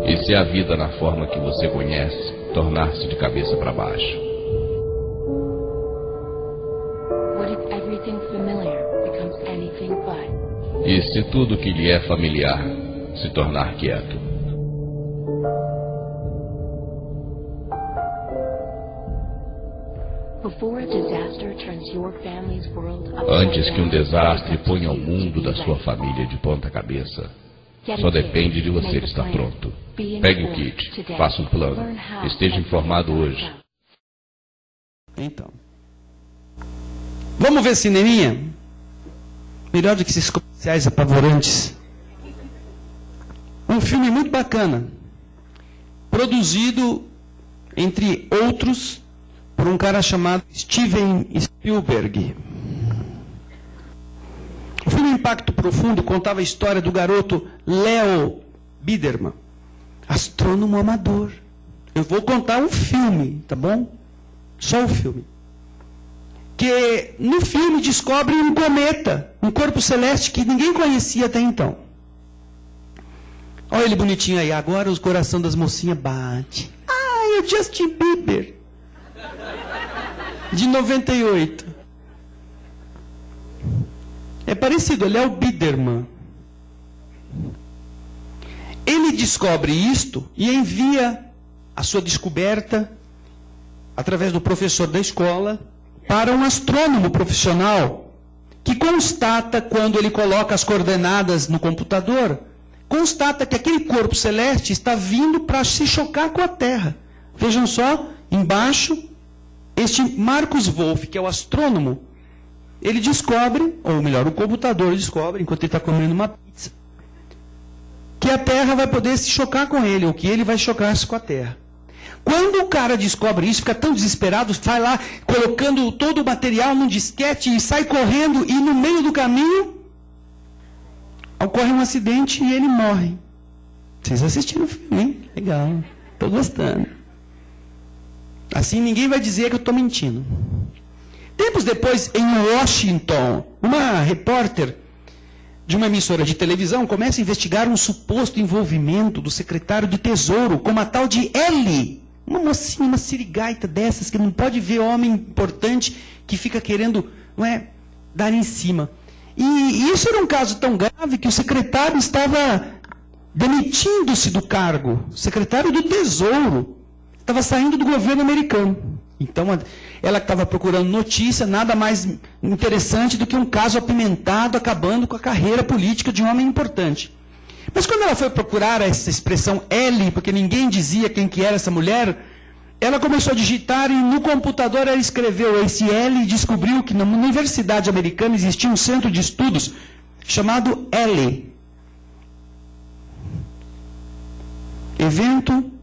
E se a vida na forma que você conhece tornar-se de cabeça para baixo? E se tudo que lhe é familiar se tornar quieto? Antes que um desastre ponha o mundo da sua família de ponta cabeça, só depende de você estar pronto. Pegue o kit, faça um plano, esteja informado hoje. Então. Vamos ver cineminha? Melhor do que esses comerciais apavorantes. Um filme muito bacana. Produzido, entre outros, por um cara chamado Steven Spielberg. O filme Impacto Profundo contava a história do garoto Leo Biderman, astrônomo amador. Eu vou contar um filme, tá bom? Só o filme. Que no filme descobre um cometa, um corpo celeste que ninguém conhecia até então. Olha ele bonitinho aí. Agora o coração das mocinhas bate. Ah, é o Justin Bieber de 98. É parecido, ele é o Biderman. Ele descobre isto e envia a sua descoberta através do professor da escola para um astrônomo profissional que constata quando ele coloca as coordenadas no computador, constata que aquele corpo celeste está vindo para se chocar com a Terra. Vejam só, embaixo este Marcos Wolff, que é o astrônomo, ele descobre, ou melhor, o computador descobre, enquanto ele está comendo uma pizza, que a Terra vai poder se chocar com ele, ou que ele vai chocar-se com a Terra. Quando o cara descobre isso, fica tão desesperado, sai lá colocando todo o material num disquete e sai correndo, e no meio do caminho ocorre um acidente e ele morre. Vocês assistiram o filme, hein? Legal. Estou gostando. Assim ninguém vai dizer que eu estou mentindo. Tempos depois, em Washington, uma repórter de uma emissora de televisão começa a investigar um suposto envolvimento do secretário de Tesouro com uma tal de Ellie. Uma mocinha, uma sirigaita dessas, que não pode ver homem importante que fica querendo, não é, dar em cima. E isso era um caso tão grave que o secretário estava demitindo-se do cargo. Secretário do Tesouro estava saindo do governo americano. Então, ela estava procurando notícia, nada mais interessante do que um caso apimentado acabando com a carreira política de um homem importante. Mas quando ela foi procurar essa expressão L, porque ninguém dizia quem que era essa mulher, ela começou a digitar e no computador ela escreveu esse L e descobriu que na Universidade Americana existia um centro de estudos chamado L. Evento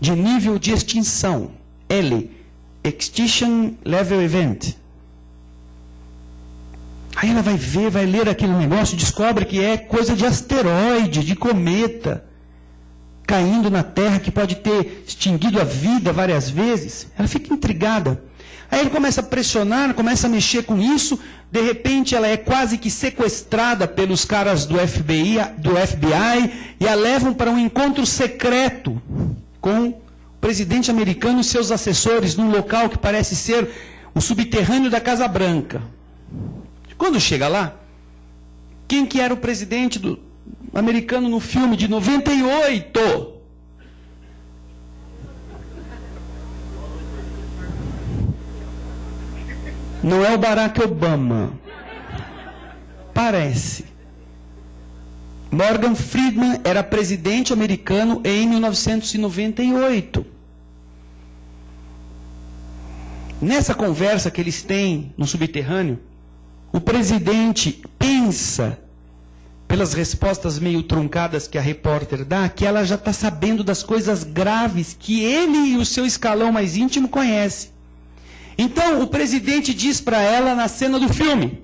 de nível de extinção, L, Extinction Level Event. Aí ela vai ver, vai ler aquele negócio, descobre que é coisa de asteroide, de cometa, caindo na Terra, que pode ter extinguido a vida várias vezes. Ela fica intrigada. Aí ele começa a pressionar, começa a mexer com isso. De repente, ela é quase que sequestrada pelos caras do FBI, do FBI e a levam para um encontro secreto com o presidente americano e seus assessores num local que parece ser o subterrâneo da Casa Branca. Quando chega lá, quem que era o presidente do americano no filme de 98? Não é o Barack Obama. Parece. Morgan Friedman era presidente americano em 1998. Nessa conversa que eles têm no subterrâneo, o presidente pensa, pelas respostas meio truncadas que a repórter dá, que ela já está sabendo das coisas graves que ele e o seu escalão mais íntimo conhecem. Então, o presidente diz para ela na cena do filme.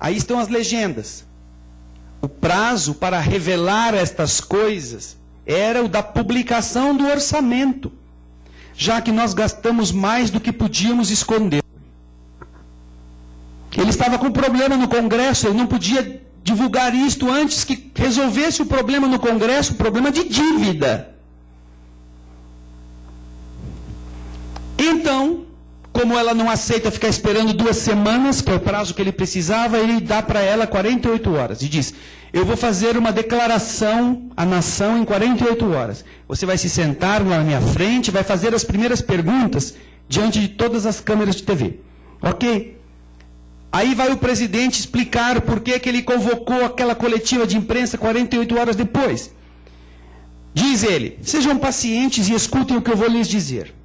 Aí estão as legendas. O prazo para revelar estas coisas era o da publicação do orçamento, já que nós gastamos mais do que podíamos esconder. Ele estava com problema no Congresso, ele não podia divulgar isto antes que resolvesse o problema no Congresso, o problema de dívida. Então, como ela não aceita ficar esperando duas semanas, que é o prazo que ele precisava, ele dá para ela 48 horas e diz: Eu vou fazer uma declaração à nação em 48 horas. Você vai se sentar lá na minha frente, vai fazer as primeiras perguntas diante de todas as câmeras de TV. Ok? Aí vai o presidente explicar por que, que ele convocou aquela coletiva de imprensa 48 horas depois. Diz ele: Sejam pacientes e escutem o que eu vou lhes dizer.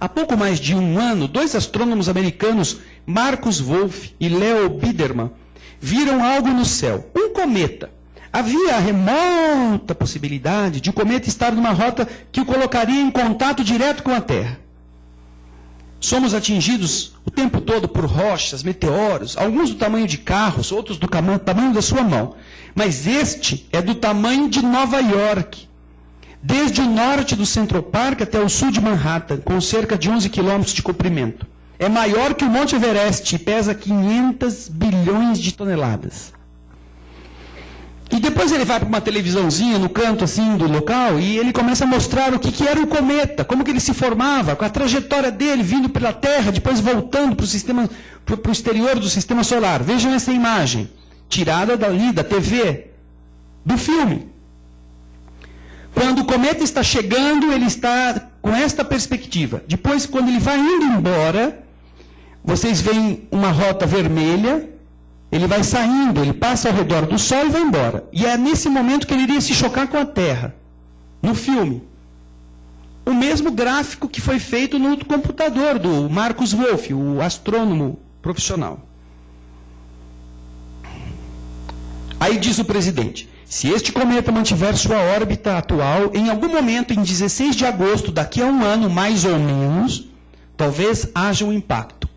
Há pouco mais de um ano, dois astrônomos americanos, Marcus Wolff e Leo Biderman, viram algo no céu, um cometa. Havia a remota possibilidade de o cometa estar numa rota que o colocaria em contato direto com a Terra. Somos atingidos o tempo todo por rochas, meteoros, alguns do tamanho de carros, outros do tamanho da sua mão. Mas este é do tamanho de Nova York desde o norte do Central Park até o sul de Manhattan, com cerca de 11 quilômetros de comprimento. É maior que o Monte Everest e pesa 500 bilhões de toneladas. E depois ele vai para uma televisãozinha no canto assim do local e ele começa a mostrar o que, que era o cometa, como que ele se formava, com a trajetória dele vindo pela Terra, depois voltando para o sistema, para o exterior do sistema solar. Vejam essa imagem, tirada dali da TV, do filme. Quando o cometa está chegando, ele está com esta perspectiva. Depois, quando ele vai indo embora, vocês veem uma rota vermelha, ele vai saindo, ele passa ao redor do Sol e vai embora. E é nesse momento que ele iria se chocar com a Terra, no filme. O mesmo gráfico que foi feito no computador do Marcus Wolff, o astrônomo profissional. Aí diz o presidente: se este cometa mantiver sua órbita atual, em algum momento, em 16 de agosto, daqui a um ano, mais ou menos, talvez haja um impacto.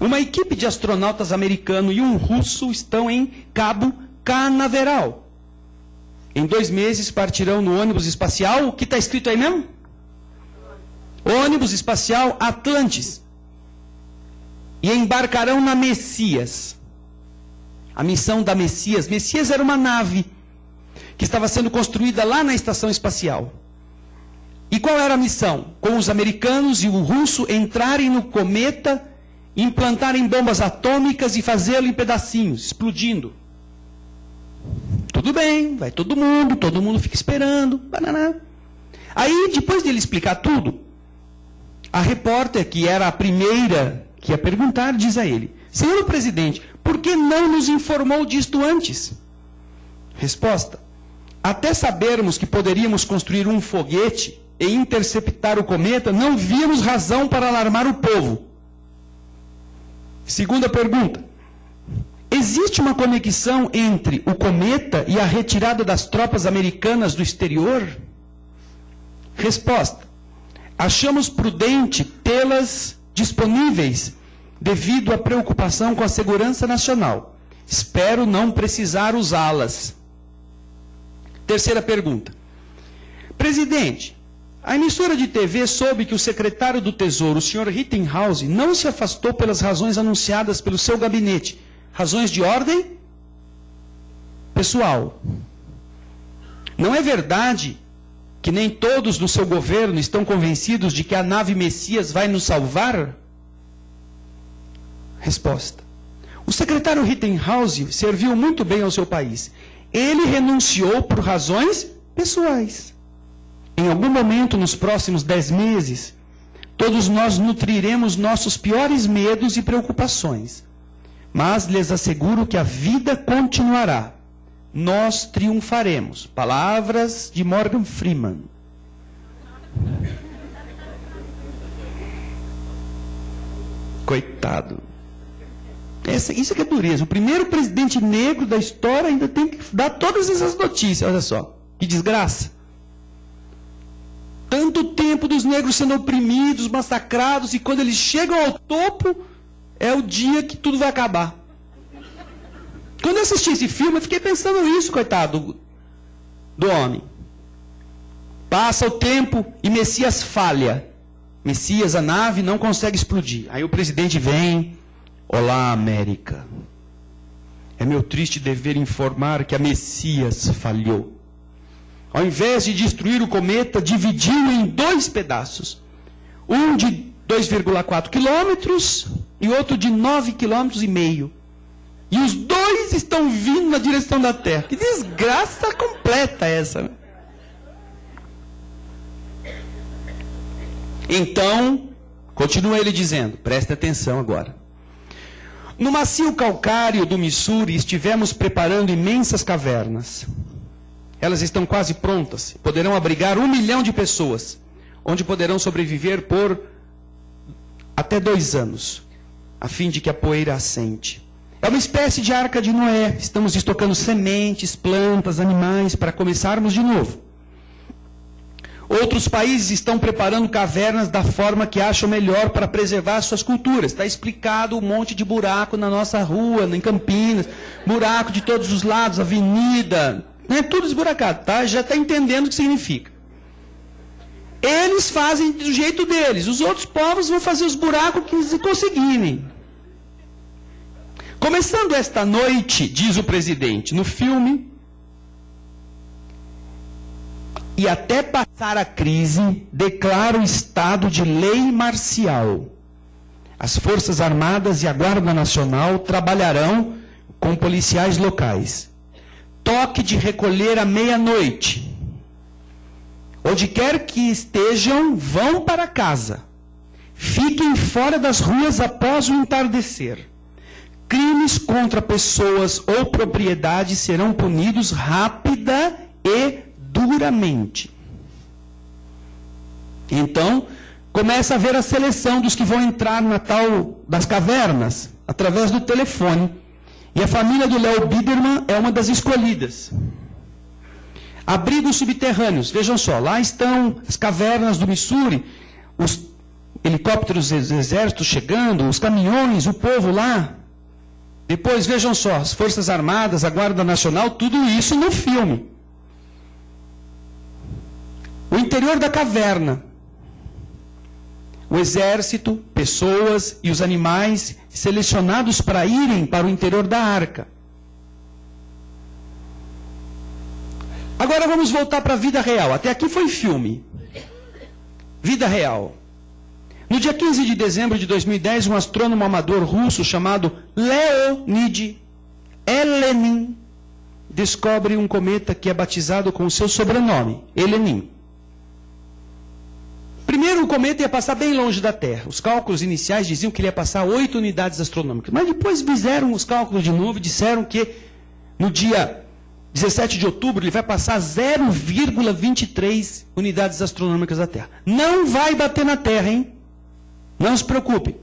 Uma equipe de astronautas americano e um russo estão em Cabo Canaveral. Em dois meses partirão no ônibus espacial, o que está escrito aí mesmo? Ônibus espacial Atlantis. E embarcarão na Messias a missão da Messias. Messias era uma nave que estava sendo construída lá na estação espacial. E qual era a missão? Com os americanos e o russo entrarem no cometa, implantarem bombas atômicas e fazê-lo em pedacinhos, explodindo. Tudo bem, vai todo mundo, todo mundo fica esperando. Bananá. Aí, depois de ele explicar tudo, a repórter, que era a primeira que ia perguntar, diz a ele: Senhor presidente, por que não nos informou disto antes? Resposta: Até sabermos que poderíamos construir um foguete e interceptar o cometa, não víamos razão para alarmar o povo. Segunda pergunta: Existe uma conexão entre o cometa e a retirada das tropas americanas do exterior? Resposta: Achamos prudente tê-las disponíveis devido à preocupação com a segurança nacional. Espero não precisar usá-las. Terceira pergunta. Presidente, a emissora de TV soube que o secretário do Tesouro, o Sr. Rittenhouse, não se afastou pelas razões anunciadas pelo seu gabinete. Razões de ordem pessoal. Não é verdade que nem todos no seu governo estão convencidos de que a nave Messias vai nos salvar? Resposta. O secretário Rittenhouse serviu muito bem ao seu país. Ele renunciou por razões pessoais. Em algum momento, nos próximos dez meses, todos nós nutriremos nossos piores medos e preocupações. Mas lhes asseguro que a vida continuará. Nós triunfaremos. Palavras de Morgan Freeman. Coitado. Essa, isso que é dureza. O primeiro presidente negro da história ainda tem que dar todas essas notícias. Olha só. Que desgraça. Tanto tempo dos negros sendo oprimidos, massacrados, e quando eles chegam ao topo, é o dia que tudo vai acabar. Quando eu assisti esse filme, eu fiquei pensando isso, coitado do, do homem. Passa o tempo e Messias falha. Messias, a nave, não consegue explodir. Aí o presidente vem. Olá, América. É meu triste dever informar que a Messias falhou. Ao invés de destruir o cometa, dividiu em dois pedaços. Um de 2,4 quilômetros e outro de 9 quilômetros e meio. E os dois estão vindo na direção da Terra. Que desgraça completa essa. Né? Então, continua ele dizendo, preste atenção agora. No macio calcário do Missouri, estivemos preparando imensas cavernas. Elas estão quase prontas, poderão abrigar um milhão de pessoas, onde poderão sobreviver por até dois anos, a fim de que a poeira assente. É uma espécie de arca de Noé. Estamos estocando sementes, plantas, animais para começarmos de novo. Outros países estão preparando cavernas da forma que acham melhor para preservar suas culturas. Está explicado um monte de buraco na nossa rua, em Campinas, buraco de todos os lados, avenida, né? tudo esburacado, tá? Já está entendendo o que significa. Eles fazem do jeito deles, os outros povos vão fazer os buracos que conseguirem. Começando esta noite, diz o presidente, no filme, e até passar a crise, declara o estado de lei marcial. As Forças Armadas e a Guarda Nacional trabalharão com policiais locais. Toque de recolher à meia-noite. Onde quer que estejam, vão para casa. Fiquem fora das ruas após o entardecer. Crimes contra pessoas ou propriedades serão punidos rápida e duramente. Então, começa a haver a seleção dos que vão entrar na tal das cavernas, através do telefone. E a família do Léo Biderman é uma das escolhidas. Abrigos subterrâneos, vejam só, lá estão as cavernas do Missouri, os helicópteros do exército chegando, os caminhões, o povo lá, depois vejam só, as Forças Armadas, a Guarda Nacional, tudo isso no filme. O interior da caverna. O exército, pessoas e os animais selecionados para irem para o interior da arca. Agora vamos voltar para a vida real. Até aqui foi filme. Vida real. No dia 15 de dezembro de 2010, um astrônomo amador russo chamado Leonid Elenin descobre um cometa que é batizado com o seu sobrenome, Elenin. Primeiro, o cometa ia passar bem longe da Terra. Os cálculos iniciais diziam que ele ia passar 8 unidades astronômicas. Mas depois fizeram os cálculos de novo e disseram que no dia 17 de outubro ele vai passar 0,23 unidades astronômicas da Terra. Não vai bater na Terra, hein? Não se preocupe.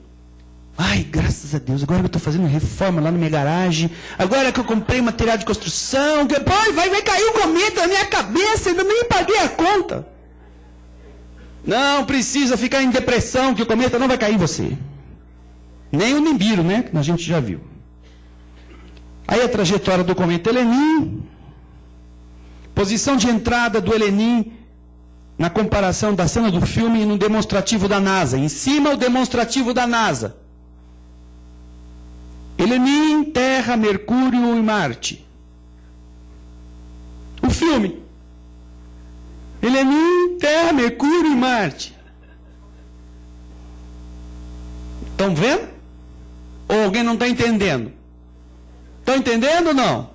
Ai, graças a Deus, agora que eu estou fazendo reforma lá na minha garagem, agora que eu comprei material de construção, que, pô, vai, vai cair um cometa na minha cabeça, ainda nem paguei a conta. Não precisa ficar em depressão, que o cometa não vai cair em você. Nem o Nibiru, né? Que a gente já viu. Aí a trajetória do cometa Helenim, posição de entrada do Helenim na comparação da cena do filme e no demonstrativo da NASA. Em cima, o demonstrativo da NASA. Helenim, Terra, Mercúrio e Marte. O filme. Helenim, Terra, Mercúrio e Marte. Estão vendo? Ou alguém não está entendendo? Estão entendendo ou não?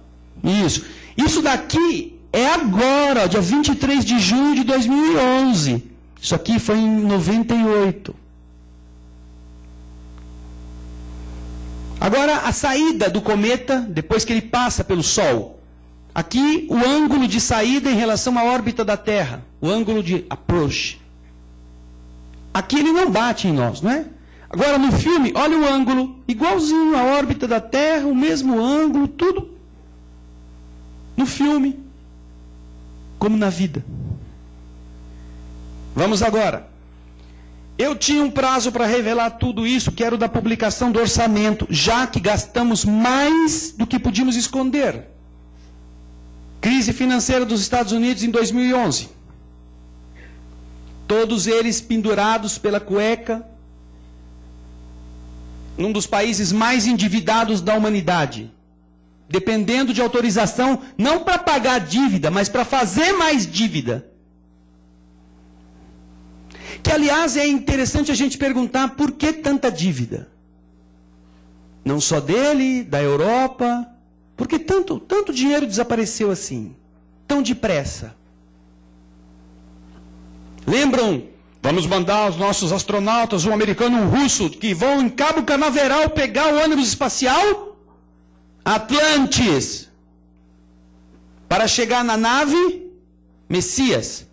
Isso. Isso daqui é agora, dia 23 de junho de 2011. Isso aqui foi em 98. Agora, a saída do cometa, depois que ele passa pelo Sol. Aqui, o ângulo de saída em relação à órbita da Terra. O ângulo de approach. Aqui ele não bate em nós, não é? Agora, no filme, olha o ângulo. Igualzinho à órbita da Terra, o mesmo ângulo, tudo. No filme. Como na vida. Vamos agora. Eu tinha um prazo para revelar tudo isso, que era o da publicação do orçamento, já que gastamos mais do que podíamos esconder. Crise financeira dos Estados Unidos em 2011. Todos eles pendurados pela cueca, num dos países mais endividados da humanidade. Dependendo de autorização, não para pagar dívida, mas para fazer mais dívida. Que, aliás, é interessante a gente perguntar por que tanta dívida. Não só dele, da Europa. Por que tanto, tanto dinheiro desapareceu assim? Tão depressa? Lembram? Vamos mandar os nossos astronautas, um americano e um russo, que vão em Cabo Canaveral pegar o ônibus espacial Atlantis para chegar na nave Messias.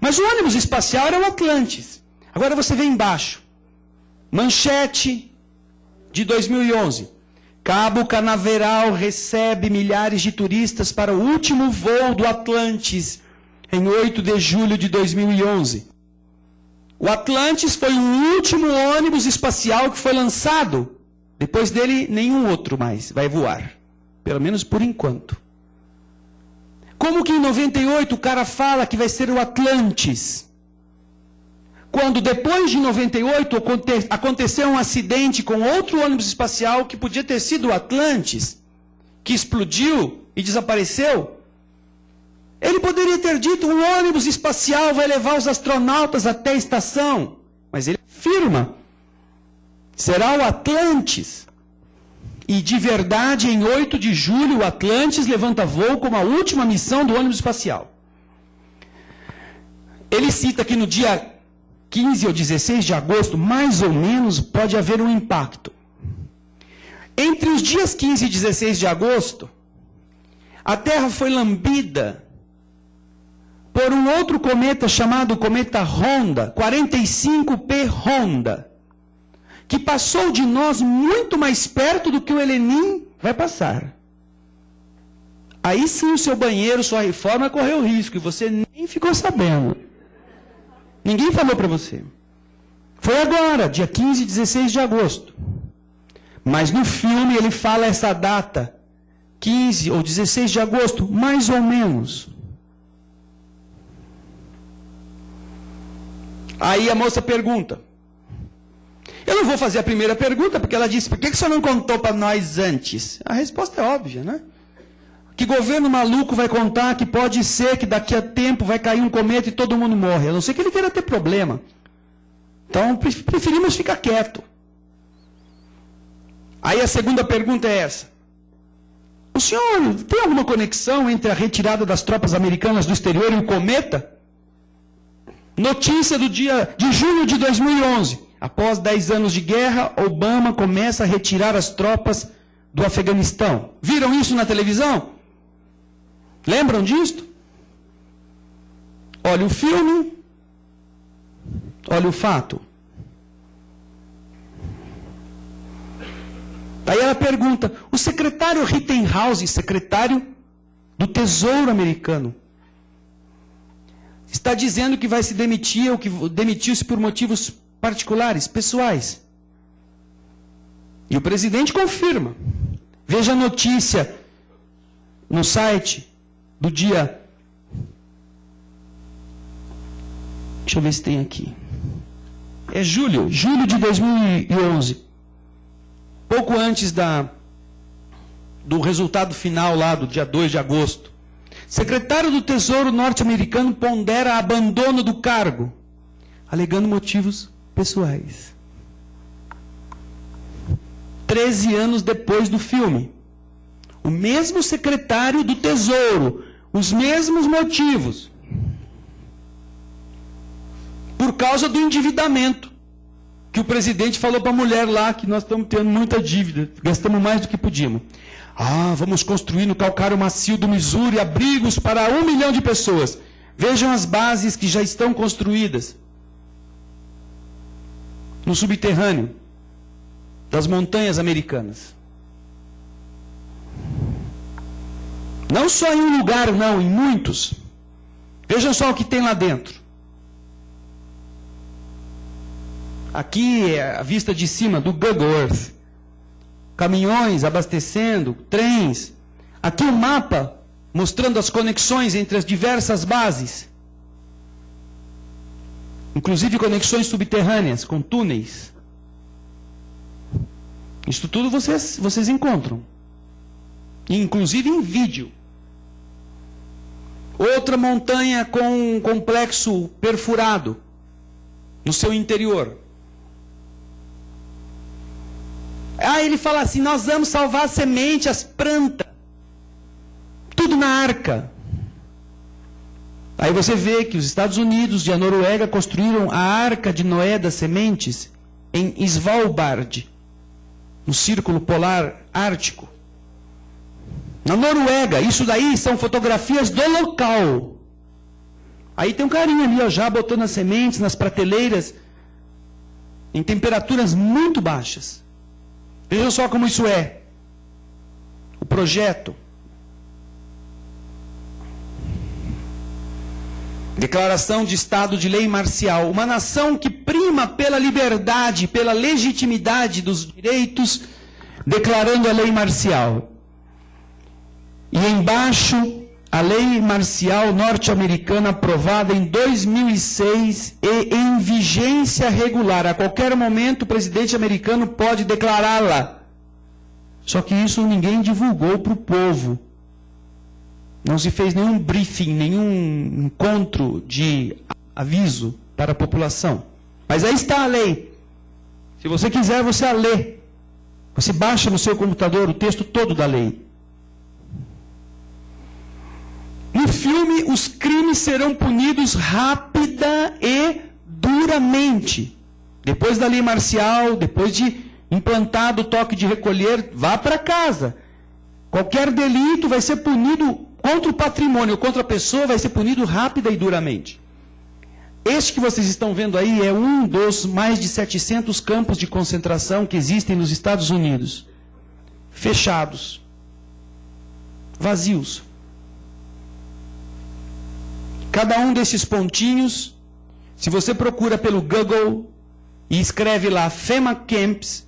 Mas o ônibus espacial era o Atlantis. Agora você vê embaixo. Manchete de 2011. Cabo Canaveral recebe milhares de turistas para o último voo do Atlantis em 8 de julho de 2011. O Atlantis foi o último ônibus espacial que foi lançado. Depois dele, nenhum outro mais vai voar. Pelo menos por enquanto. Como que em 98 o cara fala que vai ser o Atlantis? Quando depois de 98 aconteceu um acidente com outro ônibus espacial que podia ter sido o Atlantis, que explodiu e desapareceu. Ele poderia ter dito: um ônibus espacial vai levar os astronautas até a estação. Mas ele afirma: será o Atlantis. E de verdade, em 8 de julho, o Atlantis levanta voo como a última missão do ônibus espacial. Ele cita que no dia 15 ou 16 de agosto, mais ou menos, pode haver um impacto. Entre os dias 15 e 16 de agosto, a Terra foi lambida por um outro cometa chamado cometa Honda, 45P Honda que passou de nós muito mais perto do que o Helenim vai passar. Aí sim o seu banheiro, sua reforma correu risco e você nem ficou sabendo. Ninguém falou para você. Foi agora, dia 15 e 16 de agosto. Mas no filme ele fala essa data, 15 ou 16 de agosto, mais ou menos. Aí a moça pergunta: eu não vou fazer a primeira pergunta, porque ela disse: por que, você não contou para nós antes? A resposta é óbvia, né? Que governo maluco vai contar que pode ser que daqui a tempo vai cair um cometa e todo mundo morre? A não ser que ele queira ter problema. Então, preferimos ficar quieto. Aí a segunda pergunta é essa. O senhor tem alguma conexão entre a retirada das tropas americanas do exterior e o cometa? Notícia do dia de junho de 2011. Após 10 anos de guerra, Obama começa a retirar as tropas do Afeganistão. Viram isso na televisão? Lembram disto? Olha o filme, olha o fato. Aí ela pergunta: o secretário Rittenhouse, secretário do Tesouro americano, está dizendo que vai se demitir ou que demitiu-se por motivos particulares, pessoais. E o presidente confirma. Veja a notícia no site do dia. Deixa eu ver se tem aqui. É julho, julho de 2011. Pouco antes da, do resultado final lá do dia 2 de agosto. Secretário do Tesouro norte-americano pondera abandono do cargo, alegando motivos pessoais. Treze anos depois do filme, o mesmo secretário do Tesouro, os mesmos motivos. Por causa do endividamento. Que o presidente falou para a mulher lá que nós estamos tendo muita dívida, gastamos mais do que podíamos. Ah, vamos construir no calcário macio do Missouri abrigos para um milhão de pessoas. Vejam as bases que já estão construídas no subterrâneo das montanhas americanas. Não só em um lugar, não, em muitos. Vejam só o que tem lá dentro. Aqui é a vista de cima do Earth caminhões abastecendo, trens. Aqui o um mapa mostrando as conexões entre as diversas bases. Inclusive conexões subterrâneas, com túneis. Isso tudo vocês, vocês encontram. Inclusive em vídeo. Outra montanha com um complexo perfurado no seu interior. Ah, ele fala assim: nós vamos salvar a semente, as plantas. Tudo na arca. Aí você vê que os Estados Unidos e a Noruega construíram a arca de Noé das sementes em Svalbard, no círculo polar ártico. Na Noruega, isso daí são fotografias do local. Aí tem um carinha ali, ó, já botando as sementes nas prateleiras em temperaturas muito baixas. Vejam só como isso é. O projeto. Declaração de Estado de Lei Marcial. Uma nação que prima pela liberdade, pela legitimidade dos direitos, declarando a lei marcial. E embaixo, a lei marcial norte-americana aprovada em 2006 e em vigência regular. A qualquer momento o presidente americano pode declará-la. Só que isso ninguém divulgou para o povo. Não se fez nenhum briefing, nenhum encontro de aviso para a população. Mas aí está a lei. Se você quiser, você a lê. Você baixa no seu computador o texto todo da lei. No filme, os crimes serão punidos rápida e duramente. Depois da lei marcial, depois de implantado o toque de recolher, vá para casa. Qualquer delito vai ser punido contra o patrimônio, contra a pessoa, vai ser punido rápida e duramente. Este que vocês estão vendo aí é um dos mais de 700 campos de concentração que existem nos Estados Unidos. Fechados. Vazios. Cada um desses pontinhos, se você procura pelo Google e escreve lá FEMA Camps,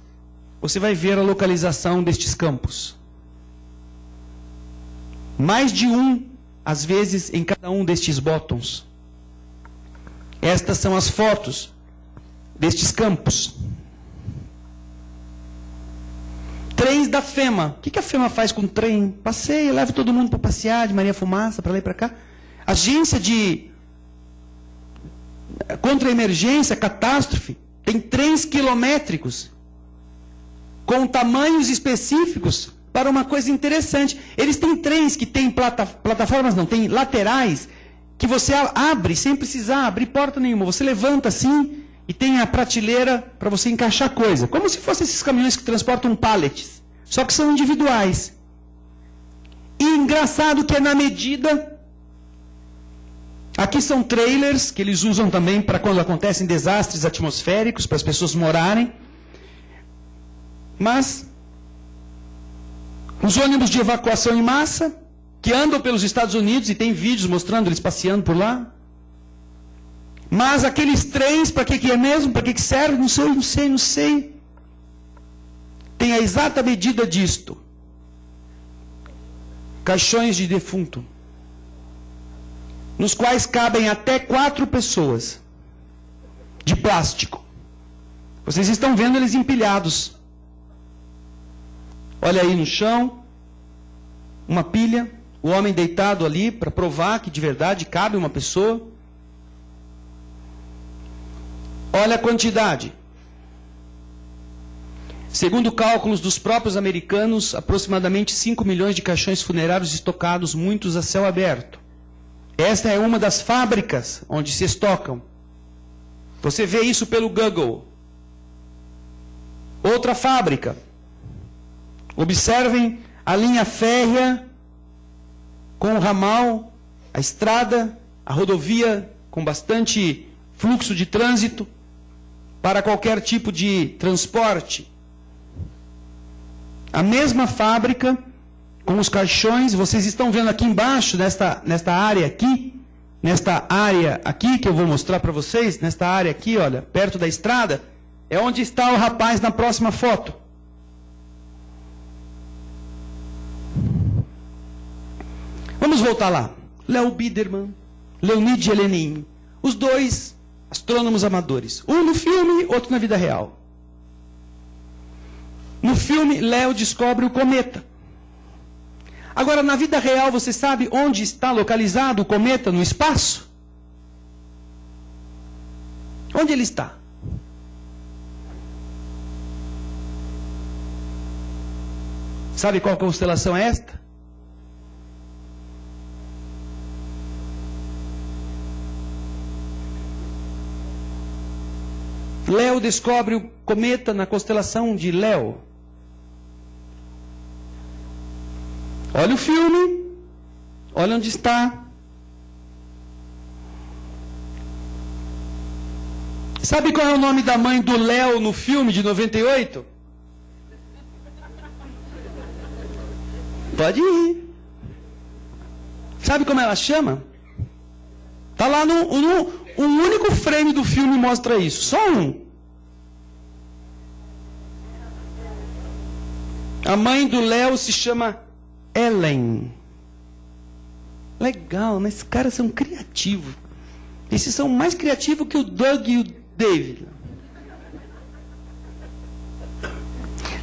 você vai ver a localização destes campos. Mais de um, às vezes, em cada um destes botões. Estas são as fotos destes campos. Trens da FEMA. O que a FEMA faz com trem? Passeia, leva todo mundo para passear, de Maria Fumaça, para lá e para cá agência de contra emergência, catástrofe, tem trens quilométricos com tamanhos específicos para uma coisa interessante. Eles têm trens que têm plata, plataformas, não, tem laterais que você abre sem precisar abrir porta nenhuma. Você levanta assim e tem a prateleira para você encaixar coisa. Como se fossem esses caminhões que transportam pallets. Só que são individuais. E engraçado que é na medida Aqui são trailers que eles usam também para quando acontecem desastres atmosféricos, para as pessoas morarem. Mas os ônibus de evacuação em massa, que andam pelos Estados Unidos e tem vídeos mostrando eles passeando por lá. Mas aqueles trens, para que, que é mesmo? Para que, que serve? Não sei, não sei, não sei. Tem a exata medida disto. Caixões de defunto nos quais cabem até quatro pessoas, de plástico. Vocês estão vendo eles empilhados. Olha aí no chão, uma pilha, o homem deitado ali para provar que de verdade cabe uma pessoa. Olha a quantidade. Segundo cálculos dos próprios americanos, aproximadamente 5 milhões de caixões funerários estocados, muitos a céu aberto. Esta é uma das fábricas onde se estocam. Você vê isso pelo Google. Outra fábrica. Observem a linha férrea com o ramal, a estrada, a rodovia com bastante fluxo de trânsito para qualquer tipo de transporte. A mesma fábrica com os caixões, vocês estão vendo aqui embaixo, nesta, nesta área aqui, nesta área aqui que eu vou mostrar para vocês, nesta área aqui, olha, perto da estrada, é onde está o rapaz na próxima foto. Vamos voltar lá. Léo Biderman, Leonid Elenin, os dois astrônomos amadores. Um no filme, outro na vida real. No filme, Léo descobre o cometa. Agora, na vida real, você sabe onde está localizado o cometa no espaço? Onde ele está? Sabe qual constelação é esta? Léo descobre o cometa na constelação de Léo. Olha o filme. Olha onde está. Sabe qual é o nome da mãe do Léo no filme de 98? Pode ir. Sabe como ela chama? Está lá no, no um único frame do filme mostra isso. Só um. A mãe do Léo se chama Ellen. Legal, mas esses caras são criativos. Esses são mais criativos que o Doug e o David.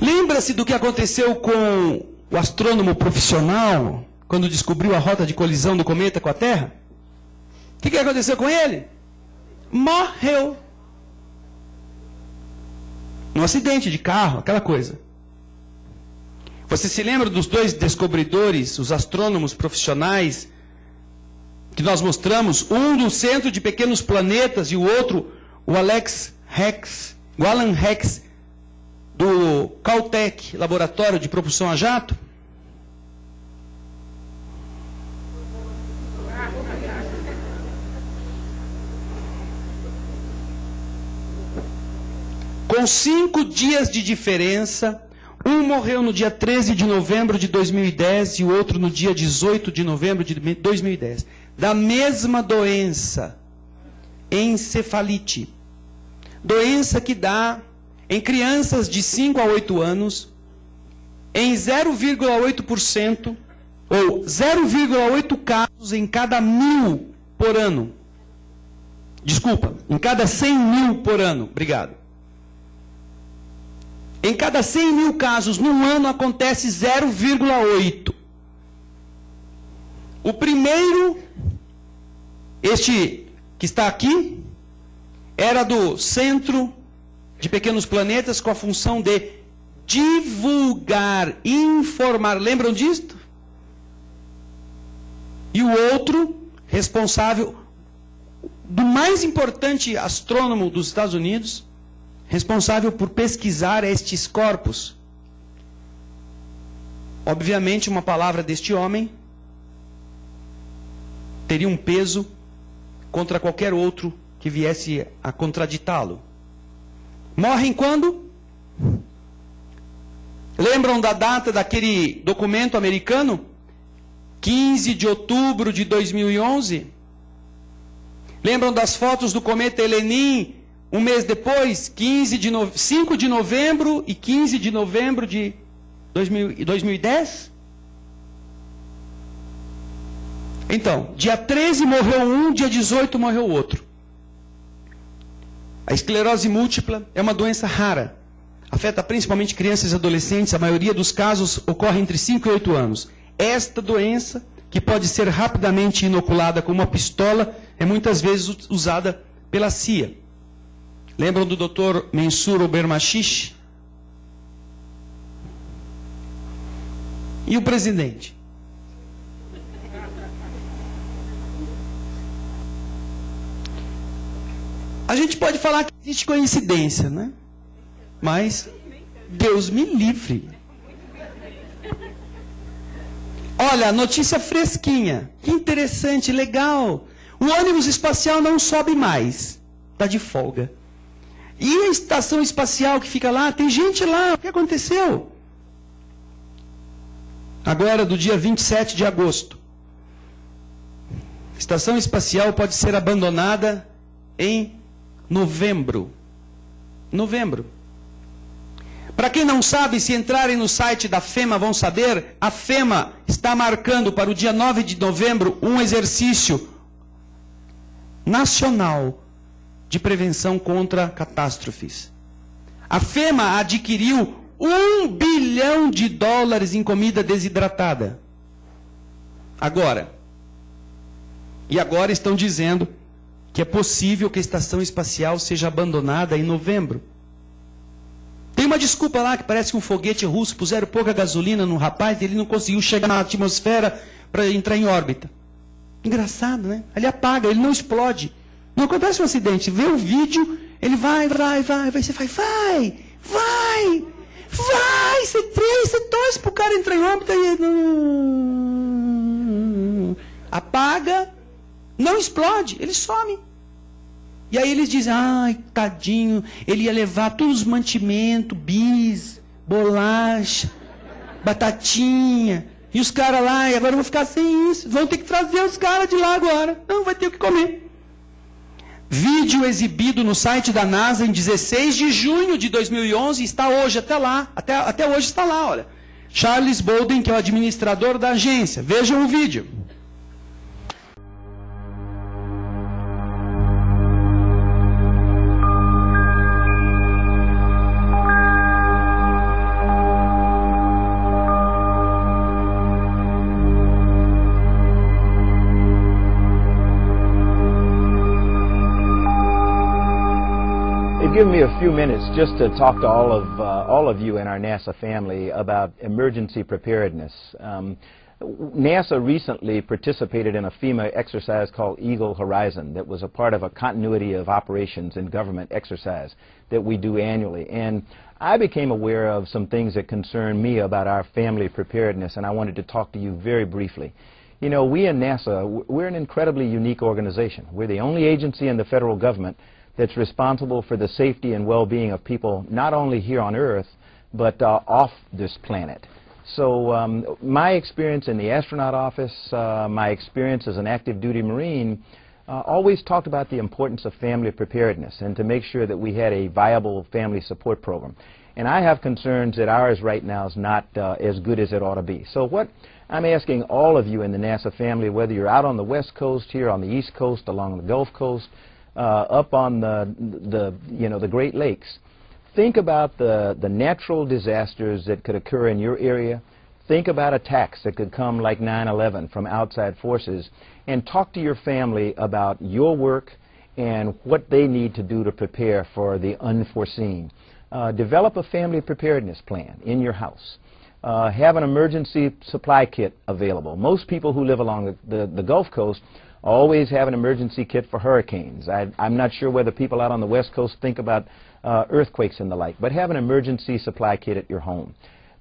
Lembra-se do que aconteceu com o astrônomo profissional quando descobriu a rota de colisão do cometa com a Terra? O que, que aconteceu com ele? Morreu. Num acidente de carro, aquela coisa. Você se lembra dos dois descobridores, os astrônomos profissionais, que nós mostramos? Um do centro de pequenos planetas e o outro, o Alex Rex, o Alan Rex, do Caltech, Laboratório de Propulsão a Jato? Com cinco dias de diferença, um morreu no dia 13 de novembro de 2010 e o outro no dia 18 de novembro de 2010. Da mesma doença, encefalite. Doença que dá em crianças de 5 a 8 anos, em 0,8%, ou 0,8 casos em cada mil por ano. Desculpa, em cada 100 mil por ano. Obrigado. Em cada 100 mil casos, num ano acontece 0,8. O primeiro, este que está aqui, era do Centro de Pequenos Planetas com a função de divulgar, informar. Lembram disto? E o outro, responsável do mais importante astrônomo dos Estados Unidos, responsável por pesquisar estes corpos. Obviamente, uma palavra deste homem teria um peso contra qualquer outro que viesse a contraditá-lo. Morrem quando? Lembram da data daquele documento americano? 15 de outubro de 2011? Lembram das fotos do cometa Helenin um mês depois, 15 de no... 5 de novembro e 15 de novembro de 2010? Então, dia 13 morreu um, dia 18 morreu outro. A esclerose múltipla é uma doença rara. Afeta principalmente crianças e adolescentes. A maioria dos casos ocorre entre 5 e 8 anos. Esta doença que pode ser rapidamente inoculada com uma pistola, é muitas vezes usada pela CIA. Lembram do Dr. Mensur Obermachiche? E o presidente? A gente pode falar que existe coincidência, né? Mas Deus me livre. Olha, notícia fresquinha. Que interessante, legal. O ônibus espacial não sobe mais. Está de folga. E a estação espacial que fica lá, tem gente lá. O que aconteceu? Agora, do dia 27 de agosto. A estação espacial pode ser abandonada em novembro. Novembro. Para quem não sabe, se entrarem no site da FEMA vão saber, a FEMA está marcando para o dia 9 de novembro um exercício nacional de prevenção contra catástrofes. A FEMA adquiriu um bilhão de dólares em comida desidratada. Agora. E agora estão dizendo que é possível que a estação espacial seja abandonada em novembro. Tem uma desculpa lá que parece que um foguete russo puseram pouca gasolina no rapaz e ele não conseguiu chegar na atmosfera para entrar em órbita. Engraçado, né? Ele apaga, ele não explode. Não acontece um acidente. Vê o vídeo, ele vai, vai, vai, vai. Você faz, vai, vai, vai. Você três, você torce para o cara entrar em órbita e ele apaga, não explode, ele some. E aí eles dizem, ai, tadinho, ele ia levar todos os mantimentos, bis, bolacha, batatinha. E os caras lá, e agora vão ficar sem isso. Vão ter que trazer os caras de lá agora. Não, vai ter o que comer. Vídeo exibido no site da NASA em 16 de junho de 2011, está hoje até lá, até, até hoje está lá, olha. Charles Bolden, que é o administrador da agência. Vejam o vídeo. Me a few minutes just to talk to all of, uh, all of you in our NASA family about emergency preparedness. Um, NASA recently participated in a FEMA exercise called Eagle Horizon that was a part of a continuity of operations and government exercise that we do annually. And I became aware of some things that concern me about our family preparedness, and I wanted to talk to you very briefly. You know, we in NASA, we're an incredibly unique organization. We're the only agency in the federal government that's responsible for the safety and well-being of people not only here on Earth, but uh, off this planet. So um, my experience in the astronaut office, uh, my experience as an active duty Marine, uh, always talked about the importance of family preparedness and to make sure that we had a viable family support program. And I have concerns that ours right now is not uh, as good as it ought to be. So what I'm asking all of you in the NASA family, whether you're out on the West Coast, here on the East Coast, along the Gulf Coast, uh, up on the, the, you know, the Great Lakes, think about the, the natural disasters that could occur in your area. Think about attacks that could come like 9-11 from outside forces. And talk to your family about your work and what they need to do to prepare for the unforeseen. Uh, develop a family preparedness plan in your house. Uh, have an emergency supply kit available. Most people who live along the, the, the Gulf Coast Always have an emergency kit for hurricanes. I, am not sure whether people out on the West Coast think about uh, earthquakes and the like, but have an emergency supply kit at your home.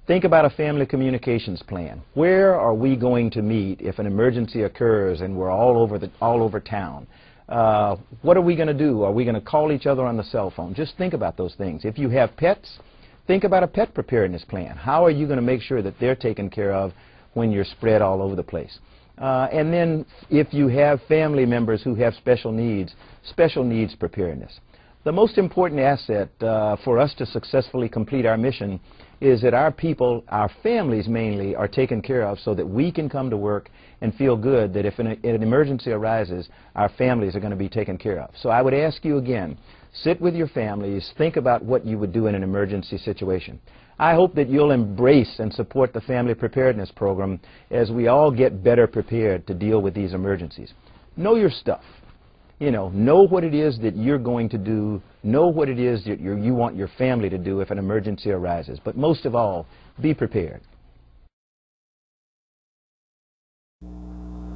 Think about a family communications plan. Where are we going to meet if an emergency occurs and we're all over, the, all over town? Uh, what are we going to do? Are we going to call each other on the cell phone? Just think about those things. If you have pets, think about a pet preparedness plan. How are you going to make sure that they're taken care of when you're spread all over the place? Uh, and then if you have family members who have special needs, special needs preparedness. The most important asset uh, for us to successfully complete our mission is that our people, our families mainly, are taken care of so that we can come to work and feel good that if an, an emergency arises, our families are going to be taken care of. So I would ask you again, sit with your families, think about what you would do in an emergency situation. I hope that you'll embrace and support the Family Preparedness Program as we all get better prepared to deal with these emergencies. Know your stuff. You know, know what it is that you're going to do. Know what it is that you want your family to do if an emergency arises. But most of all, be prepared.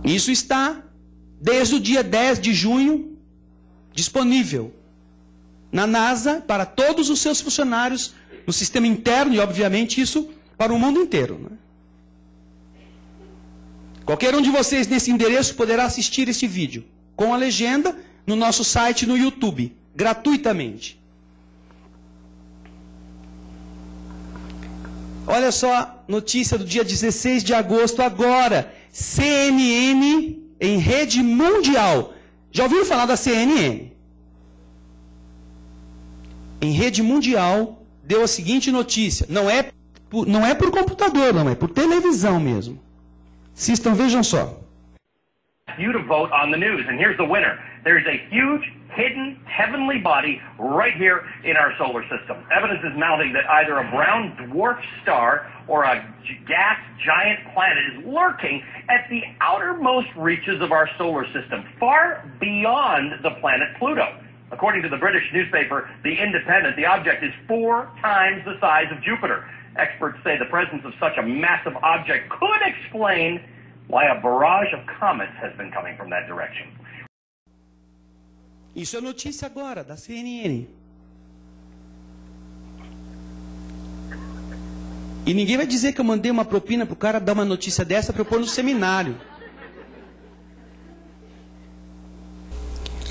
Isso está desde o dia 10 de junho disponível na NASA para todos os seus funcionários no sistema interno e, obviamente, isso para o mundo inteiro. Né? Qualquer um de vocês nesse endereço poderá assistir este vídeo com a legenda no nosso site no YouTube, gratuitamente. Olha só, notícia do dia 16 de agosto agora. CNN em rede mundial. Já ouviram falar da CNN? Em rede mundial, deu a seguinte notícia. Não é por, não é por computador, não, é por televisão mesmo. Assistam, vejam só. You to vote on the news, and here's the winner. There's a huge hidden heavenly body right here in our solar system. Evidence is mounting that either a brown dwarf star or a gas giant planet is lurking at the outermost reaches of our solar system, far beyond the planet Pluto. According to the British newspaper The Independent, the object is four times the size of Jupiter. Experts say the presence of such a massive object could explain why a barrage of comets has been coming from that direction. Isso é notícia agora da CNN. E ninguém vai dizer que eu mandei uma propina para o cara dar uma notícia dessa para eu pôr no seminário.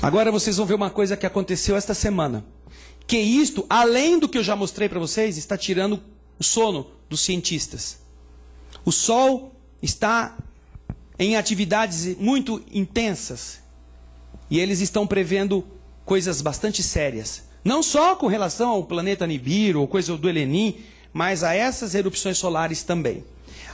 Agora vocês vão ver uma coisa que aconteceu esta semana. Que isto, além do que eu já mostrei para vocês, está tirando o sono dos cientistas. O Sol está em atividades muito intensas. E eles estão prevendo coisas bastante sérias. Não só com relação ao planeta Nibiru ou coisa do Helenim, mas a essas erupções solares também.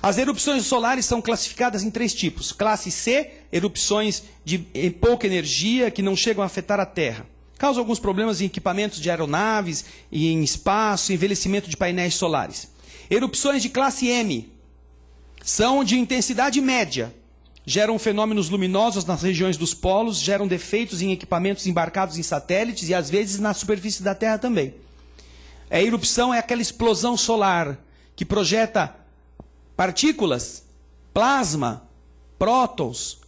As erupções solares são classificadas em três tipos. Classe C, erupções de pouca energia que não chegam a afetar a Terra. Causa alguns problemas em equipamentos de aeronaves em espaço, envelhecimento de painéis solares. Erupções de classe M são de intensidade média, geram fenômenos luminosos nas regiões dos polos, geram defeitos em equipamentos embarcados em satélites e às vezes na superfície da Terra também. A erupção é aquela explosão solar que projeta partículas, plasma, prótons,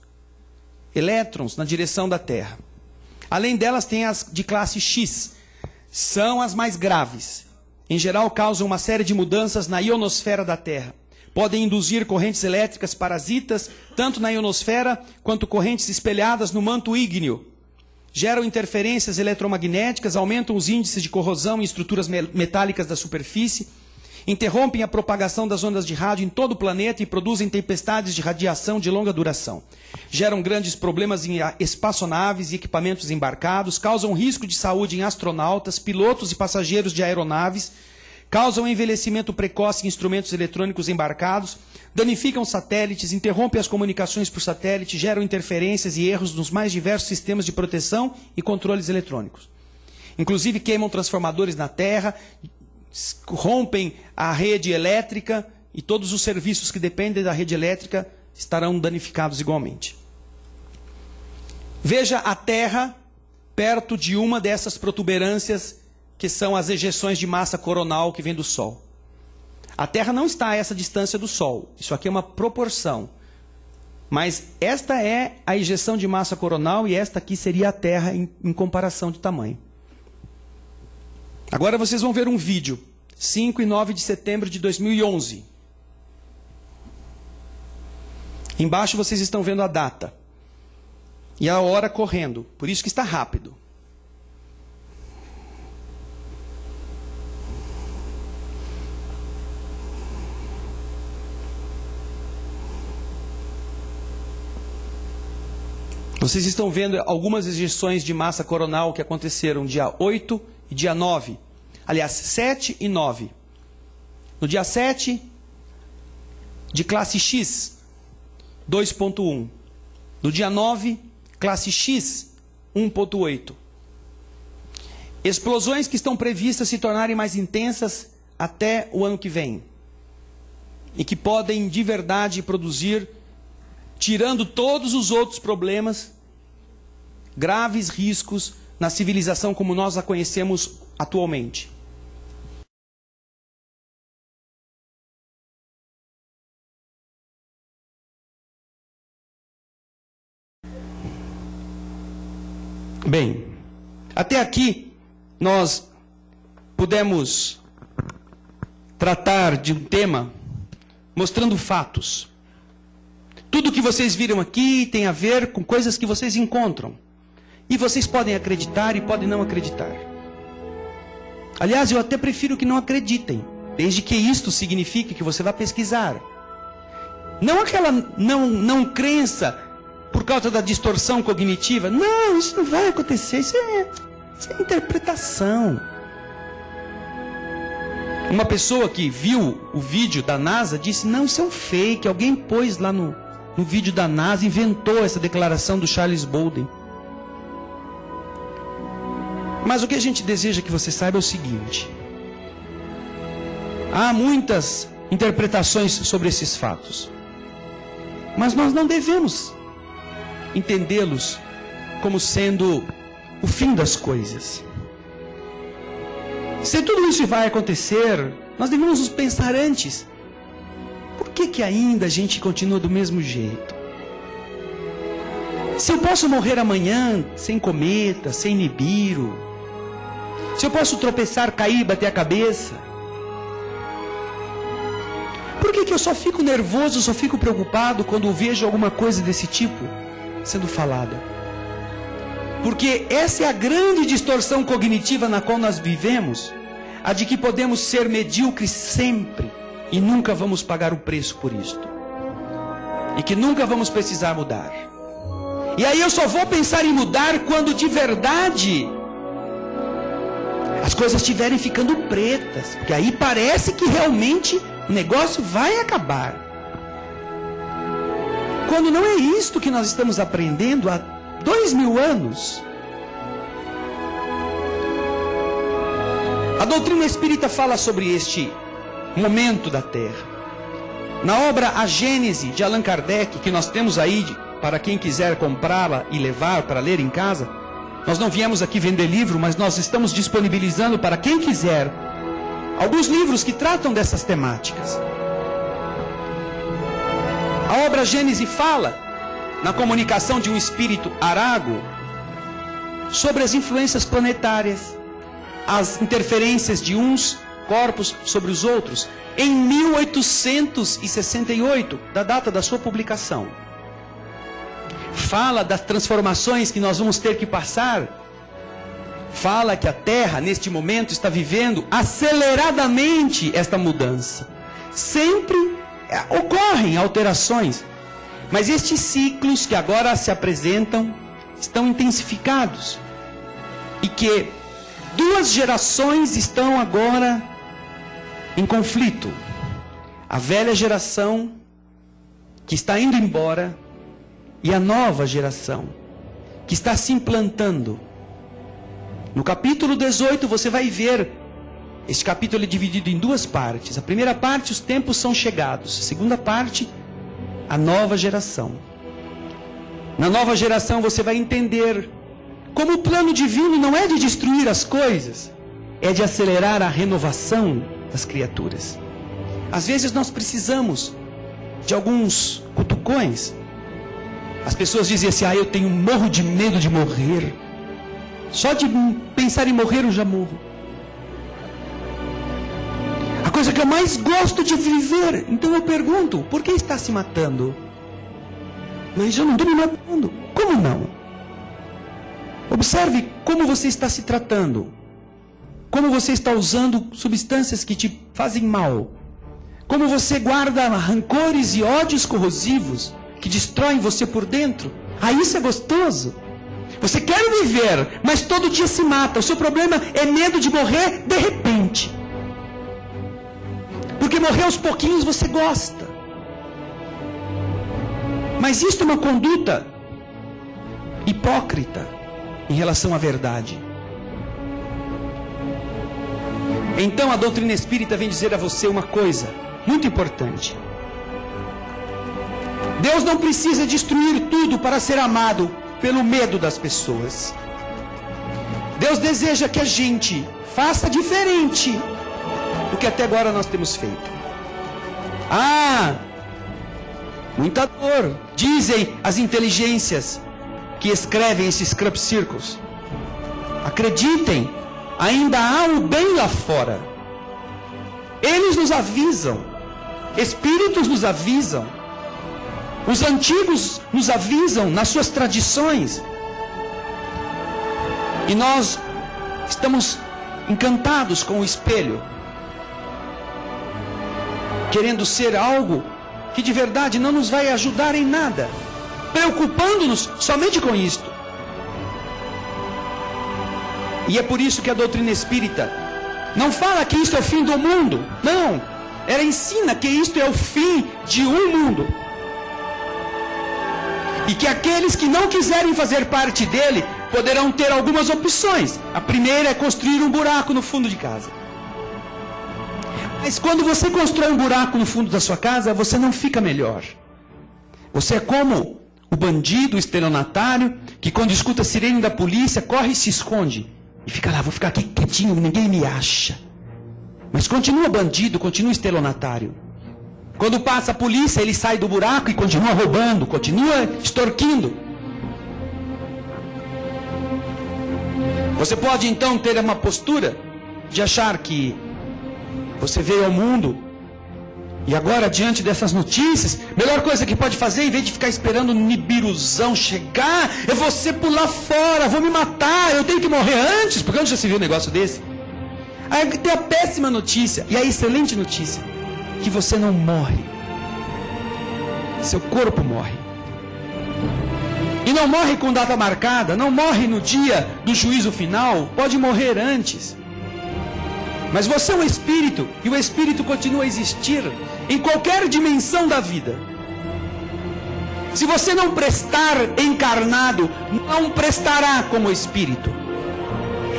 elétrons na direção da Terra. Além delas, tem as de classe X, são as mais graves. Em geral, causam uma série de mudanças na ionosfera da Terra podem induzir correntes elétricas parasitas, tanto na ionosfera quanto correntes espelhadas no manto ígneo. Geram interferências eletromagnéticas, aumentam os índices de corrosão em estruturas metálicas da superfície, interrompem a propagação das ondas de rádio em todo o planeta e produzem tempestades de radiação de longa duração. Geram grandes problemas em espaçonaves e equipamentos embarcados, causam risco de saúde em astronautas, pilotos e passageiros de aeronaves, causam envelhecimento precoce em instrumentos eletrônicos embarcados, danificam satélites, interrompem as comunicações por satélite, geram interferências e erros nos mais diversos sistemas de proteção e controles eletrônicos. Inclusive queimam transformadores na Terra, rompem a rede elétrica e todos os serviços que dependem da rede elétrica estarão danificados igualmente. Veja a Terra perto de uma dessas protuberâncias que são as ejeções de massa coronal que vem do Sol. A Terra não está a essa distância do Sol. Isso aqui é uma proporção. Mas esta é a ejeção de massa coronal e esta aqui seria a Terra em, em comparação de tamanho. Agora vocês vão ver um vídeo. 5 e 9 de setembro de 2011. Embaixo vocês estão vendo a data. E a hora correndo. Por isso que está rápido. Vocês estão vendo algumas ejeções de massa coronal que aconteceram dia 8 e dia 9. Aliás, 7 e 9. No dia 7, de classe X, 2.1. No dia 9, classe X, 1.8. Explosões que estão previstas se tornarem mais intensas até o ano que vem. E que podem de verdade produzir, tirando todos os outros problemas, graves riscos na civilização como nós a conhecemos atualmente. Bem, até aqui nós pudemos tratar de um tema mostrando fatos. Tudo que vocês viram aqui tem a ver com coisas que vocês encontram. E vocês podem acreditar e podem não acreditar. Aliás, eu até prefiro que não acreditem, desde que isto signifique que você vá pesquisar. Não aquela não, não crença por causa da distorção cognitiva. Não, isso não vai acontecer. Isso é, isso é interpretação. Uma pessoa que viu o vídeo da NASA disse: Não, isso é um fake. Alguém pôs lá no, no vídeo da NASA, inventou essa declaração do Charles Bolden. Mas o que a gente deseja que você saiba é o seguinte: há muitas interpretações sobre esses fatos, mas nós não devemos entendê-los como sendo o fim das coisas. Se tudo isso vai acontecer, nós devemos pensar antes. Por que, que ainda a gente continua do mesmo jeito? Se eu posso morrer amanhã sem cometa, sem nibiru, se eu posso tropeçar, cair, bater a cabeça, por que, que eu só fico nervoso, só fico preocupado quando vejo alguma coisa desse tipo? Sendo falada. Porque essa é a grande distorção cognitiva na qual nós vivemos, a de que podemos ser medíocres sempre e nunca vamos pagar o preço por isto. E que nunca vamos precisar mudar. E aí eu só vou pensar em mudar quando de verdade as coisas estiverem ficando pretas, porque aí parece que realmente o negócio vai acabar. Quando não é isto que nós estamos aprendendo há dois mil anos. A doutrina espírita fala sobre este momento da Terra. Na obra A Gênese de Allan Kardec, que nós temos aí para quem quiser comprá-la e levar para ler em casa, nós não viemos aqui vender livro, mas nós estamos disponibilizando para quem quiser alguns livros que tratam dessas temáticas. A obra Gênese fala, na comunicação de um espírito arago, sobre as influências planetárias, as interferências de uns corpos sobre os outros, em 1868, da data da sua publicação. Fala das transformações que nós vamos ter que passar. Fala que a Terra, neste momento, está vivendo aceleradamente esta mudança. Sempre ocorrem alterações, mas estes ciclos que agora se apresentam estão intensificados e que duas gerações estão agora em conflito. A velha geração que está indo embora e a nova geração que está se implantando. No capítulo 18 você vai ver este capítulo é dividido em duas partes. A primeira parte, os tempos são chegados. A segunda parte, a nova geração. Na nova geração você vai entender como o plano divino não é de destruir as coisas, é de acelerar a renovação das criaturas. Às vezes nós precisamos de alguns cutucões. As pessoas dizem assim: ah, eu tenho morro de medo de morrer. Só de pensar em morrer eu já morro coisa que eu mais gosto de viver. Então eu pergunto: por que está se matando? Mas eu não estou me matando. Como não? Observe como você está se tratando. Como você está usando substâncias que te fazem mal. Como você guarda rancores e ódios corrosivos que destroem você por dentro. Ah, isso é gostoso. Você quer viver, mas todo dia se mata. O seu problema é medo de morrer de repente. Morrer aos pouquinhos você gosta. Mas isto é uma conduta hipócrita em relação à verdade. Então a doutrina espírita vem dizer a você uma coisa muito importante. Deus não precisa destruir tudo para ser amado pelo medo das pessoas. Deus deseja que a gente faça diferente do que até agora nós temos feito. Ah, muita dor, dizem as inteligências que escrevem esses circles. Acreditem, ainda há o bem lá fora. Eles nos avisam, espíritos nos avisam, os antigos nos avisam nas suas tradições. E nós estamos encantados com o espelho, querendo ser algo que de verdade não nos vai ajudar em nada, preocupando-nos somente com isto. E é por isso que a doutrina espírita não fala que isto é o fim do mundo. Não. Ela ensina que isto é o fim de um mundo. E que aqueles que não quiserem fazer parte dele poderão ter algumas opções. A primeira é construir um buraco no fundo de casa. Mas quando você constrói um buraco no fundo da sua casa, você não fica melhor. Você é como o bandido, o estelionatário, que quando escuta a sirene da polícia, corre e se esconde. E fica lá, vou ficar aqui quietinho, ninguém me acha. Mas continua bandido, continua estelionatário. Quando passa a polícia, ele sai do buraco e continua roubando, continua extorquindo. Você pode então ter uma postura de achar que você veio ao mundo e agora, diante dessas notícias, melhor coisa que pode fazer, em vez de ficar esperando o Nibiruzão chegar, é você pular fora, vou me matar, eu tenho que morrer antes, porque onde já se viu um negócio desse? Aí tem a péssima notícia e a excelente notícia, que você não morre. Seu corpo morre. E não morre com data marcada, não morre no dia do juízo final, pode morrer antes. Mas você é um espírito e o espírito continua a existir em qualquer dimensão da vida. Se você não prestar encarnado, não prestará como espírito.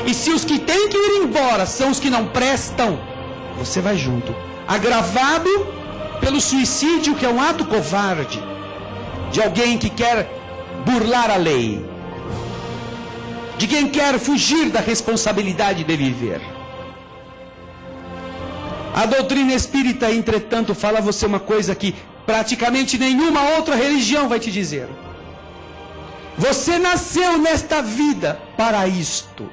E se os que têm que ir embora são os que não prestam, você vai junto. Agravado pelo suicídio, que é um ato covarde de alguém que quer burlar a lei, de quem quer fugir da responsabilidade de viver. A doutrina espírita, entretanto, fala a você uma coisa que praticamente nenhuma outra religião vai te dizer. Você nasceu nesta vida para isto.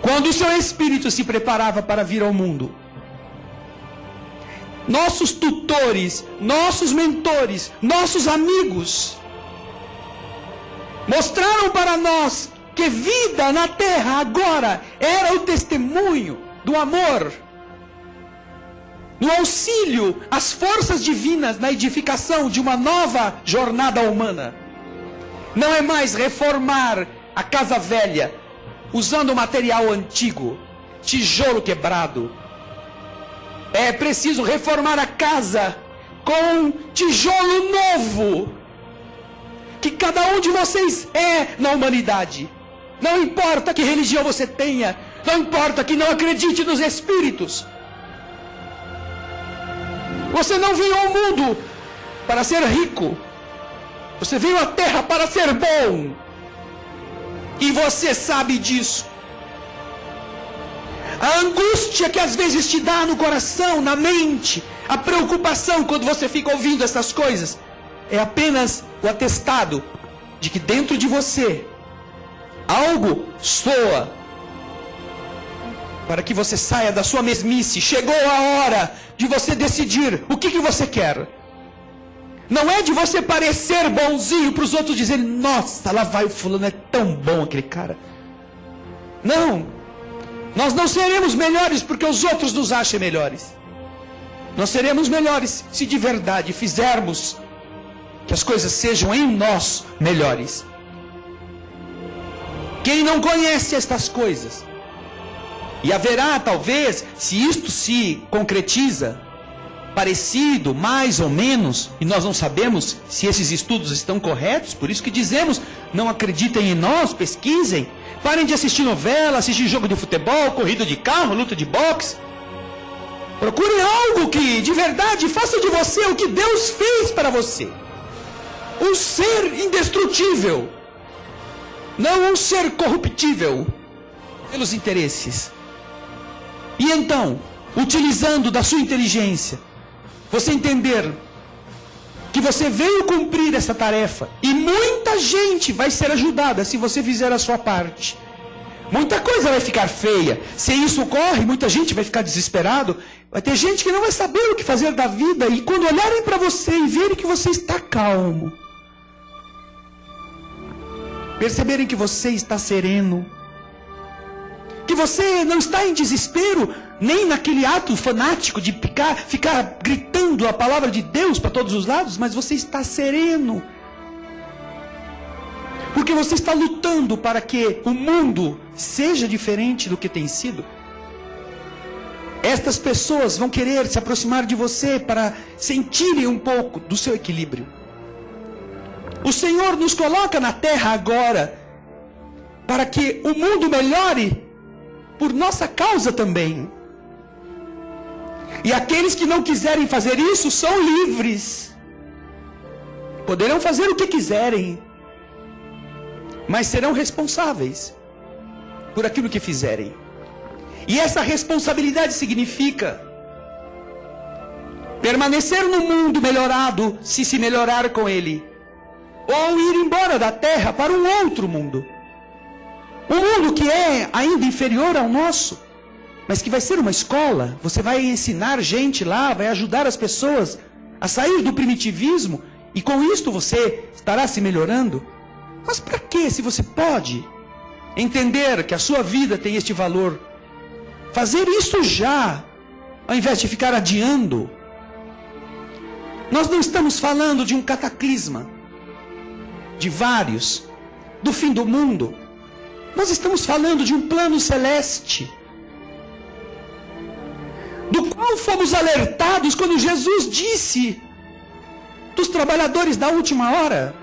Quando o seu espírito se preparava para vir ao mundo, nossos tutores, nossos mentores, nossos amigos mostraram para nós que vida na terra agora era o testemunho do amor no auxílio às forças divinas na edificação de uma nova jornada humana. Não é mais reformar a casa velha usando material antigo, tijolo quebrado. É preciso reformar a casa com tijolo novo. Que cada um de vocês é na humanidade. Não importa que religião você tenha, não importa que não acredite nos espíritos. Você não veio ao mundo para ser rico. Você veio à terra para ser bom. E você sabe disso. A angústia que às vezes te dá no coração, na mente, a preocupação quando você fica ouvindo essas coisas, é apenas o atestado de que dentro de você algo soa para que você saia da sua mesmice. Chegou a hora de você decidir o que, que você quer. Não é de você parecer bonzinho para os outros dizerem, nossa, lá vai o fulano, é tão bom aquele cara. Não. Nós não seremos melhores porque os outros nos achem melhores. Nós seremos melhores se de verdade fizermos que as coisas sejam em nós melhores. Quem não conhece estas coisas e haverá, talvez, se isto se concretiza, parecido, mais ou menos, e nós não sabemos se esses estudos estão corretos, por isso que dizemos: não acreditem em nós, pesquisem. Parem de assistir novela, assistir jogo de futebol, corrida de carro, luta de boxe. Procurem algo que de verdade faça de você o que Deus fez para você. Um ser indestrutível. Não um ser corruptível pelos interesses. E então, utilizando da sua inteligência, você entender que você veio cumprir essa tarefa e muita gente vai ser ajudada se você fizer a sua parte. Muita coisa vai ficar feia. Se isso ocorre, muita gente vai ficar desesperado. Vai ter gente que não vai saber o que fazer da vida e quando olharem para você e verem que você está calmo, perceberem que você está sereno, você não está em desespero, nem naquele ato fanático de ficar, ficar gritando a palavra de Deus para todos os lados, mas você está sereno. Porque você está lutando para que o mundo seja diferente do que tem sido. Estas pessoas vão querer se aproximar de você para sentirem um pouco do seu equilíbrio. O Senhor nos coloca na terra agora para que o mundo melhore por nossa causa também. E aqueles que não quiserem fazer isso são livres. Poderão fazer o que quiserem, mas serão responsáveis por aquilo que fizerem. E essa responsabilidade significa permanecer no mundo melhorado, se se melhorar com ele, ou ir embora da terra para um outro mundo. Um mundo que é ainda inferior ao nosso, mas que vai ser uma escola. Você vai ensinar gente lá, vai ajudar as pessoas a sair do primitivismo, e com isto você estará se melhorando. Mas para que, se você pode entender que a sua vida tem este valor? Fazer isso já, ao invés de ficar adiando. Nós não estamos falando de um cataclisma, de vários, do fim do mundo. Nós estamos falando de um plano celeste, do qual fomos alertados quando Jesus disse dos trabalhadores da última hora.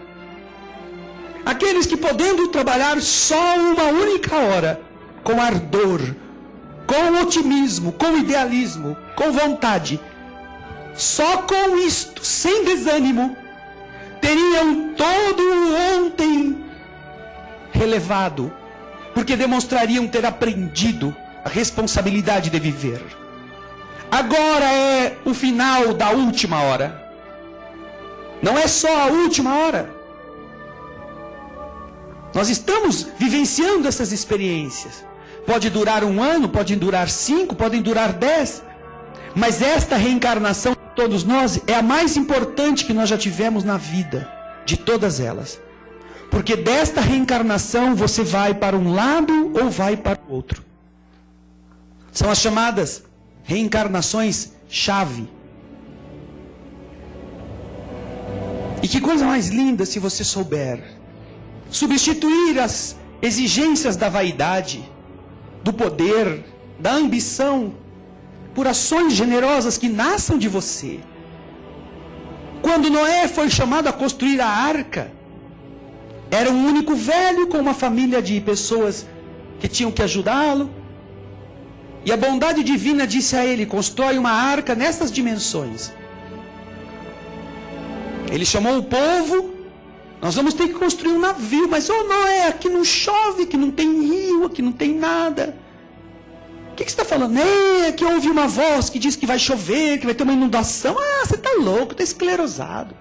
Aqueles que podendo trabalhar só uma única hora, com ardor, com otimismo, com idealismo, com vontade, só com isto, sem desânimo, teriam todo o ontem relevado porque demonstrariam ter aprendido a responsabilidade de viver. Agora é o final da última hora. Não é só a última hora. Nós estamos vivenciando essas experiências. Pode durar um ano, pode durar cinco, podem durar dez. Mas esta reencarnação de todos nós é a mais importante que nós já tivemos na vida, de todas elas. Porque desta reencarnação você vai para um lado ou vai para o outro. São as chamadas reencarnações chave. E que coisa mais linda se você souber substituir as exigências da vaidade, do poder, da ambição, por ações generosas que nasçam de você. Quando Noé foi chamado a construir a arca, era um único velho com uma família de pessoas que tinham que ajudá-lo. E a bondade divina disse a ele: constrói uma arca nessas dimensões. Ele chamou o povo. Nós vamos ter que construir um navio, mas oh Noé, aqui não chove, aqui não tem rio, aqui não tem nada. O que, que você está falando? É, que ouvi uma voz que diz que vai chover, que vai ter uma inundação. Ah, você está louco, está esclerosado.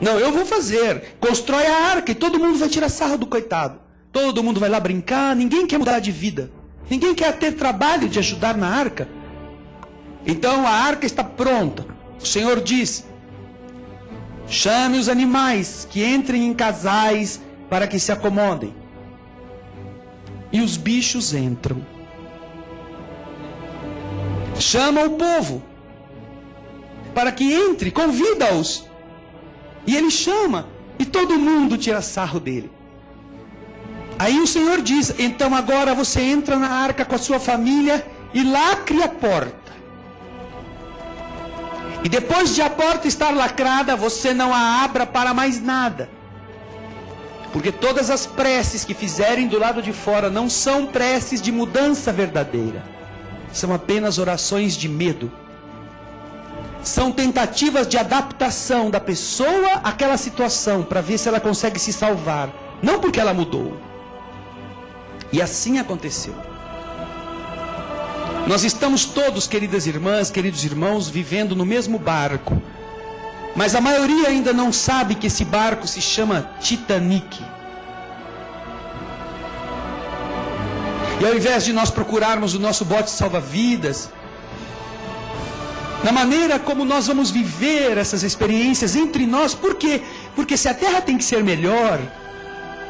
Não, eu vou fazer. Constrói a arca e todo mundo vai tirar sarro do coitado. Todo mundo vai lá brincar, ninguém quer mudar de vida. Ninguém quer ter trabalho de ajudar na arca. Então a arca está pronta. O Senhor diz: chame os animais que entrem em casais para que se acomodem. E os bichos entram. Chama o povo para que entre, convida-os e ele chama, e todo mundo tira sarro dele. Aí o Senhor diz: então agora você entra na arca com a sua família e lacre a porta. E depois de a porta estar lacrada, você não a abra para mais nada. Porque todas as preces que fizerem do lado de fora não são preces de mudança verdadeira. São apenas orações de medo. São tentativas de adaptação da pessoa àquela situação para ver se ela consegue se salvar, não porque ela mudou. E assim aconteceu. Nós estamos todos, queridas irmãs, queridos irmãos, vivendo no mesmo barco. Mas a maioria ainda não sabe que esse barco se chama Titanic. E ao invés de nós procurarmos o nosso bote salva-vidas, na maneira como nós vamos viver essas experiências entre nós, por quê? Porque se a terra tem que ser melhor,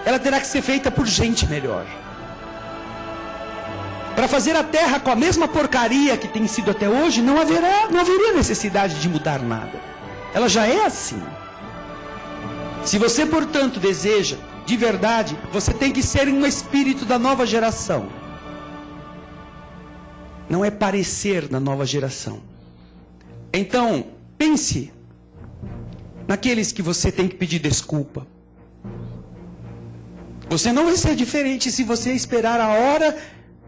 ela terá que ser feita por gente melhor para fazer a terra com a mesma porcaria que tem sido até hoje, não haverá, não haveria necessidade de mudar nada. Ela já é assim. Se você, portanto, deseja de verdade, você tem que ser um espírito da nova geração. Não é parecer na nova geração. Então, pense naqueles que você tem que pedir desculpa. Você não vai ser diferente se você esperar a hora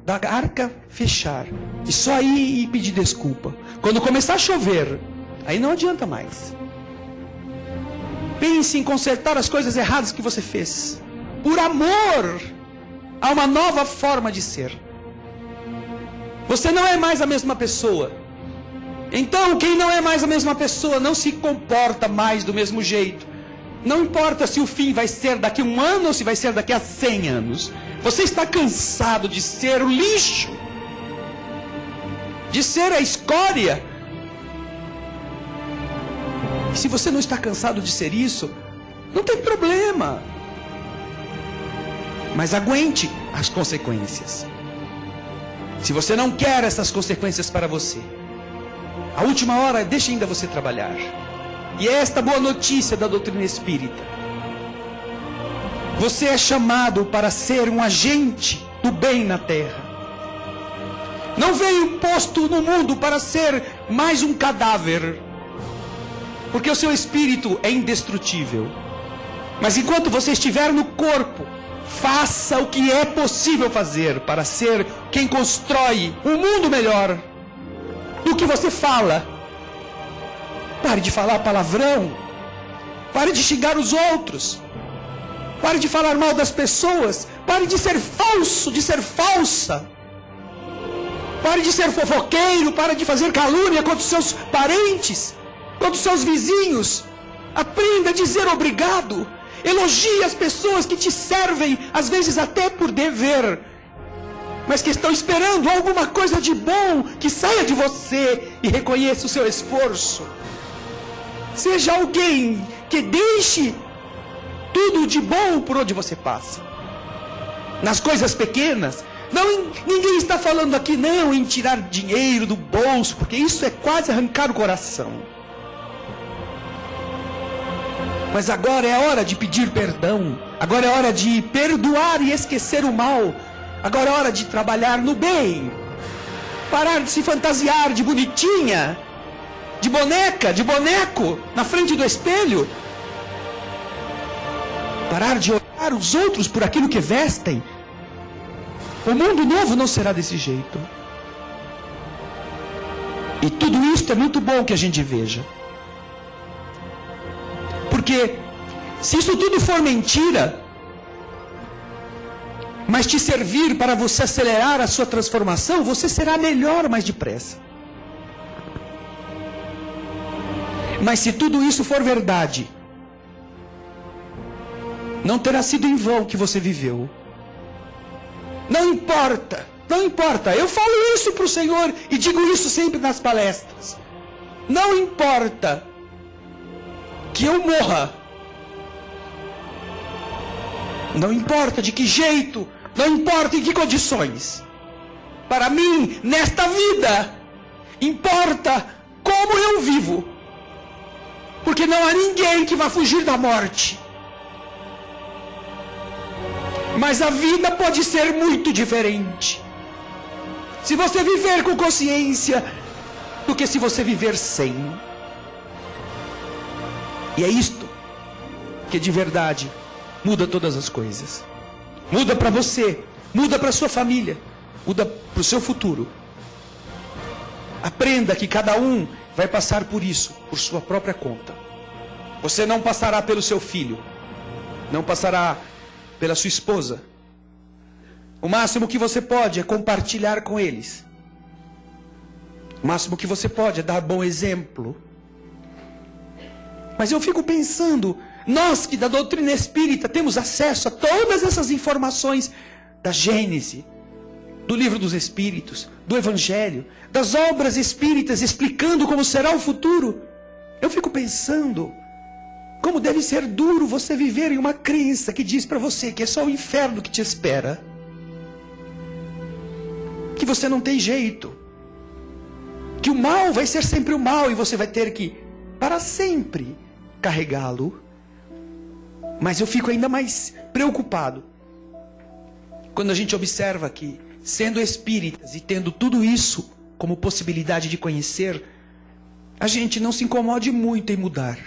da arca fechar e só ir e pedir desculpa. Quando começar a chover, aí não adianta mais. Pense em consertar as coisas erradas que você fez. Por amor a uma nova forma de ser. Você não é mais a mesma pessoa. Então, quem não é mais a mesma pessoa não se comporta mais do mesmo jeito. Não importa se o fim vai ser daqui a um ano ou se vai ser daqui a cem anos. Você está cansado de ser o lixo, de ser a escória. E se você não está cansado de ser isso, não tem problema. Mas aguente as consequências. Se você não quer essas consequências para você, a última hora deixa ainda você trabalhar. E é esta boa notícia da doutrina espírita. Você é chamado para ser um agente do bem na terra. Não veio posto no mundo para ser mais um cadáver. Porque o seu espírito é indestrutível. Mas enquanto você estiver no corpo, faça o que é possível fazer para ser quem constrói um mundo melhor do que você fala. Pare de falar palavrão. Pare de xingar os outros. Pare de falar mal das pessoas. Pare de ser falso, de ser falsa. Pare de ser fofoqueiro. Pare de fazer calúnia contra os seus parentes, contra os seus vizinhos. Aprenda a dizer obrigado. Elogie as pessoas que te servem, às vezes até por dever, mas que estão esperando alguma coisa de bom que saia de você e reconheça o seu esforço. Seja alguém que deixe tudo de bom por onde você passa. Nas coisas pequenas, não, ninguém está falando aqui não em tirar dinheiro do bolso, porque isso é quase arrancar o coração. Mas agora é hora de pedir perdão. Agora é hora de perdoar e esquecer o mal. Agora é hora de trabalhar no bem. Parar de se fantasiar de bonitinha, de boneca, de boneco na frente do espelho parar de olhar os outros por aquilo que vestem. O mundo novo não será desse jeito. E tudo isso é muito bom que a gente veja. Porque se isso tudo for mentira, mas te servir para você acelerar a sua transformação, você será melhor mais depressa. Mas se tudo isso for verdade, não terá sido em vão que você viveu. Não importa, não importa. Eu falo isso para o Senhor e digo isso sempre nas palestras. Não importa que eu morra. Não importa de que jeito, não importa em que condições. Para mim, nesta vida, importa como eu vivo. Porque não há ninguém que vá fugir da morte. Mas a vida pode ser muito diferente. Se você viver com consciência do que se você viver sem. E é isto que de verdade muda todas as coisas. Muda para você, muda para sua família, muda para o seu futuro. Aprenda que cada um vai passar por isso, por sua própria conta. Você não passará pelo seu filho, não passará pela sua esposa. O máximo que você pode é compartilhar com eles. O máximo que você pode é dar bom exemplo. Mas eu fico pensando, nós que da doutrina espírita temos acesso a todas essas informações da Gênese, do livro dos Espíritos, do Evangelho, das obras espíritas explicando como será o futuro. Eu fico pensando, como deve ser duro você viver em uma crença que diz para você que é só o inferno que te espera. Que você não tem jeito. Que o mal vai ser sempre o mal e você vai ter que, para sempre, carregá-lo. Mas eu fico ainda mais preocupado quando a gente observa que, sendo espíritas e tendo tudo isso como possibilidade de conhecer, a gente não se incomode muito em mudar.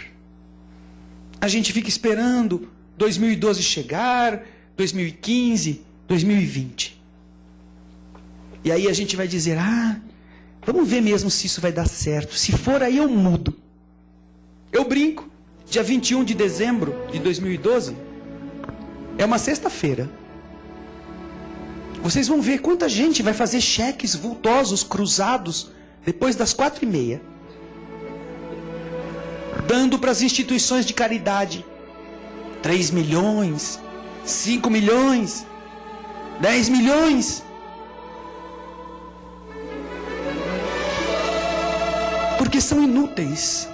A gente fica esperando 2012 chegar, 2015, 2020. E aí a gente vai dizer: ah, vamos ver mesmo se isso vai dar certo. Se for aí eu mudo. Eu brinco. Dia 21 de dezembro de 2012 é uma sexta-feira. Vocês vão ver quanta gente vai fazer cheques vultosos, cruzados, depois das quatro e meia dando para as instituições de caridade 3 milhões, 5 milhões, 10 milhões. Porque são inúteis.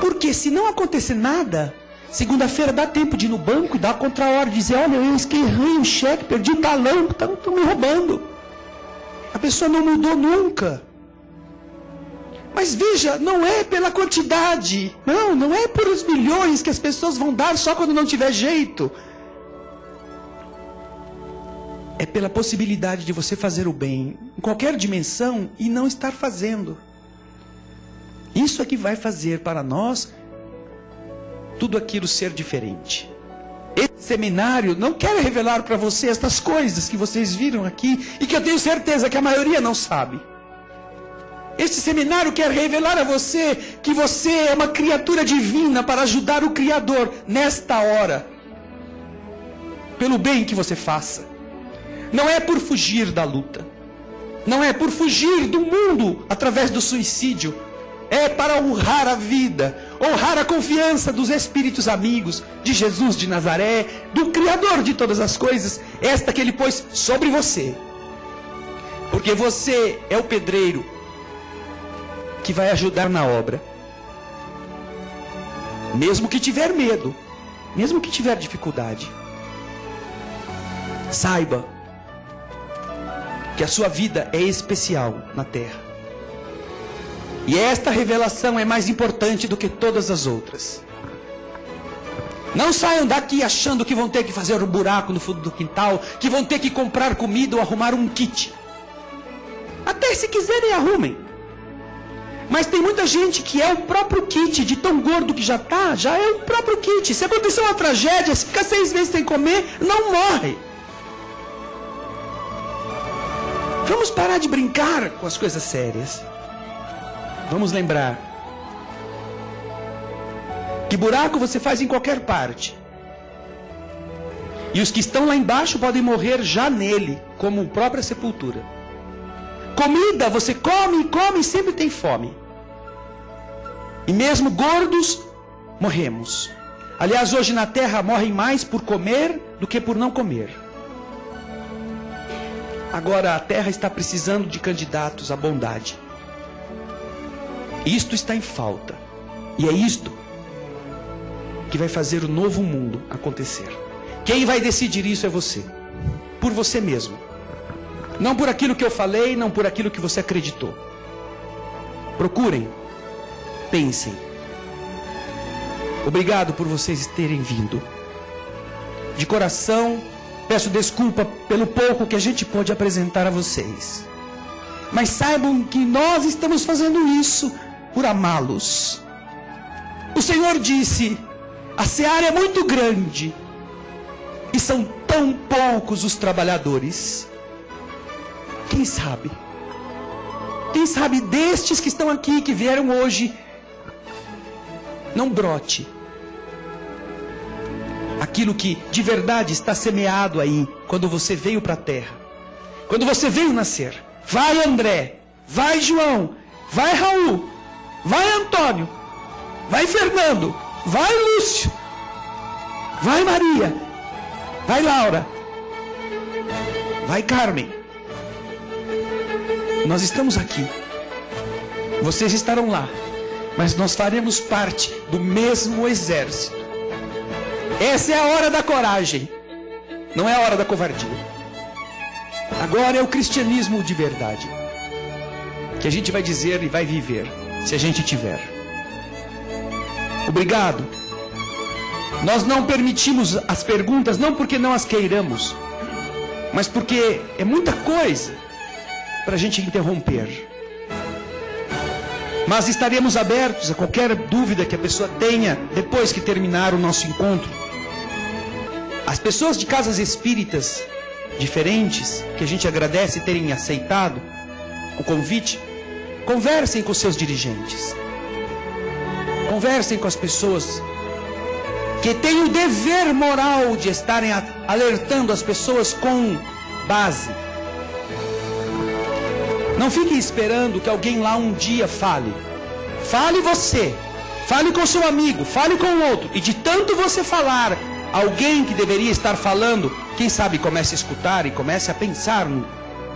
Porque se não acontecer nada, segunda-feira dá tempo de ir no banco e dar contra a hora, dizer, olha, eu esquerrei o cheque, perdi o talão, estão me roubando. A pessoa não mudou nunca. Mas veja, não é pela quantidade. Não, não é por os milhões que as pessoas vão dar só quando não tiver jeito. É pela possibilidade de você fazer o bem em qualquer dimensão e não estar fazendo. Isso é que vai fazer para nós tudo aquilo ser diferente. Esse seminário não quer revelar para você estas coisas que vocês viram aqui e que eu tenho certeza que a maioria não sabe. Este seminário quer revelar a você que você é uma criatura divina para ajudar o Criador nesta hora. Pelo bem que você faça. Não é por fugir da luta. Não é por fugir do mundo através do suicídio. É para honrar a vida, honrar a confiança dos espíritos amigos, de Jesus de Nazaré, do Criador de todas as coisas, esta que ele pôs sobre você. Porque você é o pedreiro, que vai ajudar na obra. Mesmo que tiver medo, mesmo que tiver dificuldade. Saiba que a sua vida é especial na terra. E esta revelação é mais importante do que todas as outras. Não saiam daqui achando que vão ter que fazer um buraco no fundo do quintal, que vão ter que comprar comida ou arrumar um kit. Até se quiserem, arrumem. Mas tem muita gente que é o próprio kit, de tão gordo que já está, já é o próprio kit. Se acontecer uma tragédia, se ficar seis meses sem comer, não morre. Vamos parar de brincar com as coisas sérias. Vamos lembrar que buraco você faz em qualquer parte. E os que estão lá embaixo podem morrer já nele, como própria sepultura. Comida, você come e come e sempre tem fome. E mesmo gordos, morremos. Aliás, hoje na terra morrem mais por comer do que por não comer. Agora a terra está precisando de candidatos à bondade. Isto está em falta. E é isto que vai fazer o novo mundo acontecer. Quem vai decidir isso é você. Por você mesmo. Não por aquilo que eu falei, não por aquilo que você acreditou. Procurem, pensem. Obrigado por vocês terem vindo. De coração, peço desculpa pelo pouco que a gente pôde apresentar a vocês. Mas saibam que nós estamos fazendo isso por amá-los. O Senhor disse: a seara é muito grande e são tão poucos os trabalhadores. Quem sabe? Quem sabe destes que estão aqui, que vieram hoje, não brote aquilo que de verdade está semeado aí, quando você veio para a terra, quando você veio nascer. Vai André, vai João, vai Raul, vai Antônio, vai Fernando, vai Lúcio, vai Maria, vai Laura, vai Carmen. Nós estamos aqui, vocês estarão lá, mas nós faremos parte do mesmo exército. Essa é a hora da coragem, não é a hora da covardia. Agora é o cristianismo de verdade. Que a gente vai dizer e vai viver, se a gente tiver. Obrigado. Nós não permitimos as perguntas, não porque não as queiramos, mas porque é muita coisa para a gente interromper. Mas estaremos abertos a qualquer dúvida que a pessoa tenha depois que terminar o nosso encontro. As pessoas de casas espíritas diferentes, que a gente agradece terem aceitado o convite, conversem com seus dirigentes. Conversem com as pessoas que têm o dever moral de estarem alertando as pessoas com base. Não fiquem esperando que alguém lá um dia fale. Fale você. Fale com seu amigo, fale com o outro. E de tanto você falar, alguém que deveria estar falando quem sabe comece a escutar e comece a pensar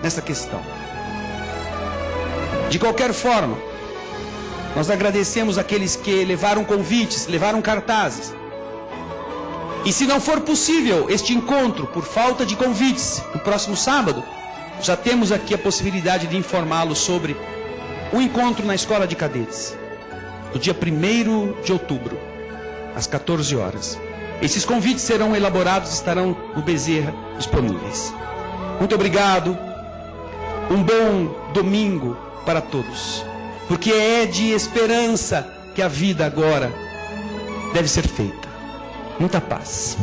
nessa questão. De qualquer forma, nós agradecemos aqueles que levaram convites, levaram cartazes. E se não for possível este encontro por falta de convites no próximo sábado, já temos aqui a possibilidade de informá-lo sobre o encontro na escola de cadetes, no dia 1 de outubro, às 14 horas. Esses convites serão elaborados, estarão no Bezerra disponíveis. Muito obrigado. Um bom domingo para todos. Porque é de esperança que a vida agora deve ser feita. Muita paz.